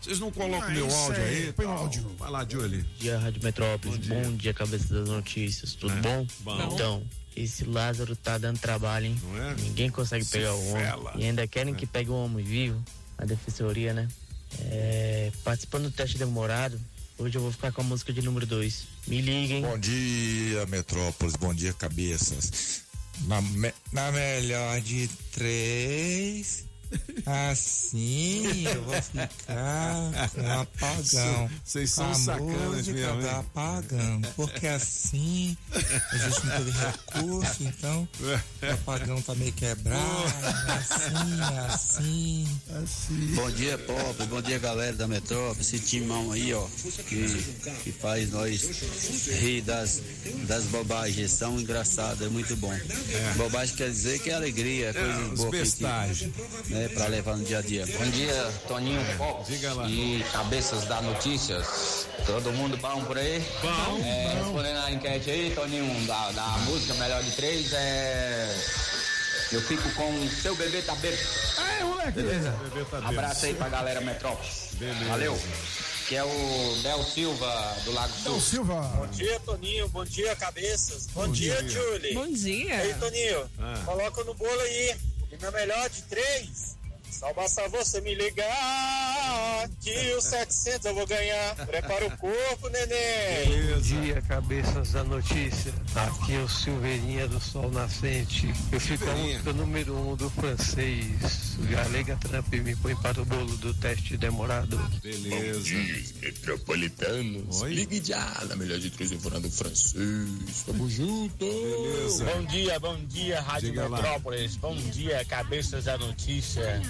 vocês não colocam Ah, meu áudio aí, aí? põe o áudio. Vai lá, Julie. Bom dia, Rádio Metrópolis. Bom dia, Cabeça das Notícias. Tudo É. bom? Bom. Então, esse Lázaro tá dando trabalho, hein? Ninguém consegue é? Se pegar o homem. fela. E ainda querem que pegue o homem vivo. A defensoria, né? É, participando do teste demorado, hoje eu vou ficar com a música de número 2. Me liguem. Bom dia, Metrópolis. Bom dia, cabeças. Na, me- na melhor de três, assim eu vou ficar com o apagão. Vocês são a sacanas mesmo, hein? apagão. Porque assim a gente não teve recurso, então o apagão tá meio quebrado. Assim, assim. Bom dia, Pop. Bom dia, galera da Metrópole. Esse timão aí, ó, que, que faz nós rir das, das bobagens. São engraçados, é muito bom. Bobagem quer dizer que é alegria, é coisa os boa que- bestagens. Né, pra levar no dia a dia. Bom dia, Toninho Pop e cabeças da notícias. Todo mundo bom por aí? Bom. É, respondendo a enquete aí, Toninho, da, da música Melhor de Três, é. Eu fico com Seu Bebê Tá Bebo. É, moleque. Beleza? Bebê tá. Abraço aí pra galera Metrópolis. Beleza. Valeu. Que é o Del Silva, do Lago Sul. Del Silva. Bom dia, Toninho. Bom dia, cabeças. Bom, Bom dia, dia. Julie. Bom dia. Aí, Toninho. Ah. Coloca no bolo aí. E meu melhor de três. Só basta você me ligar. Que os 700 eu vou ganhar. Prepara o corpo, neném. Bom dia, cabeças da notícia. Aqui é o Silveirinha do Sol Nascente. Eu fico a música número um do francês. Galega Trump me põe para o bolo do teste demorado. Beleza. metropolitanos. Oi? Ligue já na melhor de três temporada francês. Tamo junto. Beleza. Bom dia, bom dia, Rádio Diga lá. Metrópolis. Bom dia, cabeças da notícia.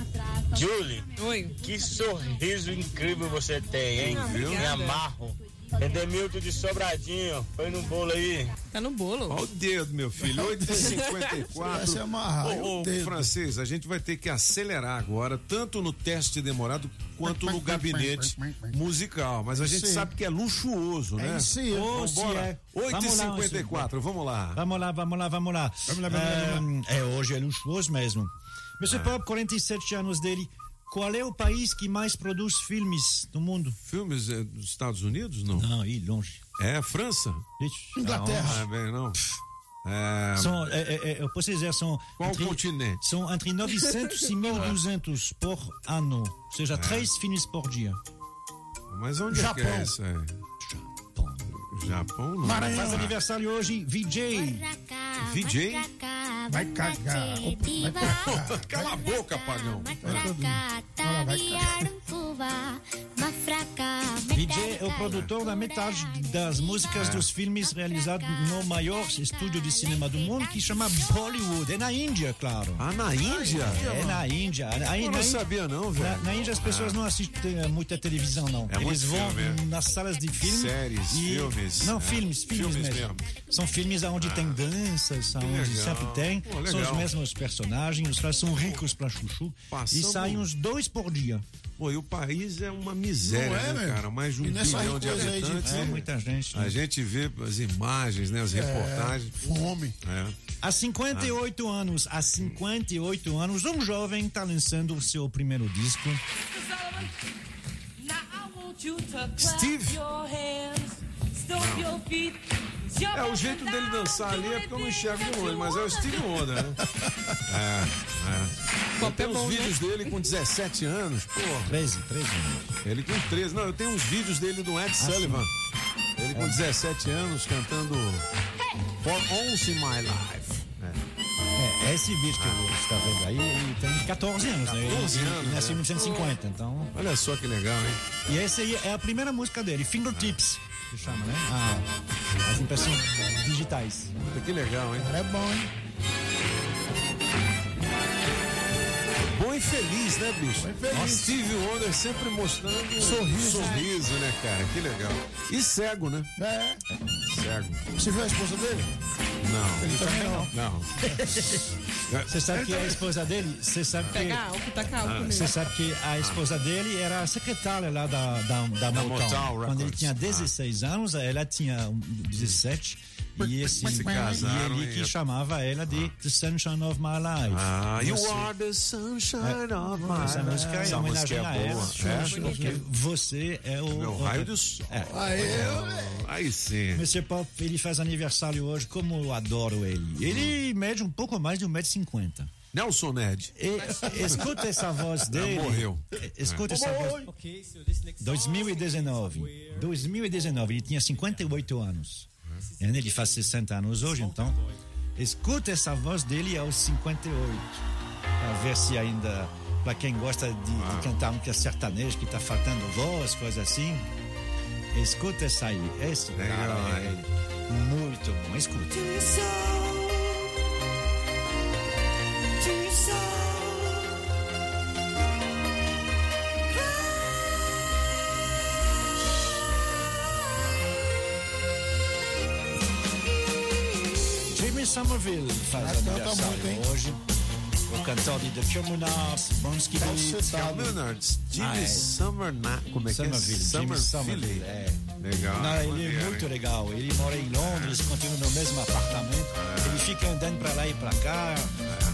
Julie, Oi. que sorriso incrível você tem, hein? Ah, Me amarro. Edemilton de Sobradinho, põe no bolo aí. Tá no bolo. Olha o dedo, meu filho. 8h54. Essa é amarrar, é Ô, o ô, francês, a gente vai ter que acelerar agora, tanto no teste demorado quanto no gabinete musical. Mas a gente Sim. sabe que é luxuoso, né? É isso aí. Oh, Vambora. é. Vamos lá, 8h54, vamos lá. Vamos lá, vamos lá, vamos lá. Vamos lá, vamos lá, vamos É, é, hoje é luxuoso mesmo. Monsieur Pop, 47 anos dele. Qual é o país que mais produz filmes no mundo? Filmes é, dos Estados Unidos, não? Não, aí longe. É França? Ixi, Inglaterra. É bem, não. É, São, é, é, é, eu posso dizer, são. Qual continente? São entre 900 e 1200 por ano. Ou seja, três filmes por dia. mas onde é que é Japão. isso? Japão, não. Maranhão. Faz aniversário hoje, VJ. VJ? Vai cagar. Vai cagar. Cala a boca, pagão. VJ é o produtor da metade das músicas dos filmes realizados no maior estúdio de cinema do mundo, que chama Bollywood. É na Índia, claro. Ah, na Índia? É na Índia. Eu não sabia, não, velho. Na, na Índia as pessoas não assistem muita televisão, não. É Eles vão filme. nas salas de filme. Séries, filmes. Não, É. filmes, filmes, Filmes mesmo. mesmo. São filmes onde tem danças, onde sempre tem. Pô, são os mesmos personagens, os caras são ricos pra chuchu. Passamos- E saem uns dois por dia. Pô, e o país é uma miséria, Não é, né, cara? Mais de um E nessa bilhão de habitantes. É muita gente. A né? gente vê as imagens, né? As reportagens. Fome. É. Há 58 anos, há 58 anos, um jovem está lançando o seu primeiro disco. Steve. É, o jeito dele dançar ali é porque eu não enxergo de longe, mas é o Steve Wonder, né? É, é. Eu é tenho né? vídeos dele com 17 anos, pô. 13, 13 anos. Ele com 13. Não, eu tenho uns vídeos dele do Ed Sullivan. Ele com 17 anos cantando For Once in My Life. É. É, esse vídeo que você está vendo aí, ele tem 14 anos, né? 14 ele, anos, ele nasceu em é. 1950, então. Olha só que legal, hein? E essa aí é a primeira música dele, Fingertips, que chama, né? Ah, as impressões digitais. Que legal, hein? É bom, hein? Bom e feliz, né, bicho? Bom e feliz. Ó, Steve Wonder sempre mostrando Sorriso. sorriso, né, cara? Que legal. E cego, né? É. Cego. Você viu a esposa dele? Não. Ele também não. Não. Você sabe que a esposa dele, você sabe que álcool, álcool nele. você sabe que a esposa dele era a secretária lá da, da, da, Da Motown. Motown Quando ele tinha 16 anos, ela tinha um, 17. E, esse, Se casaram e ele e- que chamava ela de The Sunshine of My Life. Ah, you Você- are the sunshine of my Essa música é life. em homenagem música é ela. boa. É? Porque você é o. Meu o- raio do sol. É. Aí sim. Monsieur Pop, ele faz aniversário hoje, como eu adoro ele. Ele mede um pouco mais de 1,50m. Nelson Ned. Escuta essa voz dele. morreu. Escuta essa voz. 2019. 2019, ele tinha 58 anos. Ele faz 60 anos hoje, então. Escuta essa voz dele aos 58. Pra ver se ainda. Pra quem gosta de, de cantar um que é sertanejo, que tá faltando voz, coisa assim. Escuta essa aí. Esse cara é muito bom. Escuta. Jimmy Somerville faz canta aniversário muito, hein? hoje. O cantor de The Communards, Bonsky Beats. Communards, Jimmy Ah, é. Summerna, como é que é? Somerville, Jimmy Somerville, é. Legal. Não, ele é muito hein? legal. Ele mora em Londres, continua no mesmo apartamento. Ele fica andando pra lá e pra cá.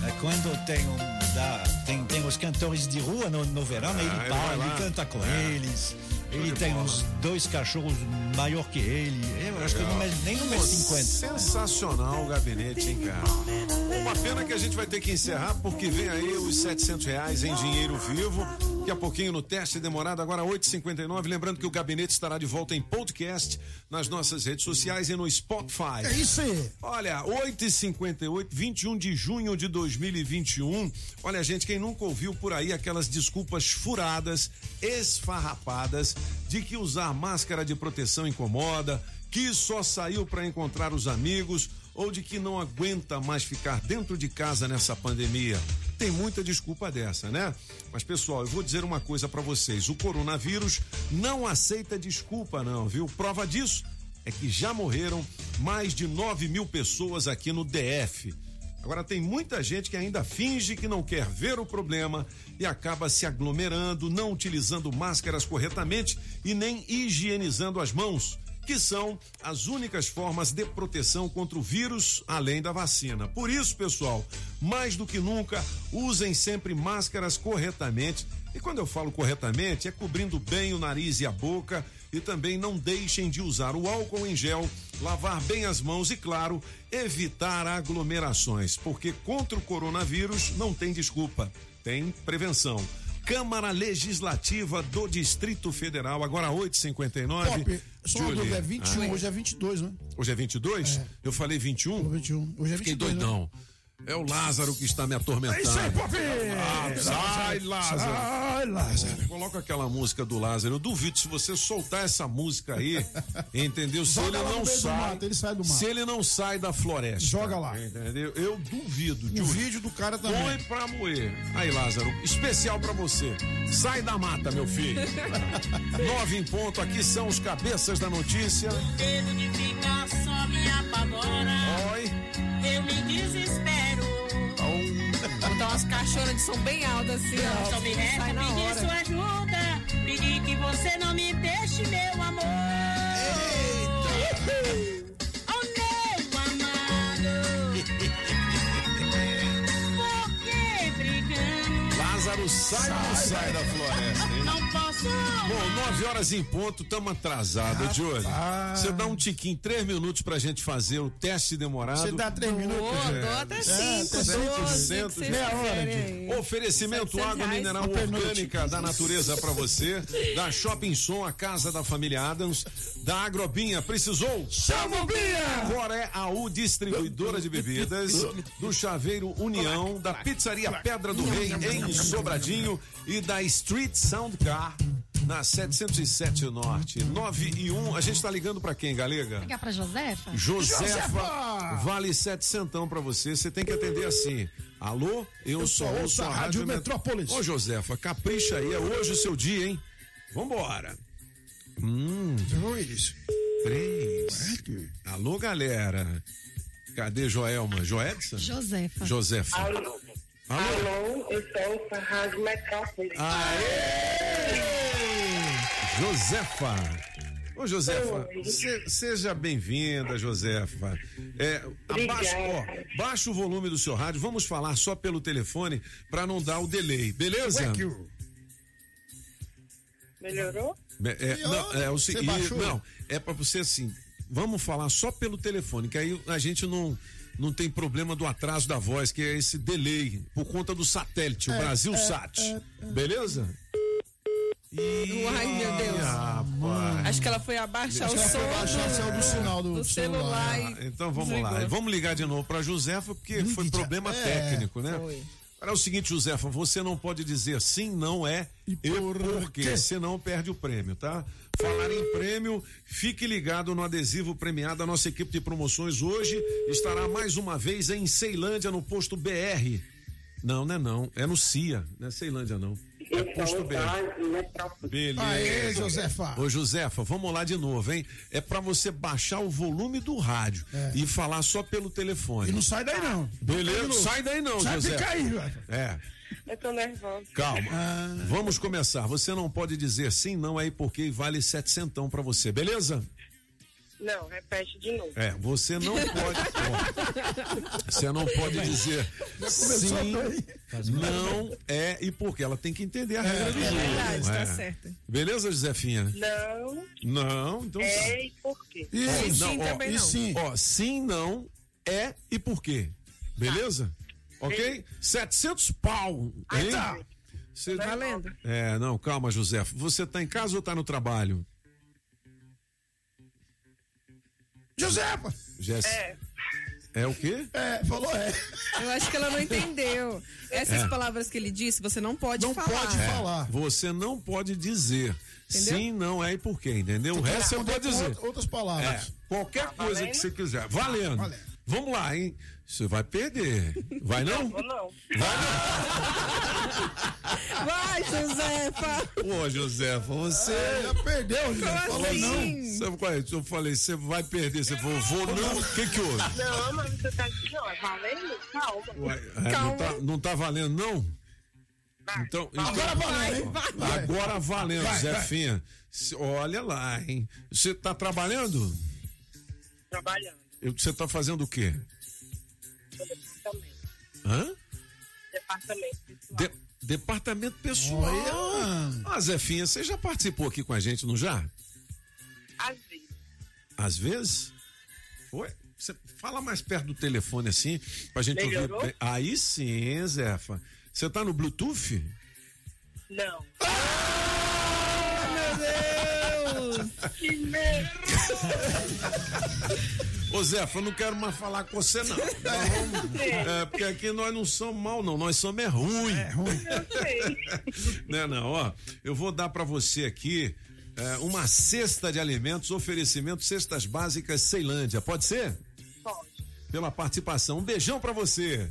É, Quando tem, um, dá- tem, tem os cantores de rua no, no verão, ele para, ele canta com É. eles. Ele tem bola. uns dois cachorros maior que ele. Eu acho que Legal. não é- nem no Pô, mês 50. Sensacional o gabinete, hein, cara? Uma pena que a gente vai ter que encerrar porque vem aí os 700 reais em dinheiro vivo. Daqui a pouquinho no teste demorado, agora 8h59. Lembrando que o gabinete estará de volta em podcast nas nossas redes sociais e no Spotify. É isso aí. Olha, 8h58, 21 de junho de 2021. Olha, gente, quem nunca ouviu por aí aquelas desculpas furadas, esfarrapadas, de que usar máscara de proteção incomoda, que só saiu para encontrar os amigos ou de que não aguenta mais ficar dentro de casa nessa pandemia. Tem muita desculpa dessa, né? Mas pessoal, eu vou dizer uma coisa para vocês: o coronavírus não aceita desculpa, não, viu? Prova disso é que já morreram mais de 9 mil pessoas aqui no DF. Agora tem muita gente que ainda finge que não quer ver o problema e acaba se aglomerando, não utilizando máscaras corretamente e nem higienizando as mãos, que são as únicas formas de proteção contra o vírus, além da vacina. Por isso, pessoal, mais do que nunca, usem sempre máscaras corretamente. E quando eu falo corretamente, é cobrindo bem o nariz e a boca e também não deixem de usar o álcool em gel, lavar bem as mãos e, claro, evitar aglomerações, porque contra o coronavírus não tem desculpa, tem prevenção. Câmara Legislativa do Distrito Federal, agora 8h59. Pop, só uma dúvida, é 21, Ah. hoje é 22, né? Hoje é 22? Eu falei 21? 21. Hoje é 22. Fiquei doidão. É o Lázaro que está me atormentando. É isso aí, Pop! Ah, sai, Lázaro. Sai, Lázaro. Coloca aquela música do Lázaro. Eu duvido se você soltar essa música aí, entendeu? Se Joga ele não sai, mato, ele sai do mato. se ele não sai da floresta. Joga lá. Entendeu? Eu duvido. O Júlio. vídeo do cara também. Põe pra moer. Aí, Lázaro, especial pra você. Sai da mata, meu filho. Nove em ponto, aqui são os cabeças da notícia. Medo de ficar só me apavora. Oi. Caixonas de som bem altas assim, ó. Só me resta Sai pedir hora. sua ajuda. Pedir que você não me deixe, meu amor. Oh, meu amado. Por que brigamos? Lázaro sai ou não sai da floresta. Bom, nove horas em ponto, estamos atrasados, Júlio. Você dá um tiquinho, três minutos pra gente fazer o teste demorado. Você dá três minutos? Ô, dou até cinco, É, doze, que vocês meia hora Oferecimento 700 água reais. mineral orgânica da natureza pra você, da Shopping Som, a casa da família Adams, da Agrobinha, precisou? Chama o Binha! Coré AU Distribuidora de Bebidas, do Chaveiro União, da Pizzaria Pedra do Rei em Sobradinho e da Street Sound Car na 707 Norte. 9 e 1. A gente tá ligando pra quem, Galega? Ligar pra Josefa? Josefa, vale 700 pra você. Você tem que atender assim. Alô, eu, Eu sou só ouço ouço a Rádio Rádio Met- Metrópolis. Ô, Josefa, capricha aí. É hoje o seu dia, hein? Vambora. Hum. Dois. Três. Alô, galera. Cadê Joelma? Joedson? Josefa. Josefa. Alô? Alô, eu sou a Rádio Metrópole. Josefa. Ô, Josefa, se- seja bem-vinda, Josefa. É, abaixa, ó, baixa o volume do seu rádio, vamos falar só pelo telefone para não dar o delay, beleza? Melhorou? É, não, é o seguinte, não, é para você assim, vamos falar só pelo telefone, que aí a gente não não tem problema do atraso da voz, que é esse delay por conta do satélite, o É, Brasil é, Sat. é, Beleza? Ai, meu Deus. Rapaz. Acho que ela foi abaixar o som foi abaixar o som do sinal do celular. e Então vamos lá. desligou. Vamos ligar de novo para Josefa, porque foi problema É, técnico, né? foi. Agora é o seguinte, Josefa, você não pode dizer sim, não é e por quê, senão perde o prêmio, tá? Falar em prêmio, fique ligado no adesivo premiado. A nossa equipe de promoções hoje estará mais uma vez em Ceilândia, no posto BR. Não, não é não, é no CIA, não é Ceilândia não. É posto BR. Beleza. Aê, Josefa. Ô, Josefa, vamos lá de novo, hein? É pra você baixar o volume do rádio e falar só pelo telefone. E não sai daí não. Beleza? Sai daí não, Sai, Josefa. fica aí, velho. É. Eu tô nervosa. Calma. Vamos começar. Você não pode dizer sim, não aí porque vale setecentão pra você, beleza? Não, repete de novo. É, você não pode. você não pode dizer sim, não é e porque ela tem que entender a regra do é jogo. verdade, tá é. certa. Beleza, Josefinha? Não. Não, então. É e por quê? Ó, E sim ó, também e não. sim. Ó, sim, não, é e por quê? Beleza? Ok? 700 pau. Hein? tá. Valendo. É, não, calma, José. Você tá em casa ou tá no trabalho? Josefa! Jess... É. É o quê? É, falou é. Eu acho que ela não entendeu. Essas É. palavras que ele disse, você não pode falar. É, Você não pode dizer Entendeu? sim, não é e por quê, entendeu? O resto você pode dizer. outra- outras palavras. É, qualquer Tá coisa que você quiser. Valendo. Valendo. Vamos lá, hein? Você vai perder. Vai não? Vou não. Vai, Josefa! Pô, Josefa, você. É, já perdeu, já Como falou assim? não. Sabe qual é? Eu falei, você vai perder. Você falou, vou não. O que que houve? Não, mas você tá aqui, não, é valendo? Calma. É, não, tá, não tá valendo, não? Então, Agora então- valendo, hein? Vai. Agora valendo, Vai, vai. Zefinha. Olha lá, hein? Você tá trabalhando? Trabalhando. Você tá fazendo o quê? Departamento. Hã? Departamento pessoal. De- departamento pessoal. Ah, Zefinha, você já participou aqui com a gente, não já? Às vezes. Às vezes? Oi? Você fala mais perto do telefone assim, pra gente Melhorou? ouvir. Aí sim, Zefa. Você tá no Bluetooth? Não. Meu Deus! Que medo! Ô Zefa, eu não quero mais falar com você, não. Vamos- é, porque aqui nós não somos mal, não. Nós somos é ruim. É ruim. Eu sei. Né, não, ó. Eu vou dar pra você aqui é, uma cesta de alimentos, oferecimento cestas básicas Ceilândia. Pode ser? Pode. Pela participação. Um beijão pra você.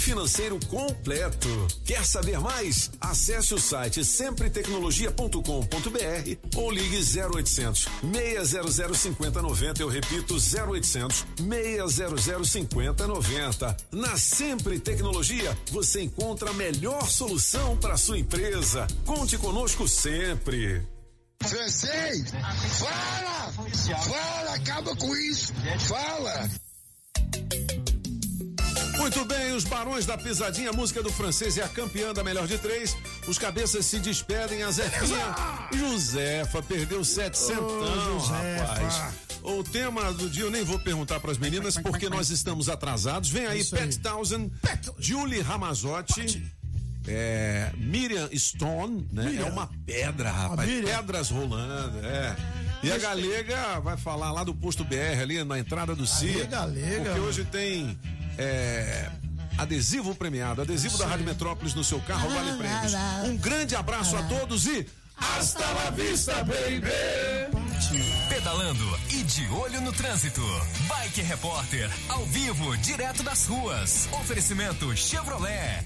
financeiro completo. Quer saber mais? Acesse o site sempretecnologia.com.br ou ligue 0800 600 5090. Eu repito, 0800 600 5090. Na Sempre Tecnologia, você encontra a melhor solução para sua empresa. Conte conosco sempre. Francês, fala! Fala, acaba com isso! Fala! Muito bem, os Barões da Pisadinha, música do francês é a campeã da melhor de três. Os cabeças se despedem, a Zefinha. Josefa perdeu sete centão, rapaz. O tema do dia eu nem vou perguntar para as meninas porque nós estamos atrasados. Vem aí Isso. Pat Townsend, Julie Ramazotti. É, Miriam Stone, né? Miriam. É uma pedra, rapaz. Pedras rolando, é. E a Galega vai falar lá do posto BR ali na entrada do CIA. Galega, Porque hoje tem é, adesivo premiado, adesivo da Rádio Metrópolis no seu carro, vale prêmios. Um grande abraço a todos e hasta la vista, baby! Pedalando e de olho no trânsito. Bike Repórter, ao vivo, direto das ruas. Oferecimento Chevrolet.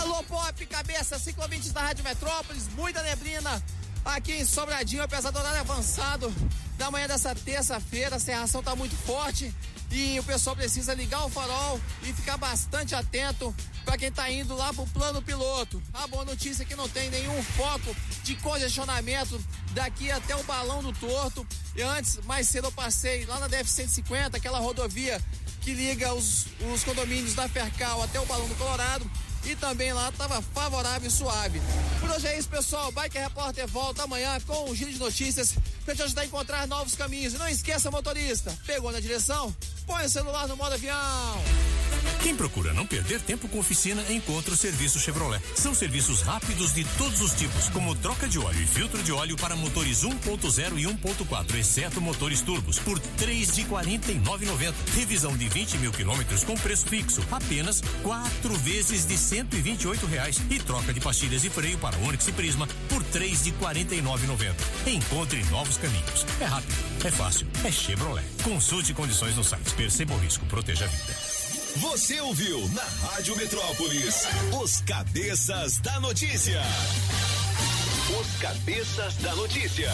Alô, Pop, cabeça, ciclovintes da Rádio Metrópolis, muita neblina aqui em Sobradinho, apesar do horário avançado da manhã dessa terça-feira, a serração tá muito forte e o pessoal precisa ligar o farol e ficar bastante atento para quem tá indo lá pro plano piloto. A boa notícia é que não tem nenhum foco de congestionamento daqui até o balão do torto. E antes, mais cedo eu passei lá na DF-150, aquela rodovia que liga os, os condomínios da Fercal até o Balão do Colorado. E também lá estava favorável e suave. Por hoje é isso, pessoal. Bike Repórter volta amanhã com um giro de notícias para te ajudar a encontrar novos caminhos. E não esqueça, motorista, pegou na direção? Põe o celular no modo avião. Quem procura não perder tempo com oficina, encontra o serviço Chevrolet. São serviços rápidos de todos os tipos, como troca de óleo e filtro de óleo para motores 1.0 e 1.4, exceto motores turbos, por três de quarenta Revisão de 20 mil quilômetros com preço fixo, apenas quatro vezes de cento e reais. E troca de pastilhas e freio para Onix e Prisma por três de quarenta Encontre novos caminhos. É rápido, é fácil, é Chevrolet. Consulte condições no site. Perceba o risco, proteja a vida. Você ouviu na Rádio Metrópolis os cabeças da notícia. Os cabeças da notícia.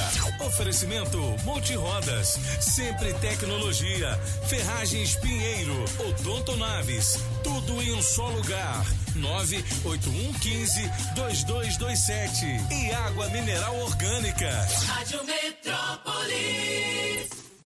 Oferecimento Multirodas, sempre tecnologia, Ferragens Pinheiro, Odonto Naves, tudo em um só lugar. 98115 2227 e água mineral orgânica. Rádio Metrópolis.